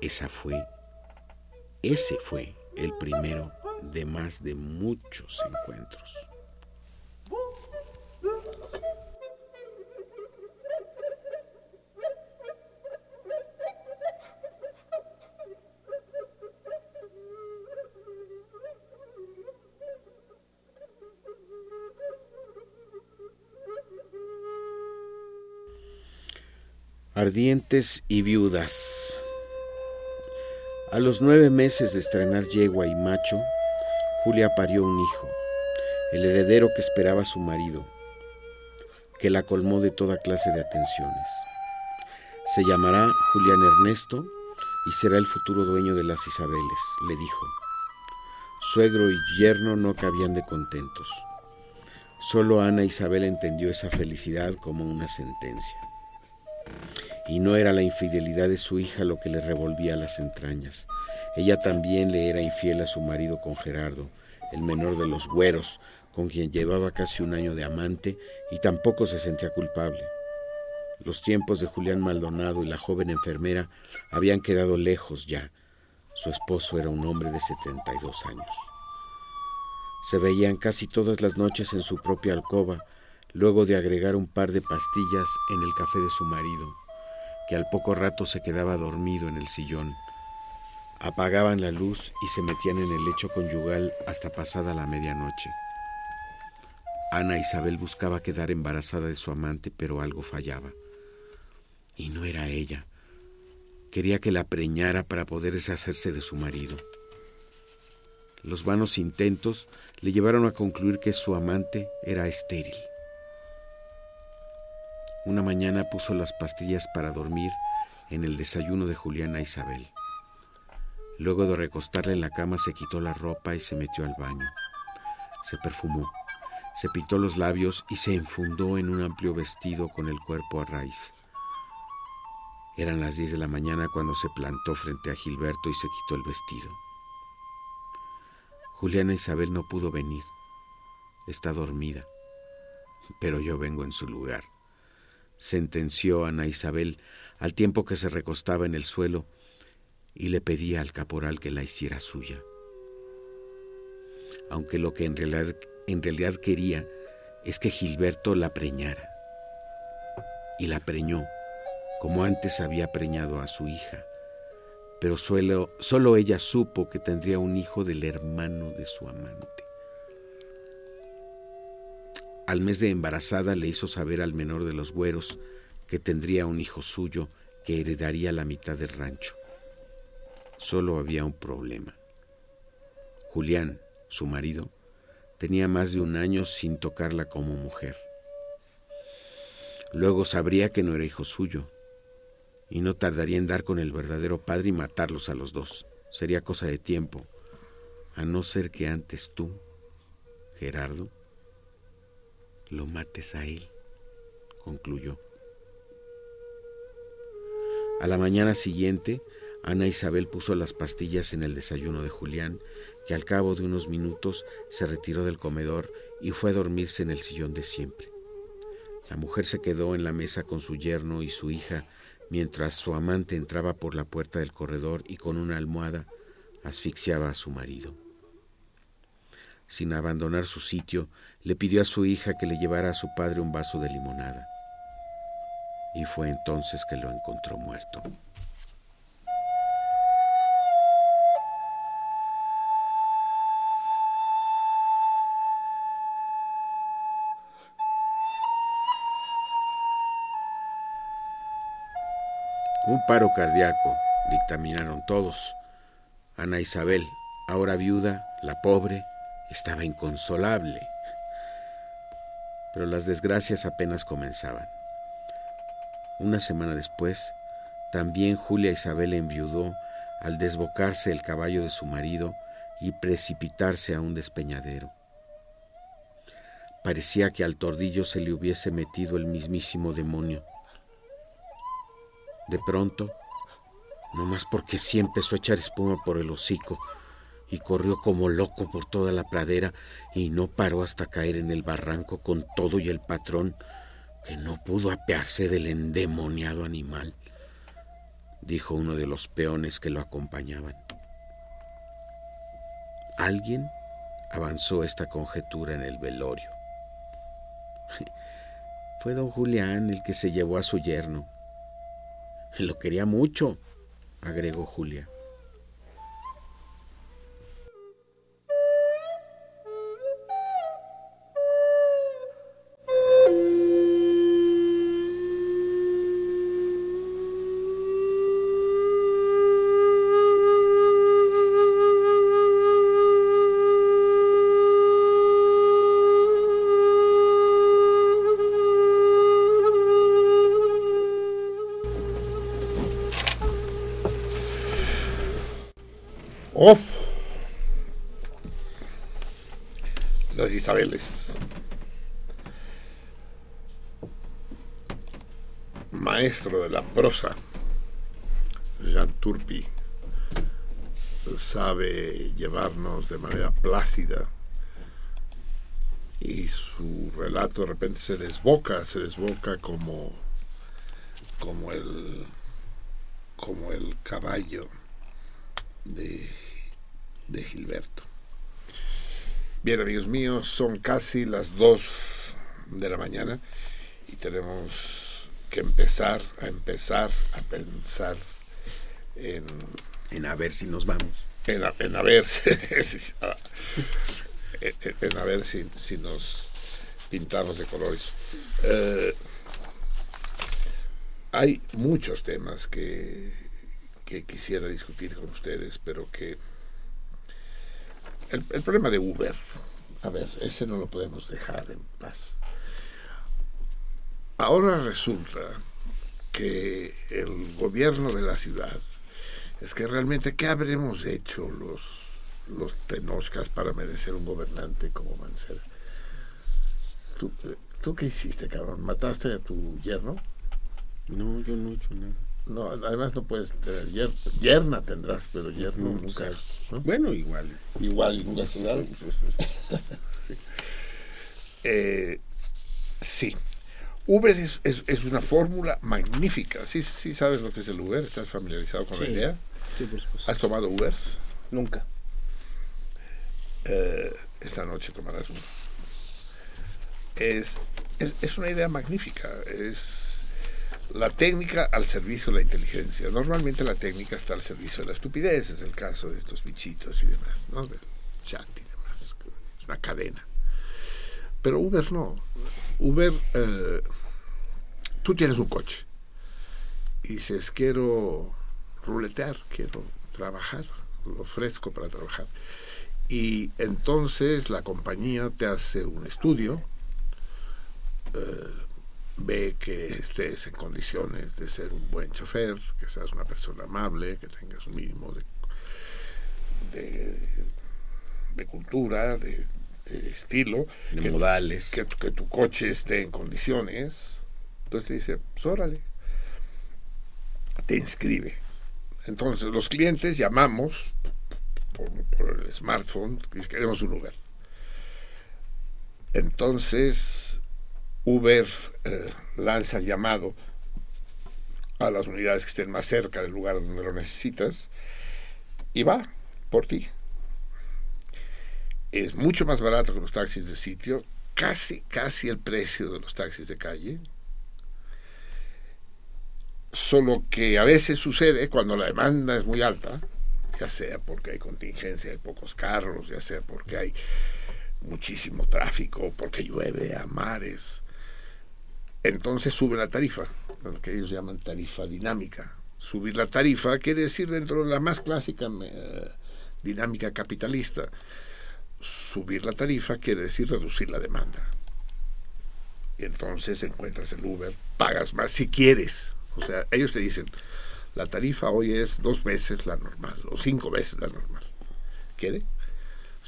Esa fue, ese fue el primero de más de muchos encuentros. Ardientes y viudas. A los nueve meses de estrenar yegua y macho, Julia parió un hijo, el heredero que esperaba su marido, que la colmó de toda clase de atenciones. Se llamará Julián Ernesto y será el futuro dueño de las Isabeles, le dijo. Suegro y yerno no cabían de contentos. Solo Ana Isabel entendió esa felicidad como una sentencia y no era la infidelidad de su hija lo que le revolvía las entrañas. Ella también le era infiel a su marido con Gerardo, el menor de los güeros, con quien llevaba casi un año de amante y tampoco se sentía culpable. Los tiempos de Julián Maldonado y la joven enfermera habían quedado lejos ya. Su esposo era un hombre de 72 años. Se veían casi todas las noches en su propia alcoba, luego de agregar un par de pastillas en el café de su marido, que al poco rato se quedaba dormido en el sillón. Apagaban la luz y se metían en el lecho conyugal hasta pasada la medianoche. Ana Isabel buscaba quedar embarazada de su amante, pero algo fallaba. Y no era ella. Quería que la preñara para poder deshacerse de su marido. Los vanos intentos le llevaron a concluir que su amante era estéril. Una mañana puso las pastillas para dormir en el desayuno de Juliana Isabel. Luego de recostarla en la cama se quitó la ropa y se metió al baño. Se perfumó, se pintó los labios y se enfundó en un amplio vestido con el cuerpo a raíz. Eran las diez de la mañana cuando se plantó frente a Gilberto y se quitó el vestido. Juliana Isabel no pudo venir. Está dormida. Pero yo vengo en su lugar. Sentenció Ana Isabel al tiempo que se recostaba en el suelo y le pedía al caporal que la hiciera suya. Aunque lo que en realidad, quería es que Gilberto la preñara. Y la preñó, como antes había preñado a su hija. Pero solo ella supo que tendría un hijo del hermano de su amante. Al mes de embarazada le hizo saber al menor de los güeros que tendría un hijo suyo que heredaría la mitad del rancho. Solo había un problema. Julián, su marido, tenía más de un año sin tocarla como mujer. Luego sabría que no era hijo suyo, y no tardaría en dar con el verdadero padre y matarlos a los dos. Sería cosa de tiempo, a no ser que antes tú, Gerardo, lo mates a él, concluyó. A la mañana siguiente, Ana Isabel puso las pastillas en el desayuno de Julián, que al cabo de unos minutos se retiró del comedor y fue a dormirse en el sillón de siempre. La mujer se quedó en la mesa con su yerno y su hija mientras su amante entraba por la puerta del corredor y con una almohada asfixiaba a su marido. Sin abandonar su sitio, le pidió a su hija que le llevara a su padre un vaso de limonada. Y fue entonces que lo encontró muerto. Un paro cardíaco, dictaminaron todos. Ana Isabel, ahora viuda, la pobre, estaba inconsolable. Pero las desgracias apenas comenzaban. Una semana después, también Julia Isabel enviudó al desbocarse el caballo de su marido y precipitarse a un despeñadero. Parecía que al tordillo se le hubiese metido el mismísimo demonio. De pronto, no más porque sí empezó a echar espuma por el hocico y corrió como loco por toda la pradera y no paró hasta caer en el barranco con todo y el patrón, que no pudo apearse del endemoniado animal, dijo uno de los peones que lo acompañaban. Alguien avanzó esta conjetura en el velorio. Fue don Julián el que se llevó a su yerno. Lo quería mucho, agregó Julia. Maestro de la prosa, Jean Turpi, sabe llevarnos de manera plácida y su relato de repente se desboca, se desboca como, como el como el caballo de, de Gilberto. Bien, amigos míos, son casi las 2 de la mañana y tenemos que empezar a empezar a pensar en, En a ver si nos vamos. en, a, en a ver si- ah, en, en a ver si, si nos pintamos de colores. Eh, hay muchos temas que, que quisiera discutir con ustedes, pero que el, problema de Uber, a ver, ese no lo podemos dejar en paz. Ahora resulta que el gobierno de la ciudad es que realmente qué habremos hecho los los tenoscas para merecer un gobernante como Mancera. ¿Tú, ¿Tú qué hiciste, cabrón? ¿Mataste a tu yerno? No, yo no he hecho nada. No, además no puedes tener yer- yerna tendrás, pero yerno Ujú, nunca. exacto. ¿no? Bueno, igual. Igual, nunca has dado. Sí. Eh, sí. Uber es, es- es una fórmula magnífica. ¿Sí, ¿Sí sabes lo que es el Uber? ¿Estás familiarizado con la idea? Sí, por supuesto. ¿Has tomado Ubers? Nunca. Eh, esta noche tomarás uno. Es, es, es una idea magnífica. Es la técnica al servicio de la inteligencia. Normalmente la técnica está al servicio de la estupidez. Es el caso de estos bichitos y demás, ¿no? Del chat y demás. Es una cadena. Pero Uber no. Uber, eh, tú tienes un coche y dices, quiero ruletear, quiero trabajar, lo ofrezco para trabajar. Y entonces la compañía te hace un estudio, eh, ve que estés en condiciones de ser un buen chofer, que seas una persona amable, que tengas un mínimo de, de, de cultura, de, de estilo, De que, modales. que, que tu coche esté en condiciones. Entonces te dice, pues órale, te inscribe. Entonces los clientes llamamos por, por el smartphone y queremos un Uber. Entonces Uber eh, lanza el llamado a las unidades que estén más cerca del lugar donde lo necesitas y va por ti. Es mucho más barato que los taxis de sitio, casi, casi el precio de los taxis de calle. Solo que a veces sucede cuando la demanda es muy alta, ya sea porque hay contingencia, hay pocos carros, ya sea porque hay muchísimo tráfico, porque llueve a mares. Entonces sube la tarifa, lo que ellos llaman tarifa dinámica. Subir la tarifa quiere decir dentro de la más clásica eh, dinámica capitalista. Subir la tarifa quiere decir reducir la demanda. Y entonces encuentras el Uber, pagas más si quieres. O sea, ellos te dicen, la tarifa hoy es dos veces la normal o cinco veces la normal. ¿Quiere?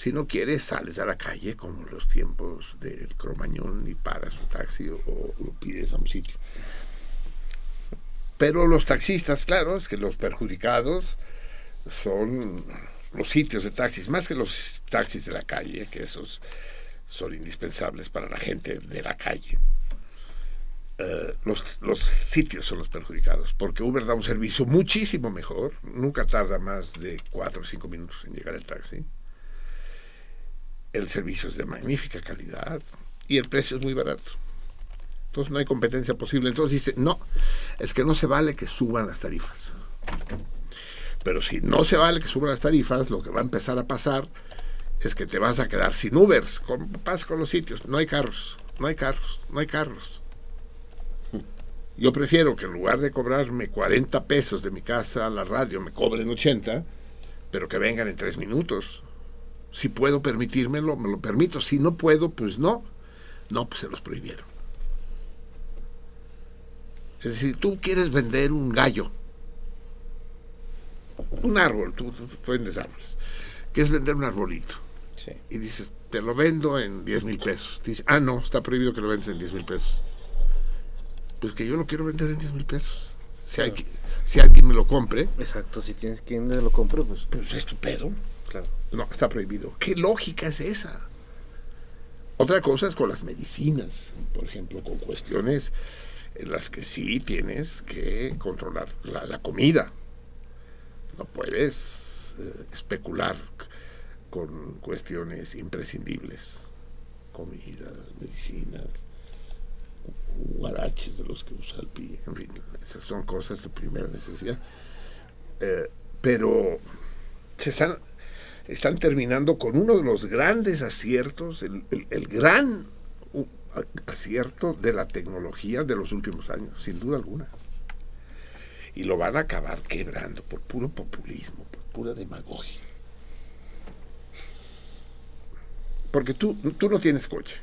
Si no quiere, sales a la calle como los tiempos del cromañón y paras un taxi o, lo pides a un sitio. Pero los taxistas, claro, es que los perjudicados son los sitios de taxis, más que los taxis de la calle, que esos son indispensables para la gente de la calle. Eh, los, los sitios son los perjudicados, porque Uber da un servicio muchísimo mejor, nunca tarda más de cuatro o cinco minutos en llegar el taxi. El servicio es de magnífica calidad y el precio es muy barato. Entonces no hay competencia posible. Entonces dice, no, es que no se vale que suban las tarifas. Pero si no se vale que suban las tarifas, lo que va a empezar a pasar es que te vas a quedar sin Ubers, pasa con los sitios. No hay carros, no hay carros, no hay carros. Yo prefiero que en lugar de cobrarme 40 pesos de mi casa a la radio, me cobren 80, pero que vengan en tres minutos. Si puedo permitírmelo, me lo permito. Si no puedo, pues no. No, pues se los prohibieron. Es decir, tú quieres vender un gallo, un árbol, tú, tú- tú vendes árboles. Quieres vender un arbolito. Y dices, te lo vendo en 10 mil pesos. Te dice, ah, no, está prohibido que lo vendas en 10 mil pesos. Pues que yo lo quiero vender en 10 mil pesos. Si, hay, que- si alguien me lo compre, Exacto, si tienes quien te lo compre, pues. Pues es tu pedo. Claro. No, está prohibido. ¿Qué lógica es esa? Otra cosa es con las medicinas, por ejemplo, con cuestiones en las que sí tienes que controlar la, la comida. No puedes eh, especular con cuestiones imprescindibles. Comida, medicinas, guaraches de los que usa el pie, en fin, esas son cosas de primera necesidad. Eh, pero se están, están terminando con uno de los grandes aciertos, el, el- el gran uh, acierto de la tecnología de los últimos años, sin duda alguna. Y lo van a acabar quebrando por puro populismo, por pura demagogia. Porque tú, tú no tienes coche.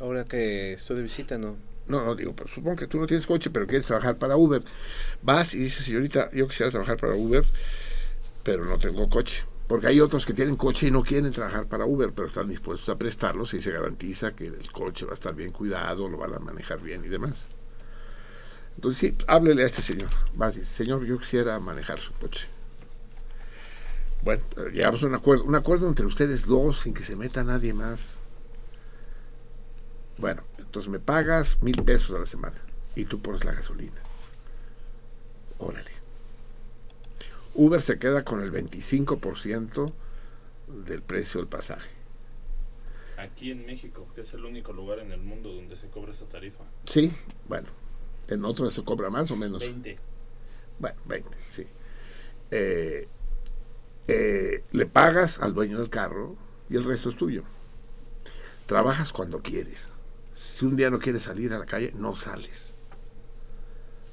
Ahora que estoy de visita, no. No, no digo, pero supongo que tú no tienes coche, pero quieres trabajar para Uber. Vas y dices, señorita, yo quisiera trabajar para Uber, pero no tengo coche. Porque hay otros que tienen coche y no quieren trabajar para Uber, pero están dispuestos a prestarlos y se garantiza que el coche va a estar bien cuidado, lo van a manejar bien y demás. Entonces, sí, háblele a este señor. Vas y dices, señor, yo quisiera manejar su coche. Bueno, eh, llegamos a un acuerdo, un acuerdo entre ustedes dos, sin que se meta nadie más. Bueno, entonces me pagas mil pesos a la semana y tú pones la gasolina. Órale. Uber se queda con el 25% del precio del pasaje. Aquí en México, que es el único lugar en el mundo donde se cobra esa tarifa. Sí, bueno. En otros se cobra más o menos. 20. Bueno, 20, sí. Eh, eh, le pagas al dueño del carro y el resto es tuyo. Trabajas cuando quieres. Si un día no quieres salir a la calle, no sales.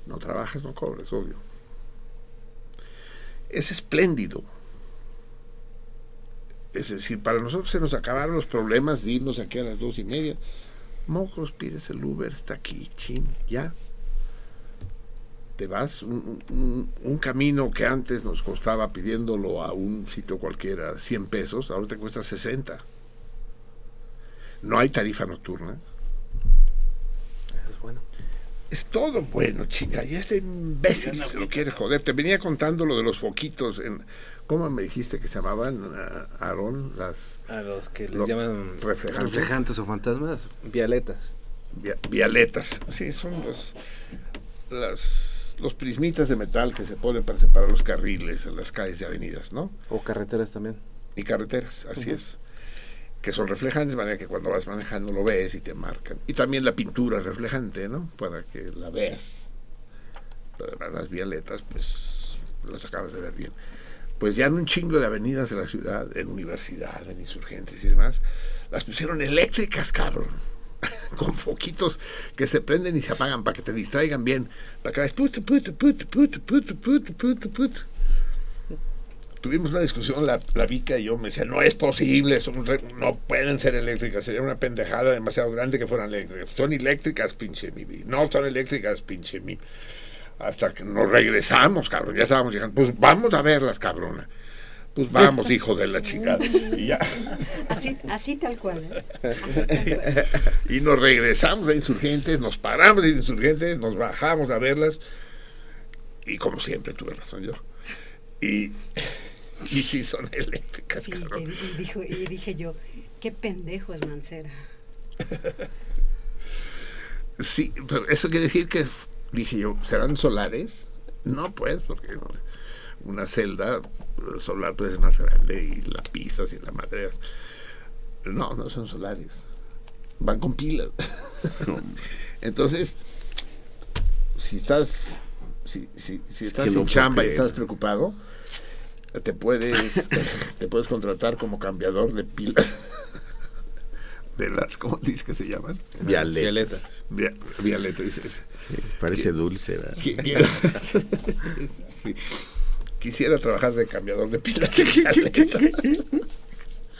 No trabajas, no cobres, obvio. Es espléndido. Es decir, para nosotros se nos acabaron los problemas de irnos aquí a las dos y media. Mocos, pides el Uber, está aquí, chin, ya. Te vas un, un- camino que antes nos costaba pidiéndolo a un sitio cualquiera 100 pesos, ahora te cuesta 60. No hay tarifa nocturna. Es todo bueno, chinga. Y este imbécil se lo quiere joder. Te venía contando lo de los foquitos. En, ¿Cómo me dijiste que se llamaban, Aarón? Las A los que les Lo- llaman reflejantes. reflejantes o fantasmas, vialetas. via- vialetas. Sí, son los, las, los prismitas de metal que se ponen para separar los carriles en las calles de avenidas, ¿no? O carreteras también. Y carreteras, así es. Que son reflejantes, de manera que cuando vas manejando lo ves y te marcan. Y también la pintura reflejante, ¿no? Para que la veas. Pero las violetas, pues las acabas de ver bien. Pues ya en un chingo de avenidas de la ciudad, en universidad, en insurgentes y demás, las pusieron eléctricas, cabrón. Con foquitos que se prenden y se apagan para que te distraigan bien. Para que veas, puto, puto, puto, puto, puto, puto, puto, puto tuvimos una discusión, la, la Vica y yo, me decía, no es posible, son re- no pueden ser eléctricas, sería una pendejada demasiado grande que fueran eléctricas. Son eléctricas, pinche mi. vi. No son eléctricas, pinche mi. Hasta que nos regresamos, cabrón, ya estábamos llegando. Pues vamos a verlas, cabrona. Pues vamos, hijo de la chingada. Y ya. Así, así tal cual. ¿eh? y nos regresamos a Insurgentes, nos paramos de Insurgentes, nos bajamos a verlas. Y como siempre, tuve razón yo. Y, y sí, son eléctricas, Sí, cabrón. y, dijo, y dije yo, qué pendejo es Mancera. Sí, pero eso quiere decir que, dije yo, ¿serán solares? No, pues, porque una celda solar pues, es más grande y la pisas y la madreas. No, no son solares. Van con pilas. Entonces, si estás, si, si, si estás que no sin puedo chamba y estás preocupado, te puedes, te puedes contratar como cambiador de pilas. De las, ¿cómo dices que se llaman? Violetas. Via- Violeta, dices. parece dulce, ¿verdad? Sí. Quisiera trabajar de cambiador de pilas de.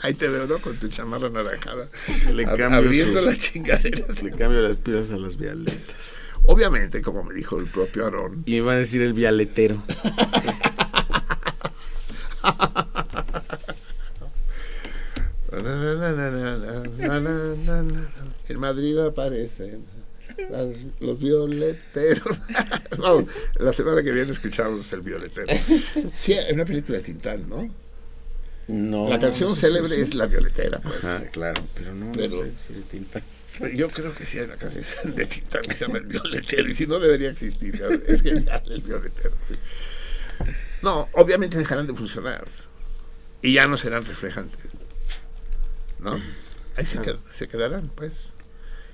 Ahí te veo, ¿no? Con tu chamarra naranjada. Le cambio abriendo sus- las chingaderas. Le cambio las pilas a las violetas. Obviamente, como me dijo el propio Aarón. Y me van a decir el violetero. En Madrid aparecen las- los violeteros. La semana que viene escuchamos el violetero. Sí, hay una película de Tintán, ¿no? No, la canción no sé célebre es La Violetera, pues. Ajá, claro, pero no, no Pero- sé si de Tintán. Yo creo que sí hay una canción de Tintán que se llama El Violetero, y si no debería existir. Es genial el Violetero. No, obviamente dejarán de funcionar. Y ya no serán reflejantes. ¿No? Ahí se, qued- se quedarán, pues.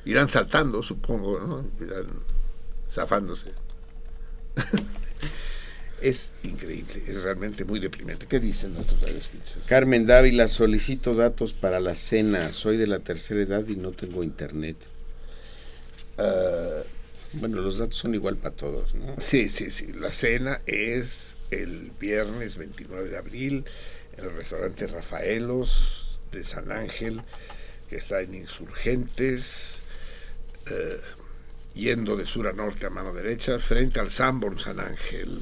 Irán saltando, supongo, ¿no? Irán zafándose. es increíble, es realmente muy deprimente. ¿Qué dicen nuestros radioescuchas? Carmen Dávila, solicito datos para la cena. Soy de la tercera edad y no tengo internet. Ah, bueno, los datos son igual para todos, ¿no? Sí, sí, sí. La cena es el viernes 29 de abril en el restaurante Rafaelos de San Ángel, que está en Insurgentes, eh, yendo de sur a norte a mano derecha, frente al Sanborn San Ángel.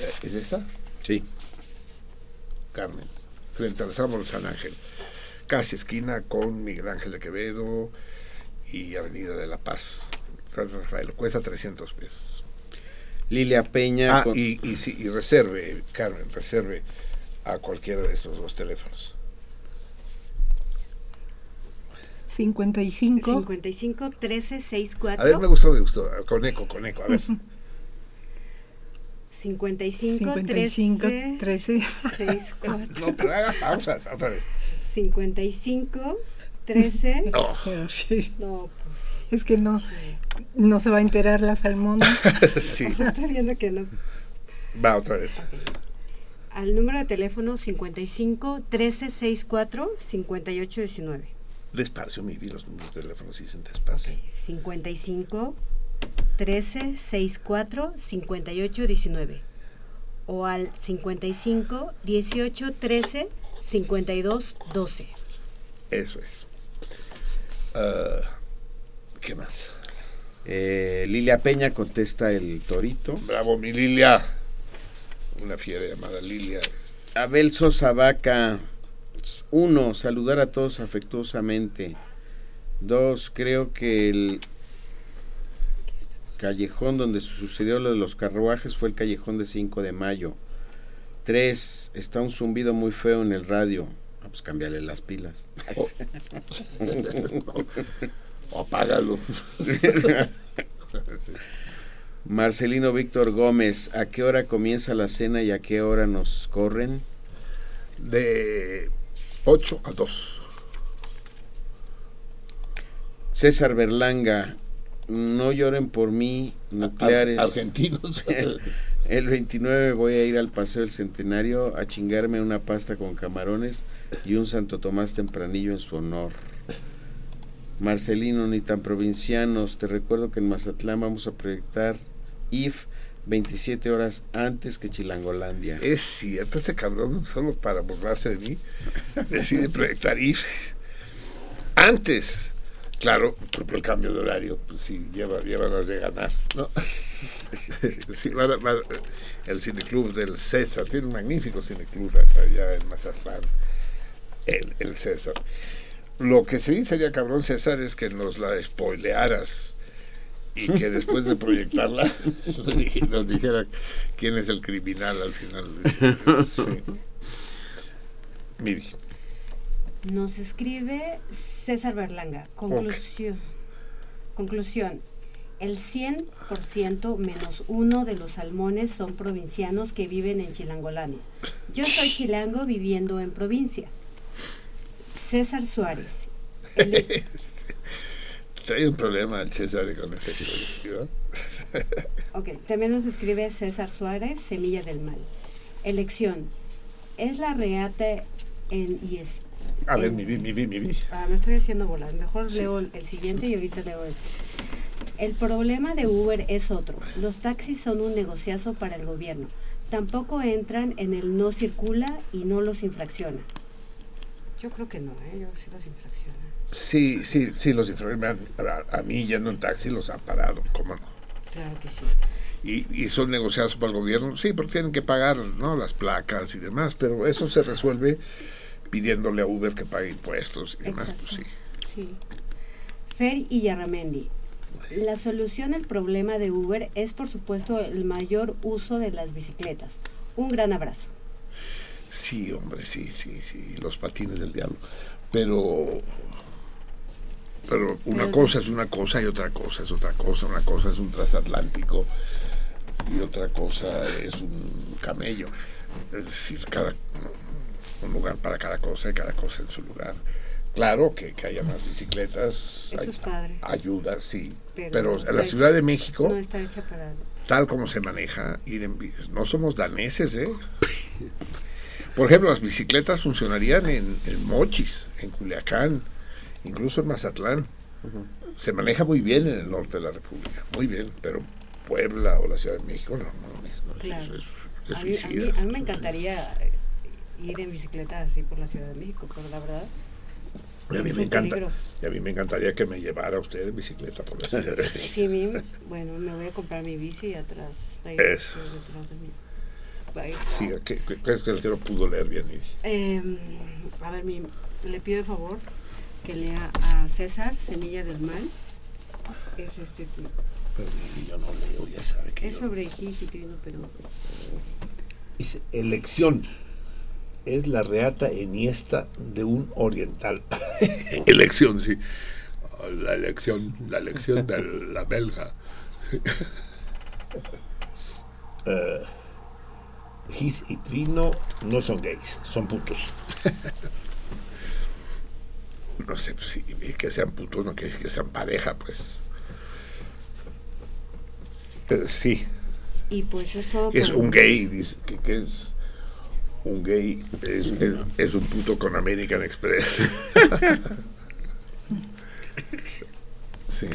Eh, ¿Es esta? Sí. Carmen, frente al Sanborn San Ángel. Casi esquina con Miguel Ángel de Quevedo y Avenida de la Paz. Rafael, cuesta 300 pesos. Lilia Peña. Ah, con- y, y, sí, y reserve, Carmen, reserve a cualquiera de estos dos teléfonos. 55. 55 13 64 A ver, me gustó, me gustó. Con eco, con eco, a ver. 55 55 13 13. 64 No, pero haga pausas, otra vez. 55 13 Oh. Sí. No, Es que no, no se va a enterar la salmona. sí, pues está viendo que no. va otra vez. Al número de teléfono 55 13 64 58 19. Despacio, mi vida, los números de teléfono sí dicen despacio. 55 13 64 58 19 o al 55 18 13 52 12. Eso es. Ah, ¿Qué más? Eh, Lilia Peña contesta el torito. Bravo, mi Lilia. Una fiera llamada Lilia. Abel Sosa Vaca. Uno, saludar a todos afectuosamente. Dos, creo que el callejón donde sucedió lo de los carruajes fue el callejón de 5 de mayo. Tres, está un zumbido muy feo en el radio. Ah, pues cambiarle las pilas. O apágalo. Marcelino Víctor Gómez, ¿a qué hora comienza la cena y a qué hora nos corren? De 8 a 2. César Berlanga, no lloren por mí, nucleares. Argentinos. El 29 voy a ir al Paseo del Centenario a chingarme una pasta con camarones y un Santo Tomás tempranillo en su honor. Marcelino, ni tan provincianos, te recuerdo que en Mazatlán vamos a proyectar IF 27 horas antes que Chilangolandia. Es cierto, este cabrón, solo para burlarse de mí, decide proyectar ir antes. Claro, por el cambio de horario, pues sí, lleva, lleva las de ganar, ¿no? Sí, el cineclub del César, tiene un magnífico cineclub allá en Mazatlán, el, el César. Lo que sí sería cabrón, César, es que nos la spoilearas y que después de proyectarla nos dij- nos dijera quién es el criminal al final. Sí. Miri. Nos escribe César Berlanga. Conclusión. Conclusión. El 100% menos uno de los salmones son provincianos que viven en Chilangolandia. Yo soy chilango viviendo en provincia. César Suárez. El- Trae un problema el César con ese ¿no? ok, también nos escribe César Suárez, Semilla del Mal. Elección. Es la reata en y es, A ver, en- mi vi, mi vi, mi vi. Ah, me estoy haciendo bolas. Mejor Sí. leo el, el siguiente y ahorita leo este. El problema de Uber es otro. Los taxis son un negociazo para el gobierno. Tampoco entran en el no circula y no los infracciona. Yo creo que no, ¿eh? Yo sí los infracciona. Sí, sí, sí, los informan. A, a mí yendo en taxi los han parado, ¿cómo no? Claro que sí. Y, y son negociados para el gobierno, sí, porque tienen que pagar ¿no? las placas y demás, pero eso se resuelve pidiéndole a Uber que pague impuestos y demás, pues sí. Sí. Fer y Yarramendi. La solución al problema de Uber es, por supuesto, el mayor uso de las bicicletas. Un gran abrazo. Sí, hombre, sí, sí, sí, los patines del diablo. Pero, pero una cosa es una cosa y otra cosa es otra cosa. Una cosa es un transatlántico y otra cosa es un camello. Es decir, cada un lugar para cada cosa y cada cosa en su lugar. Claro que, que haya más bicicletas, Eso ay- es padre. ayuda, sí. Pero Pero, no en la hecha- Ciudad de México, No está hecha para... tal como se maneja, ir en. No somos daneses, ¿eh? Por ejemplo, las bicicletas funcionarían en, en Mochis, en Culiacán, incluso en Mazatlán. Se maneja muy bien en el norte de la República, muy bien, pero Puebla o la Ciudad de México no, no, es- no, Claro. eso es, es A mí, a, mí, suicida. a mí me encantaría eh, ir en bicicleta así por la Ciudad de México, pero la verdad... Y a mí me encanta, y a mí me encantaría que me llevara usted en bicicleta por la Ciudad de México. Sí, bueno, me voy a comprar mi bici y atrás, ahí, Eso. detrás de mí. Sí, que, que, que es que el que no pudo leer bien. Eh, a ver, mi, le pido de favor que lea a César, Semilla del Mal. Es este Pero yo no leo, ya sabe que es yo- sobre Trino, pero Dice, elección es la reata eniesta de un oriental. elección, sí. La elección, la elección de la belga. Eh, Gis y Trino no son gays, son putos. no sé, pues, sí, que sean putos, no que, que sean pareja, pues. Eh, sí, y pues es todo. es por- un gay, dice que, que es un gay, es, es- es un puto con American Express. sí.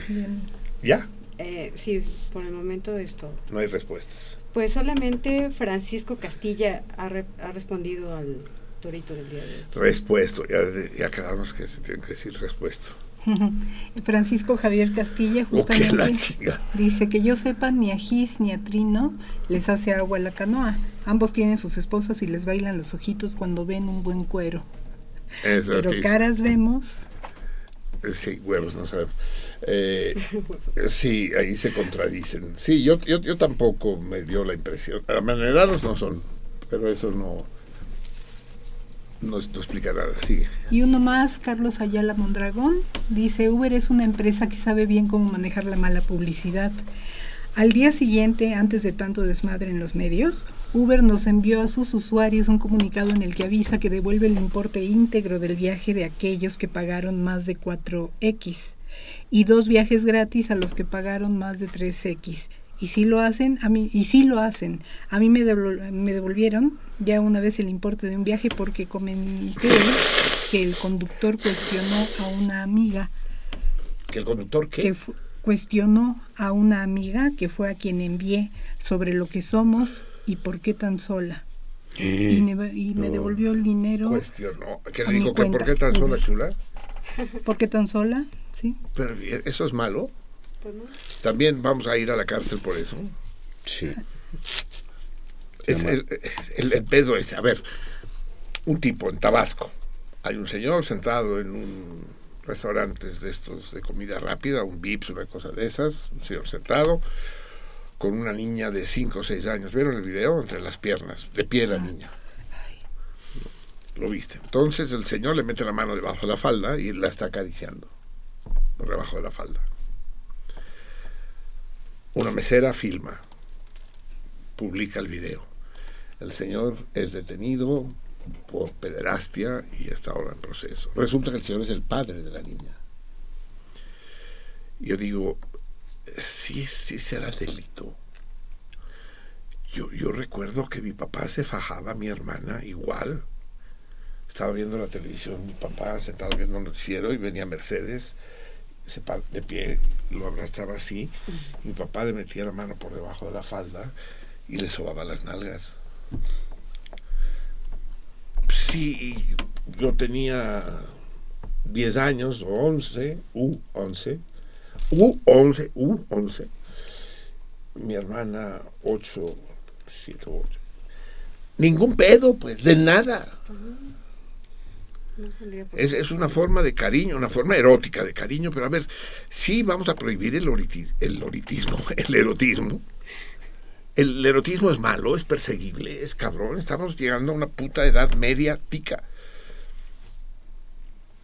¿Ya? Eh, sí, por el momento es todo. No hay respuestas. Pues solamente Francisco Castilla ha, re- ha respondido al torito del día de hoy. Respuesto, ya, ya quedamos que se tiene que decir respuesto. Francisco Javier Castilla justamente dice que yo sepa ni a Gis ni a Trino les hace agua la canoa. Ambos tienen sus esposas y les bailan los ojitos cuando ven un buen cuero. Eso Pero caras vemos. Sí, huevos, no sabemos. Eh, sí, ahí se contradicen. Sí, yo, yo, yo tampoco me dio la impresión. Amanerados no son, pero eso no, no, explica nada. Sigue. Y uno más, Carlos Ayala Mondragón, dice, Uber es una empresa que sabe bien cómo manejar la mala publicidad. Al día siguiente, antes de tanto desmadre en los medios, Uber nos envió a sus usuarios un comunicado en el que avisa que devuelve el importe íntegro del viaje de aquellos que pagaron más de 4X y dos viajes gratis a los que pagaron más de 3X. Y si lo hacen, a mí, y sí lo hacen. A mí me, devol- me devolvieron ya una vez el importe de un viaje porque comenté que el conductor cuestionó a una amiga ¿Que el conductor qué? que cuestionó a una amiga que fue a quien envié sobre lo que somos y por qué tan sola. Y me, y me No. devolvió el dinero. Cuestionó. ¿Qué a le mi dijo? ¿Que ¿Por cuenta. qué tan sola, chula? ¿Por qué tan sola? Sí. Pero ¿e- eso es malo. Pues no. También vamos a ir a la cárcel por eso. Sí. Es el, el- el pedo este. A ver, un tipo en Tabasco. Hay un señor sentado en un restaurante de estos de comida rápida, un Vips, una cosa de esas. Un señor sentado con una niña de 5 o 6 años. ¿Vieron el video? Entre las piernas, de pie la niña. Lo viste. Entonces el señor le mete la mano debajo de la falda y la está acariciando. Por debajo de la falda. Una mesera filma, publica el video. El señor es detenido por pederastia y está ahora en proceso. Resulta que el señor es el padre de la niña. Yo digo, sí, sí será delito. Yo, yo recuerdo que mi papá se fajaba a mi hermana igual. Estaba viendo la televisión, mi papá sentado viendo un noticiero y venía Mercedes, se de pie, lo abrazaba así. Mi papá le metía la mano por debajo de la falda y le sobaba las nalgas. Sí, yo tenía 10 años o 11, u 11, u 11, u 11. Mi hermana 8, 7, 8. Ningún pedo, pues, de nada. Es, es una forma de cariño, una forma erótica de cariño, pero a ver, sí vamos a prohibir el, oriti- el oritismo, el erotismo El erotismo es malo, es perseguible, es cabrón. Estamos llegando a una puta edad media tica.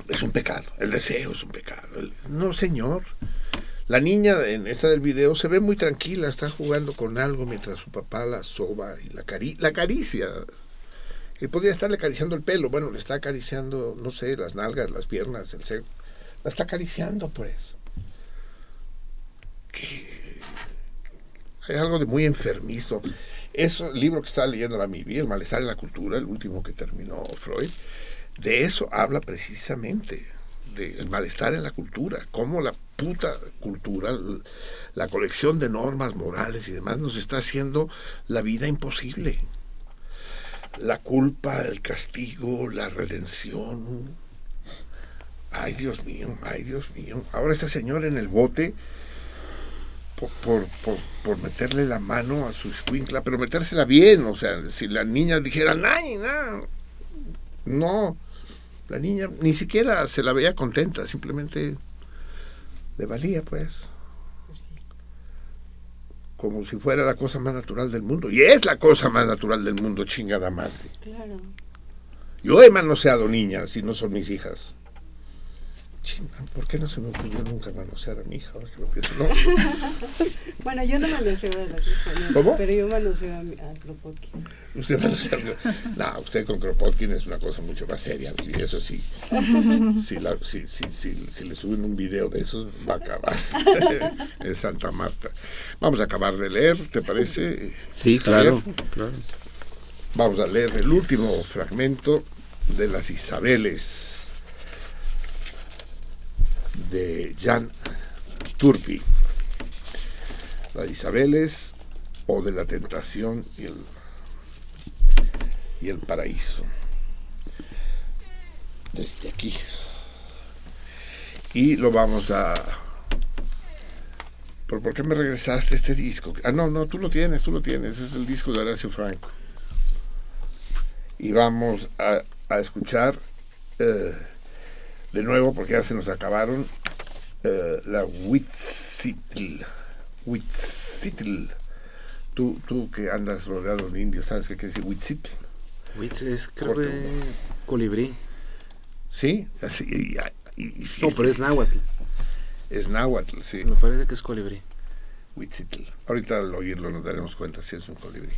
Es un pecado. El deseo es un pecado. No, señor. La niña en esta del video se ve muy tranquila, está jugando con algo mientras su papá la soba y la, cari la acaricia. Y podría estarle acariciando el pelo. Bueno, le está acariciando, no sé, las nalgas, las piernas, el sexo. La está acariciando, pues. Hay algo de muy enfermizo. Eso, el libro que estaba leyendo la Mivi, El malestar en la cultura, el último que terminó Freud, de eso habla precisamente, del malestar en la cultura, cómo la puta cultura, la colección de normas morales y demás nos está haciendo la vida imposible. La culpa, el castigo, la redención. Ay, Dios mío, ay, Dios mío. Ahora este señor en el bote por, por, por, por meterle la mano a su escuincla, pero metérsela bien, o sea, si la niña dijera, ¡ay, no! No, la niña ni siquiera se la veía contenta, simplemente le valía, pues. Como si fuera la cosa más natural del mundo. Y es la cosa más natural del mundo, chingada madre. Claro. Yo he manoseado niñas y no son mis hijas. ¿Por qué no se me ocurrió nunca manosear a mi hija? Ahora que lo pienso. No. Bueno, yo no manoseo a la hija, no, ¿Cómo? pero yo manoseo a, mi- a Kropotkin. Usted manosea. No, usted con Kropotkin es una cosa mucho más seria, vida, eso sí. Si, la- si, si, si, si le suben un video de esos, va a acabar. es Santa Marta. Vamos a acabar de leer, ¿te parece? Sí, claro, claro. Vamos a leer el último fragmento de las Isabeles de Jan Turpi. Las Isabeles o de la tentación y el, y el paraíso. Desde aquí. Y lo vamos a... ¿Por, por qué me regresaste este disco? Ah, no, no, tú lo tienes, tú lo tienes. Es el disco de Horacio Franco y vamos a, a escuchar eh, de nuevo, porque ya se nos acabaron, eh, la Huitzitl. Huitzitl. Tú, tú que andas rodeado de indios, ¿sabes qué quiere decir Huitzitl? Witz es creo Corto. que colibrí. ¿Sí? Así, y- y- y- No, pero es náhuatl. Es náhuatl, sí. Me parece que es colibrí. Huitzitl. Ahorita al oírlo nos daremos cuenta si es un colibrí.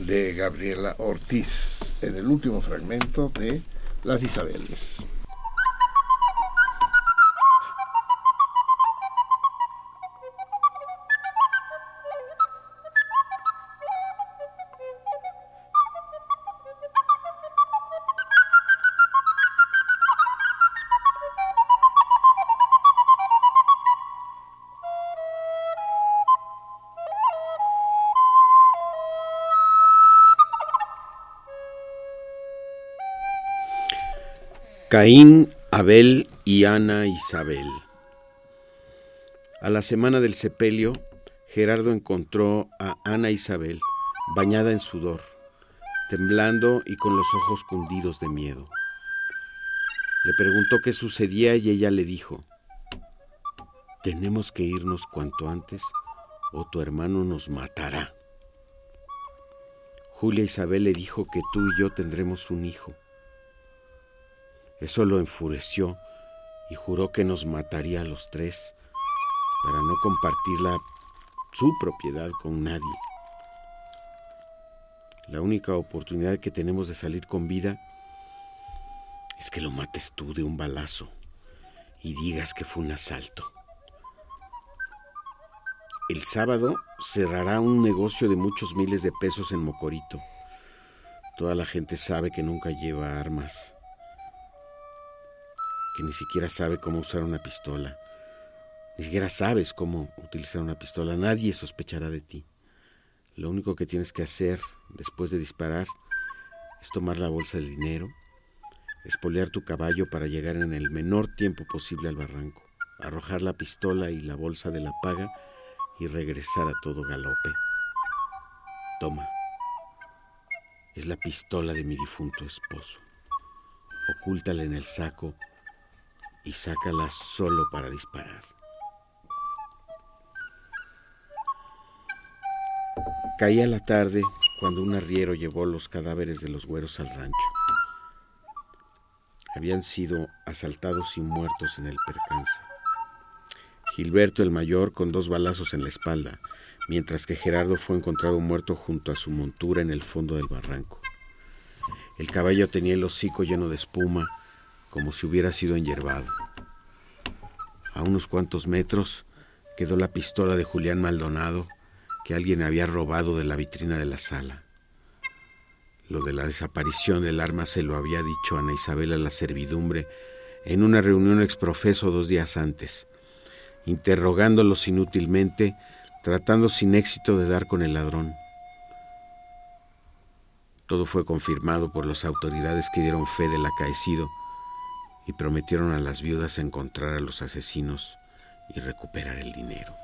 De Gabriela Ortiz, en el último fragmento de Las Isabeles. Caín, Abel y Ana Isabel. A la semana del sepelio, Gerardo encontró a Ana Isabel bañada en sudor, temblando y con los ojos cundidos de miedo. Le preguntó qué sucedía y ella le dijo, tenemos que irnos cuanto antes o tu hermano nos matará. Julia Isabel le dijo que tú y yo tendremos un hijo. Eso lo enfureció y juró que nos mataría a los tres para no compartir la, su propiedad con nadie. La única oportunidad que tenemos de salir con vida es que lo mates tú de un balazo y digas que fue un asalto. El sábado cerrará un negocio de muchos miles de pesos en Mocorito. Toda la gente sabe que nunca lleva armas que ni siquiera sabe cómo usar una pistola. Ni siquiera sabes cómo utilizar una pistola. Nadie sospechará de ti. Lo único que tienes que hacer después de disparar es tomar la bolsa del dinero, espolear tu caballo para llegar en el menor tiempo posible al barranco, arrojar la pistola y la bolsa de la paga y regresar a todo galope. Toma. Es la pistola de mi difunto esposo. Ocúltala en el saco y sácala solo para disparar. Caía la tarde cuando un arriero llevó los cadáveres de los güeros al rancho. Habían sido asaltados y muertos en el percance. Gilberto el mayor con dos balazos en la espalda, mientras que Gerardo fue encontrado muerto junto a su montura en el fondo del barranco. El caballo tenía el hocico lleno de espuma, como si hubiera sido enyerbado. A unos cuantos metros quedó la pistola de Julián Maldonado que alguien había robado de la vitrina de la sala. Lo de la desaparición del arma se lo había dicho Ana Isabel a la servidumbre en una reunión exprofeso dos días antes, interrogándolos inútilmente, tratando sin éxito de dar con el ladrón. Todo fue confirmado por las autoridades que dieron fe del acaecido y prometieron a las viudas encontrar a los asesinos y recuperar el dinero.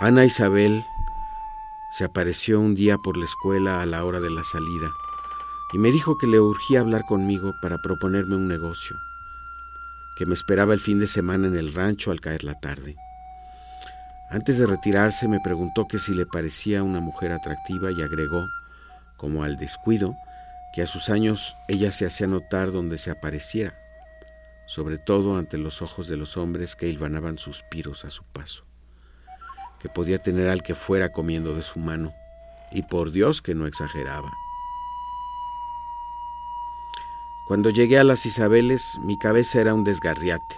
Ana Isabel se apareció un día por la escuela a la hora de la salida y me dijo que le urgía hablar conmigo para proponerme un negocio, que me esperaba el fin de semana en el rancho al caer la tarde. Antes de retirarse me preguntó que si le parecía una mujer atractiva y agregó, como al descuido, que a sus años ella se hacía notar donde se apareciera, sobre todo ante los ojos de los hombres que hilvanaban suspiros a su paso que podía tener al que fuera comiendo de su mano, y por Dios que no exageraba. Cuando llegué a las Isabeles, mi cabeza era un desgarriate.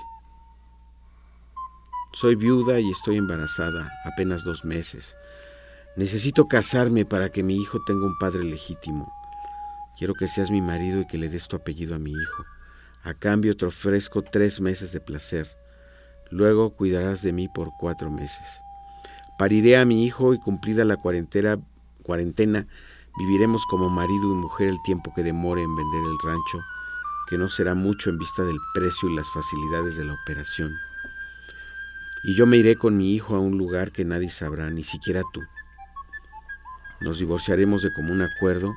Soy viuda y estoy embarazada, apenas dos meses. Necesito casarme para que mi hijo tenga un padre legítimo. Quiero que seas mi marido y que le des tu apellido a mi hijo. A cambio te ofrezco tres meses de placer. Luego cuidarás de mí por cuatro meses. Pariré a mi hijo y cumplida la cuarentena, cuarentena, viviremos como marido y mujer el tiempo que demore en vender el rancho, que no será mucho en vista del precio y las facilidades de la operación. Y yo me iré con mi hijo a un lugar que nadie sabrá, ni siquiera tú. Nos divorciaremos de común acuerdo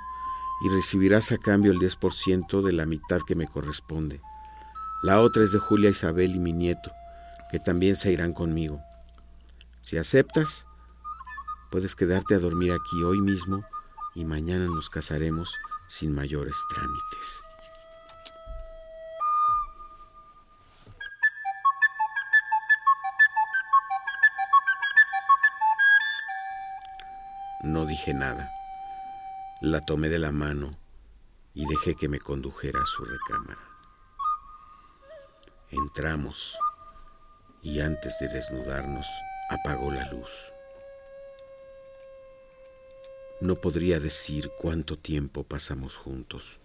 y recibirás a cambio el 10% de la mitad que me corresponde. La otra es de Julia Isabel y mi nieto, que también se irán conmigo. Si aceptas, puedes quedarte a dormir aquí hoy mismo y mañana nos casaremos sin mayores trámites. No dije nada. La tomé de la mano y dejé que me condujera a su recámara. Entramos y antes de desnudarnos, apagó la luz. No podría decir cuánto tiempo pasamos juntos.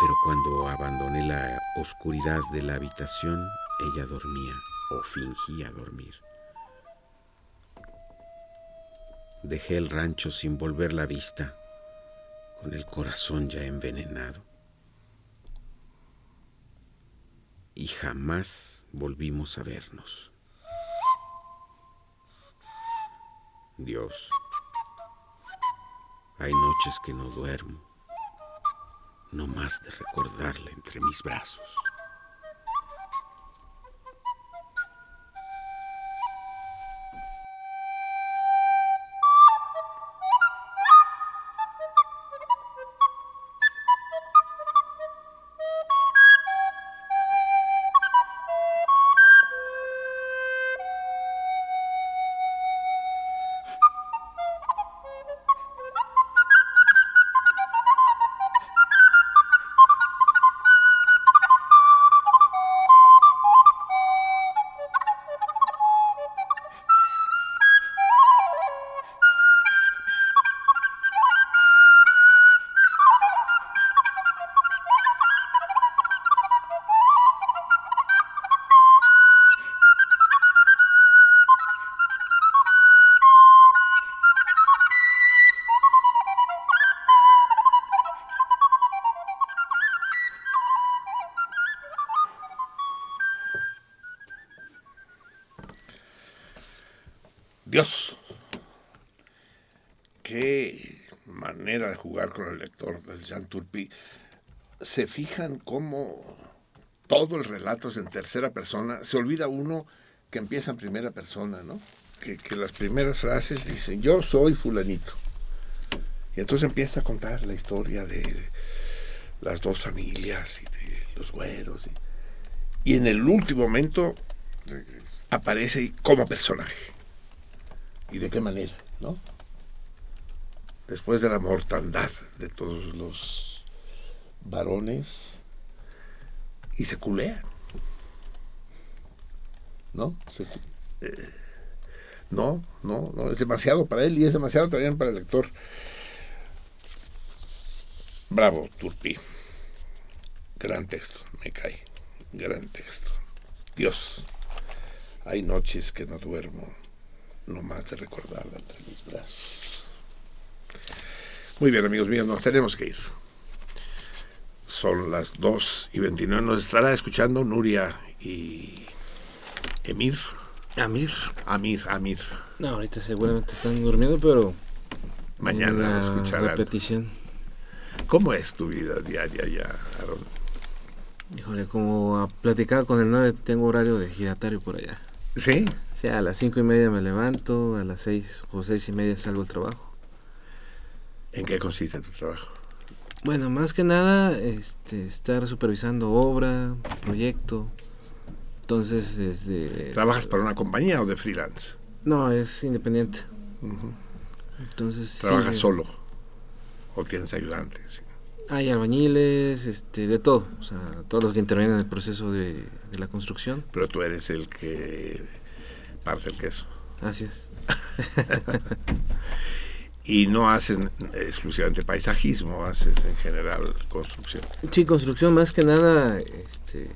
Pero cuando abandoné la oscuridad de la habitación, ella dormía o fingía dormir. Dejé el rancho sin volver la vista, con el corazón ya envenenado. Y jamás volvimos a vernos. Dios, hay noches que no duermo, no más de recordarla entre mis brazos. Dios. Qué manera de jugar con el lector del Jean Turpi. Se fijan cómo todo el relato es en tercera persona. Se olvida uno que empieza en primera persona, ¿no? Que, que las primeras frases dicen, yo soy fulanito. Y entonces empieza a contar la historia de las dos familias y de los güeros. Y, y en el último momento aparece como personaje. ¿Y de qué manera? ¿No? Después de la mortandad de todos los varones y se culean. ¿No? Eh, no, no, no, es demasiado para él y es demasiado también para el lector. Bravo, Turpi. Gran texto, me cae. Gran texto. Dios, hay noches que no duermo, no más de recordarla entre mis brazos. Muy bien, amigos míos, nos tenemos que ir. Son las 2 y 29. Nos estará escuchando Nuria y Emir. Amir. Amir, Amir. No, ahorita seguramente están durmiendo, pero. Mañana escucharán. repetición. ¿Cómo es tu vida diaria ya, Aaron? Híjole, como a platicar con el 9, tengo horario de giratario por allá. ¿Sí? O sea, a las cinco y media me levanto, a las seis o seis y media salgo al trabajo. ¿En qué consiste tu trabajo? Bueno, más que nada, este, estar supervisando obra, proyecto. Entonces, desde... ¿Trabajas para una compañía o de freelance? No, es independiente. Entonces, sí, ¿Trabajas eh, solo? ¿O tienes ayudantes? Hay albañiles, este, de todo. O sea, todos los que intervienen en el proceso de, de la construcción. Pero tú eres el que parte el queso. Así es. y no haces exclusivamente paisajismo, haces en general construcción. Sí, construcción más que nada, este,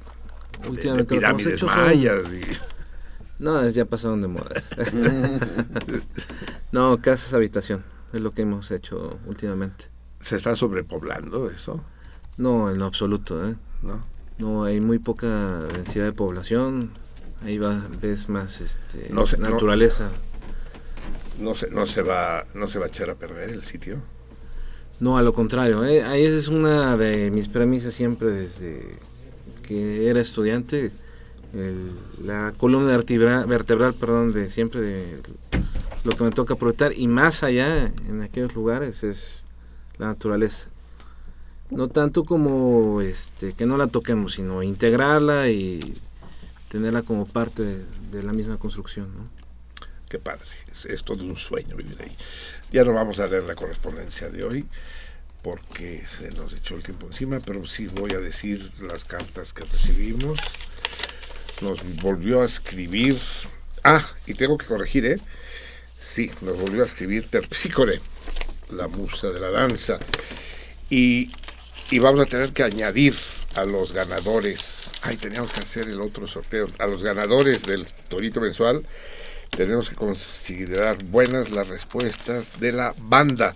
últimamente lo que hemos pirámides son- mayas y- No, ya pasaron de moda. no, casas habitación, es lo que hemos hecho últimamente. ¿Se está sobrepoblando eso? No, en lo absoluto, ¿eh? ¿No? No, hay muy poca densidad de población, ahí va, ves más este, No no- naturaleza. No se, no se va, no se va a echar a perder el sitio. No, a lo contrario, ¿eh? esa es una de mis premisas siempre desde que era estudiante. el- la columna vertebral, vertebral perdón, de siempre de lo que me toca aprovechar y más allá en aquellos lugares es la naturaleza. No tanto como este que no la toquemos, sino integrarla y tenerla como parte de, la misma construcción. ¿no? Qué padre, es, es todo un sueño vivir ahí. Ya no vamos a leer la correspondencia de hoy porque se nos echó el tiempo encima, pero sí voy a decir las cartas que recibimos. Nos volvió a escribir. Ah, y tengo que corregir, ¿eh? Sí, nos volvió a escribir Terpsícore, la musa de la danza. Y, y vamos a tener que añadir a los ganadores. Ay, teníamos que hacer el otro sorteo. A los ganadores del Torito Mensual tenemos que considerar buenas las respuestas de la banda.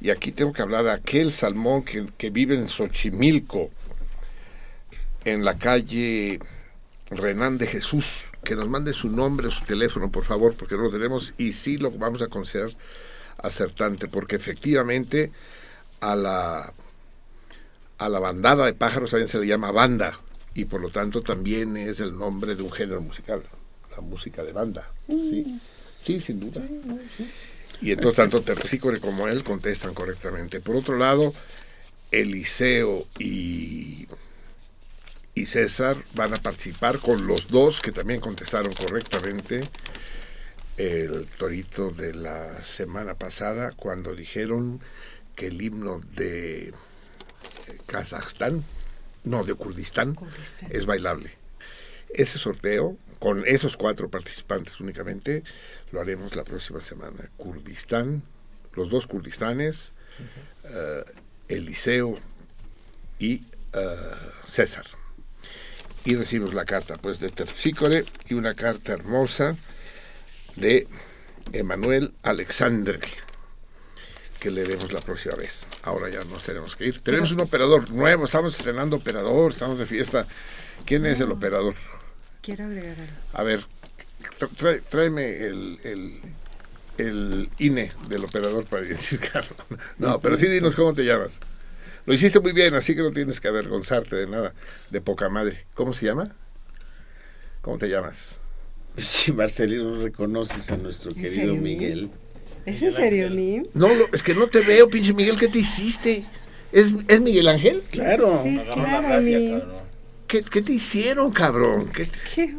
Y aquí tengo que hablar a aquel salmón que, que vive en Xochimilco, en la calle Renán de Jesús, que nos mande su nombre, su teléfono, por favor, porque no lo tenemos y sí lo vamos a considerar acertante, porque efectivamente a la, a la bandada de pájaros también se le llama banda y por lo tanto también es el nombre de un género musical, la música de banda. Sí, sí, sin duda. Y entonces tanto Terpsícore como él contestan correctamente. Por otro lado, Eliseo y, y César van a participar con los dos que también contestaron correctamente el torito de la semana pasada cuando dijeron que el himno de Kazajstán, no, de Kurdistán, es bailable. Ese sorteo, con esos cuatro participantes únicamente, lo haremos la próxima semana. Kurdistán, los dos Kurdistanes, eh, Eliseo y eh, César. Y recibimos la carta pues de Terpsícore y una carta hermosa de Emanuel Alexandre que leeremos la próxima vez. Ahora ya nos tenemos que ir. Tenemos un operador nuevo, estamos estrenando operador, estamos de fiesta. ¿Quién es el operador? Quiero agregar algo. A ver, tra- trae- tráeme el, el, el INE del operador para identificarlo. No, pero sí dinos cómo te llamas. Lo hiciste muy bien, así que no tienes que avergonzarte de nada. De poca madre. ¿Cómo se llama? ¿Cómo te llamas? Si Marcelino reconoces a nuestro querido Miguel. ¿Es en serio, Nim? No, lo- es que no te veo, pinche Miguel, ¿qué te hiciste? ¿Es, es Miguel Ángel? Claro. Sí, claro, Nim. ¿Qué, qué te hicieron, cabrón? ¿Qué- ¿Qué?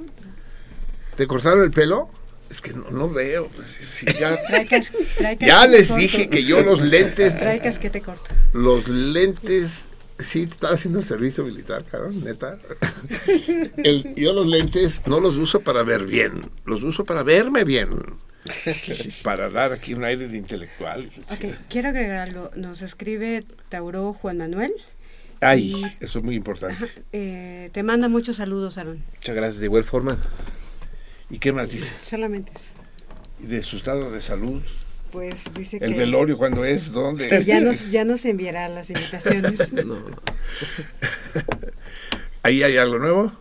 ¿Te cortaron el pelo? Es que no, no veo. Pues, si ya, Trae cas- trae ya les corto. dije que yo los lentes, Trae casquete corto. los lentes, sí, estaba haciendo el servicio militar, cabrón, neta. El- yo los lentes no los uso para ver bien, los uso para verme bien. Para dar aquí un aire de intelectual. Ok, quiero agregar algo. Nos escribe Tauro Juan Manuel. Ay, Y- eso es muy importante. Eh, te manda muchos saludos, Aaron. Muchas gracias, de igual forma. ¿Y qué más dice? Solamente eso. ¿Y de su estado de salud? Pues dice ¿El que, velorio cuándo es? ¿Dónde? que ya, nos, ya nos enviará las invitaciones. ¿Ahí hay algo nuevo?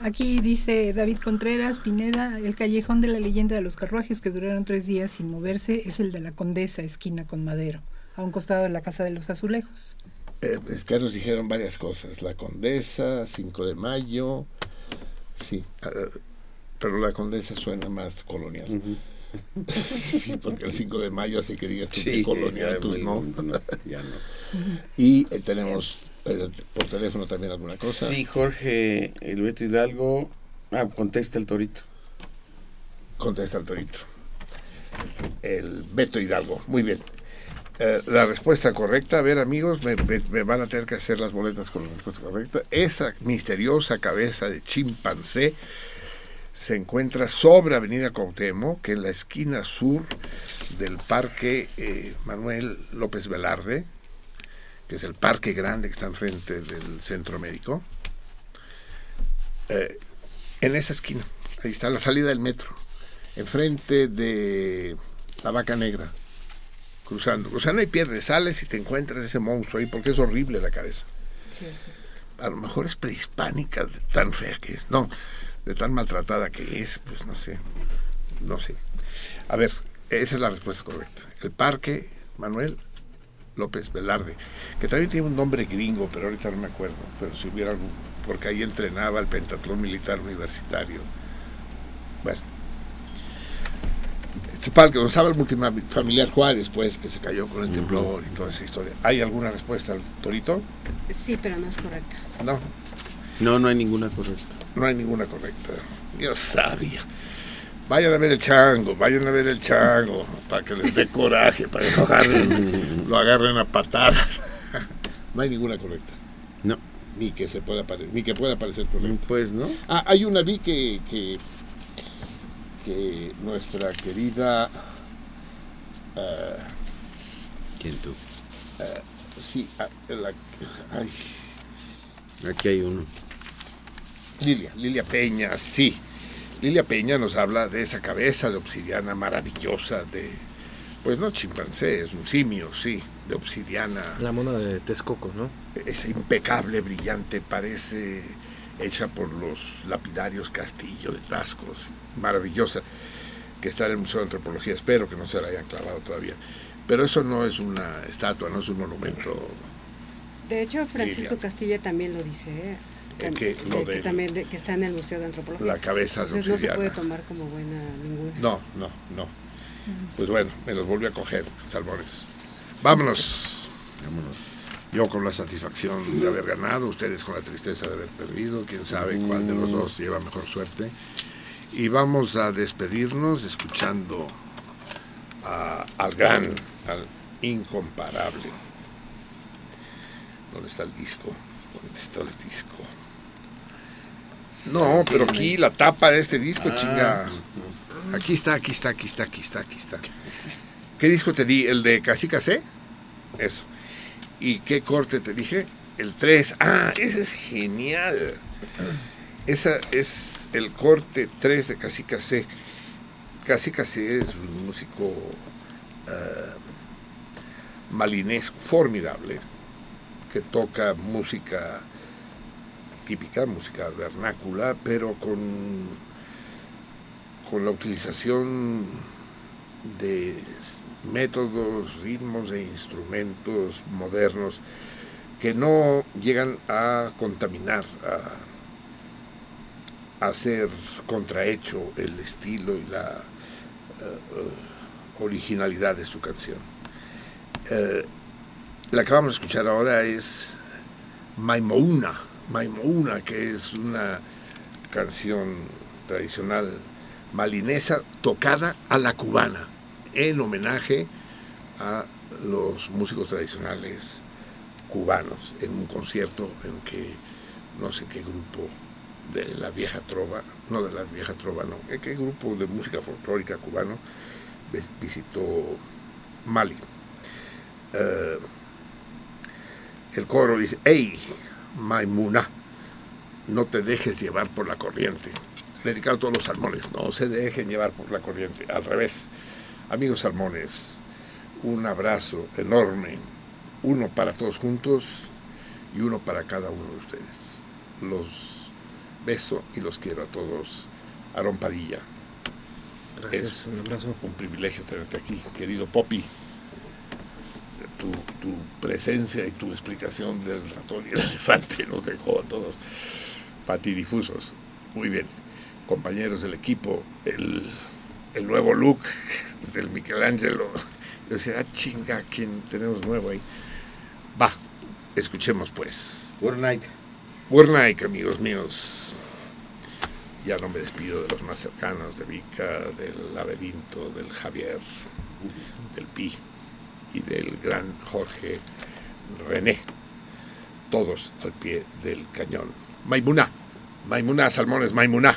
Aquí dice David Contreras, Pineda, el callejón de la leyenda de los carruajes que duraron tres días sin moverse es el de la Condesa, esquina con Madero, a un costado de la Casa de los Azulejos. Eh, es que nos dijeron varias cosas. La Condesa, 5 de mayo. Sí, eh, pero la Condesa suena más colonial. sí, porque el 5 de mayo hace que digas tú Sí, que colonial, ya, tú no. no, ya no. Y eh, tenemos por teléfono también alguna cosa. Sí, Jorge, el Beto Hidalgo. Ah, contesta el torito. Contesta el torito. El Beto Hidalgo. Muy bien. Eh, la respuesta correcta, a ver amigos, me, me- me van a tener que hacer las boletas con la respuesta correcta. Esa misteriosa cabeza de chimpancé se encuentra sobre Avenida Cuauhtémoc, que en la esquina sur del Parque eh, Manuel López Velarde, que es el parque grande que está enfrente del centro médico. Eh, en esa esquina, ahí está la salida del metro, enfrente de la vaca negra, cruzando. O sea, no hay pierde, sales y te encuentras ese monstruo ahí porque es horrible la cabeza. A lo mejor es prehispánica, de tan fea que es. No, de tan maltratada que es, pues no sé. No sé. A ver, esa es la respuesta correcta. El parque Manuel López Velarde, que también tiene un nombre gringo, pero ahorita no me acuerdo. Pero si hubiera algún, porque ahí entrenaba el pentatlón militar universitario. Bueno. Este parque donde estaba el multifamiliar Juárez, pues, que se cayó con el temblor y toda esa historia. ¿Hay alguna respuesta al Torito? Sí, pero no es correcta. No, No, no hay ninguna correcta. no hay ninguna correcta. Yo sabía. Vayan a ver el chango, vayan a ver el chango, para que les dé coraje, para que lo agarren, lo agarren a patadas. No hay ninguna correcta. No. Ni que se pueda ni que pueda parecer correcta. Pues, ¿no? Ah, hay una vi que, que, que nuestra querida ah, ¿Quién tú? ah, sí, ah, la- ay, Aquí hay uno. Lilia, Lilia Peña, sí. Lilia Peña nos habla de esa cabeza de obsidiana maravillosa de, pues no chimpancé, es un simio, sí, de obsidiana. La mona de Texcoco, ¿no? Es impecable, brillante, parece hecha por los lapidarios Castillo de Tascos, maravillosa, que está en el Museo de Antropología. Espero que no se la hayan clavado todavía. Pero eso no es una estatua, no es un monumento. De hecho, Francisco Lilia. Castilla también lo dice, ¿eh? ¿En Tam- qué? de- que también de- que está en el Museo de Antropología. La cabeza de Entonces no se puede tomar como buena ninguna. No, no, no. Pues bueno, me los volví a coger, salmones. Vámonos. Vámonos. Yo con la satisfacción de haber ganado, ustedes con la tristeza de haber perdido, quién sabe cuál de los dos lleva mejor suerte. Y vamos a despedirnos escuchando a- al gran, al incomparable. ¿Dónde está el disco? ¿Dónde está el disco? No, pero aquí la tapa de este disco, Ah. chinga. Aquí está, aquí está, aquí está, aquí está, aquí está. ¿Qué disco te di? ¿El de Casi Casé? Eso. ¿Y qué corte te dije? El 3. Ah, ese es genial. Esa es el corte 3 de Casi Casé. Casi Casé es un músico eh, malinesco, formidable, que toca música típica, música vernácula, pero con, con la utilización de métodos, ritmos e instrumentos modernos que no llegan a contaminar, a, hacer contrahecho el estilo y la uh, originalidad de su canción. Uh, la que vamos a escuchar ahora es Maimouna, Maimouna, que es una canción tradicional malinesa tocada a la cubana, en homenaje a los músicos tradicionales cubanos, en un concierto en que no sé qué grupo de la vieja trova, no de la vieja trova, no, qué grupo de música folclórica cubano visitó Mali. Uh, el coro dice, hey, Maimuna, no te dejes llevar por la corriente. Dedicado a todos los salmones, no se dejen llevar por la corriente, al revés. Amigos salmones, un abrazo enorme, uno para todos juntos y uno para cada uno de ustedes. Los beso y los quiero a todos. Aarón Padilla. Gracias, es un abrazo. Un privilegio tenerte aquí, querido Poppy. Tu, tu, presencia y tu explicación del ratón y el elefante nos dejó a todos patidifusos. Muy bien, compañeros del equipo, el, el nuevo look del Michelangelo. Yo decía, ah, chinga, ¿quién tenemos nuevo ahí? Va, escuchemos pues. Good night. Good night, amigos míos. Ya no me despido de los más cercanos, de Vika, del Laberinto, del Javier, del Pi y del gran Jorge René. Todos al pie del cañón. Maimuna, Maimuna, Salmones, Maimuna.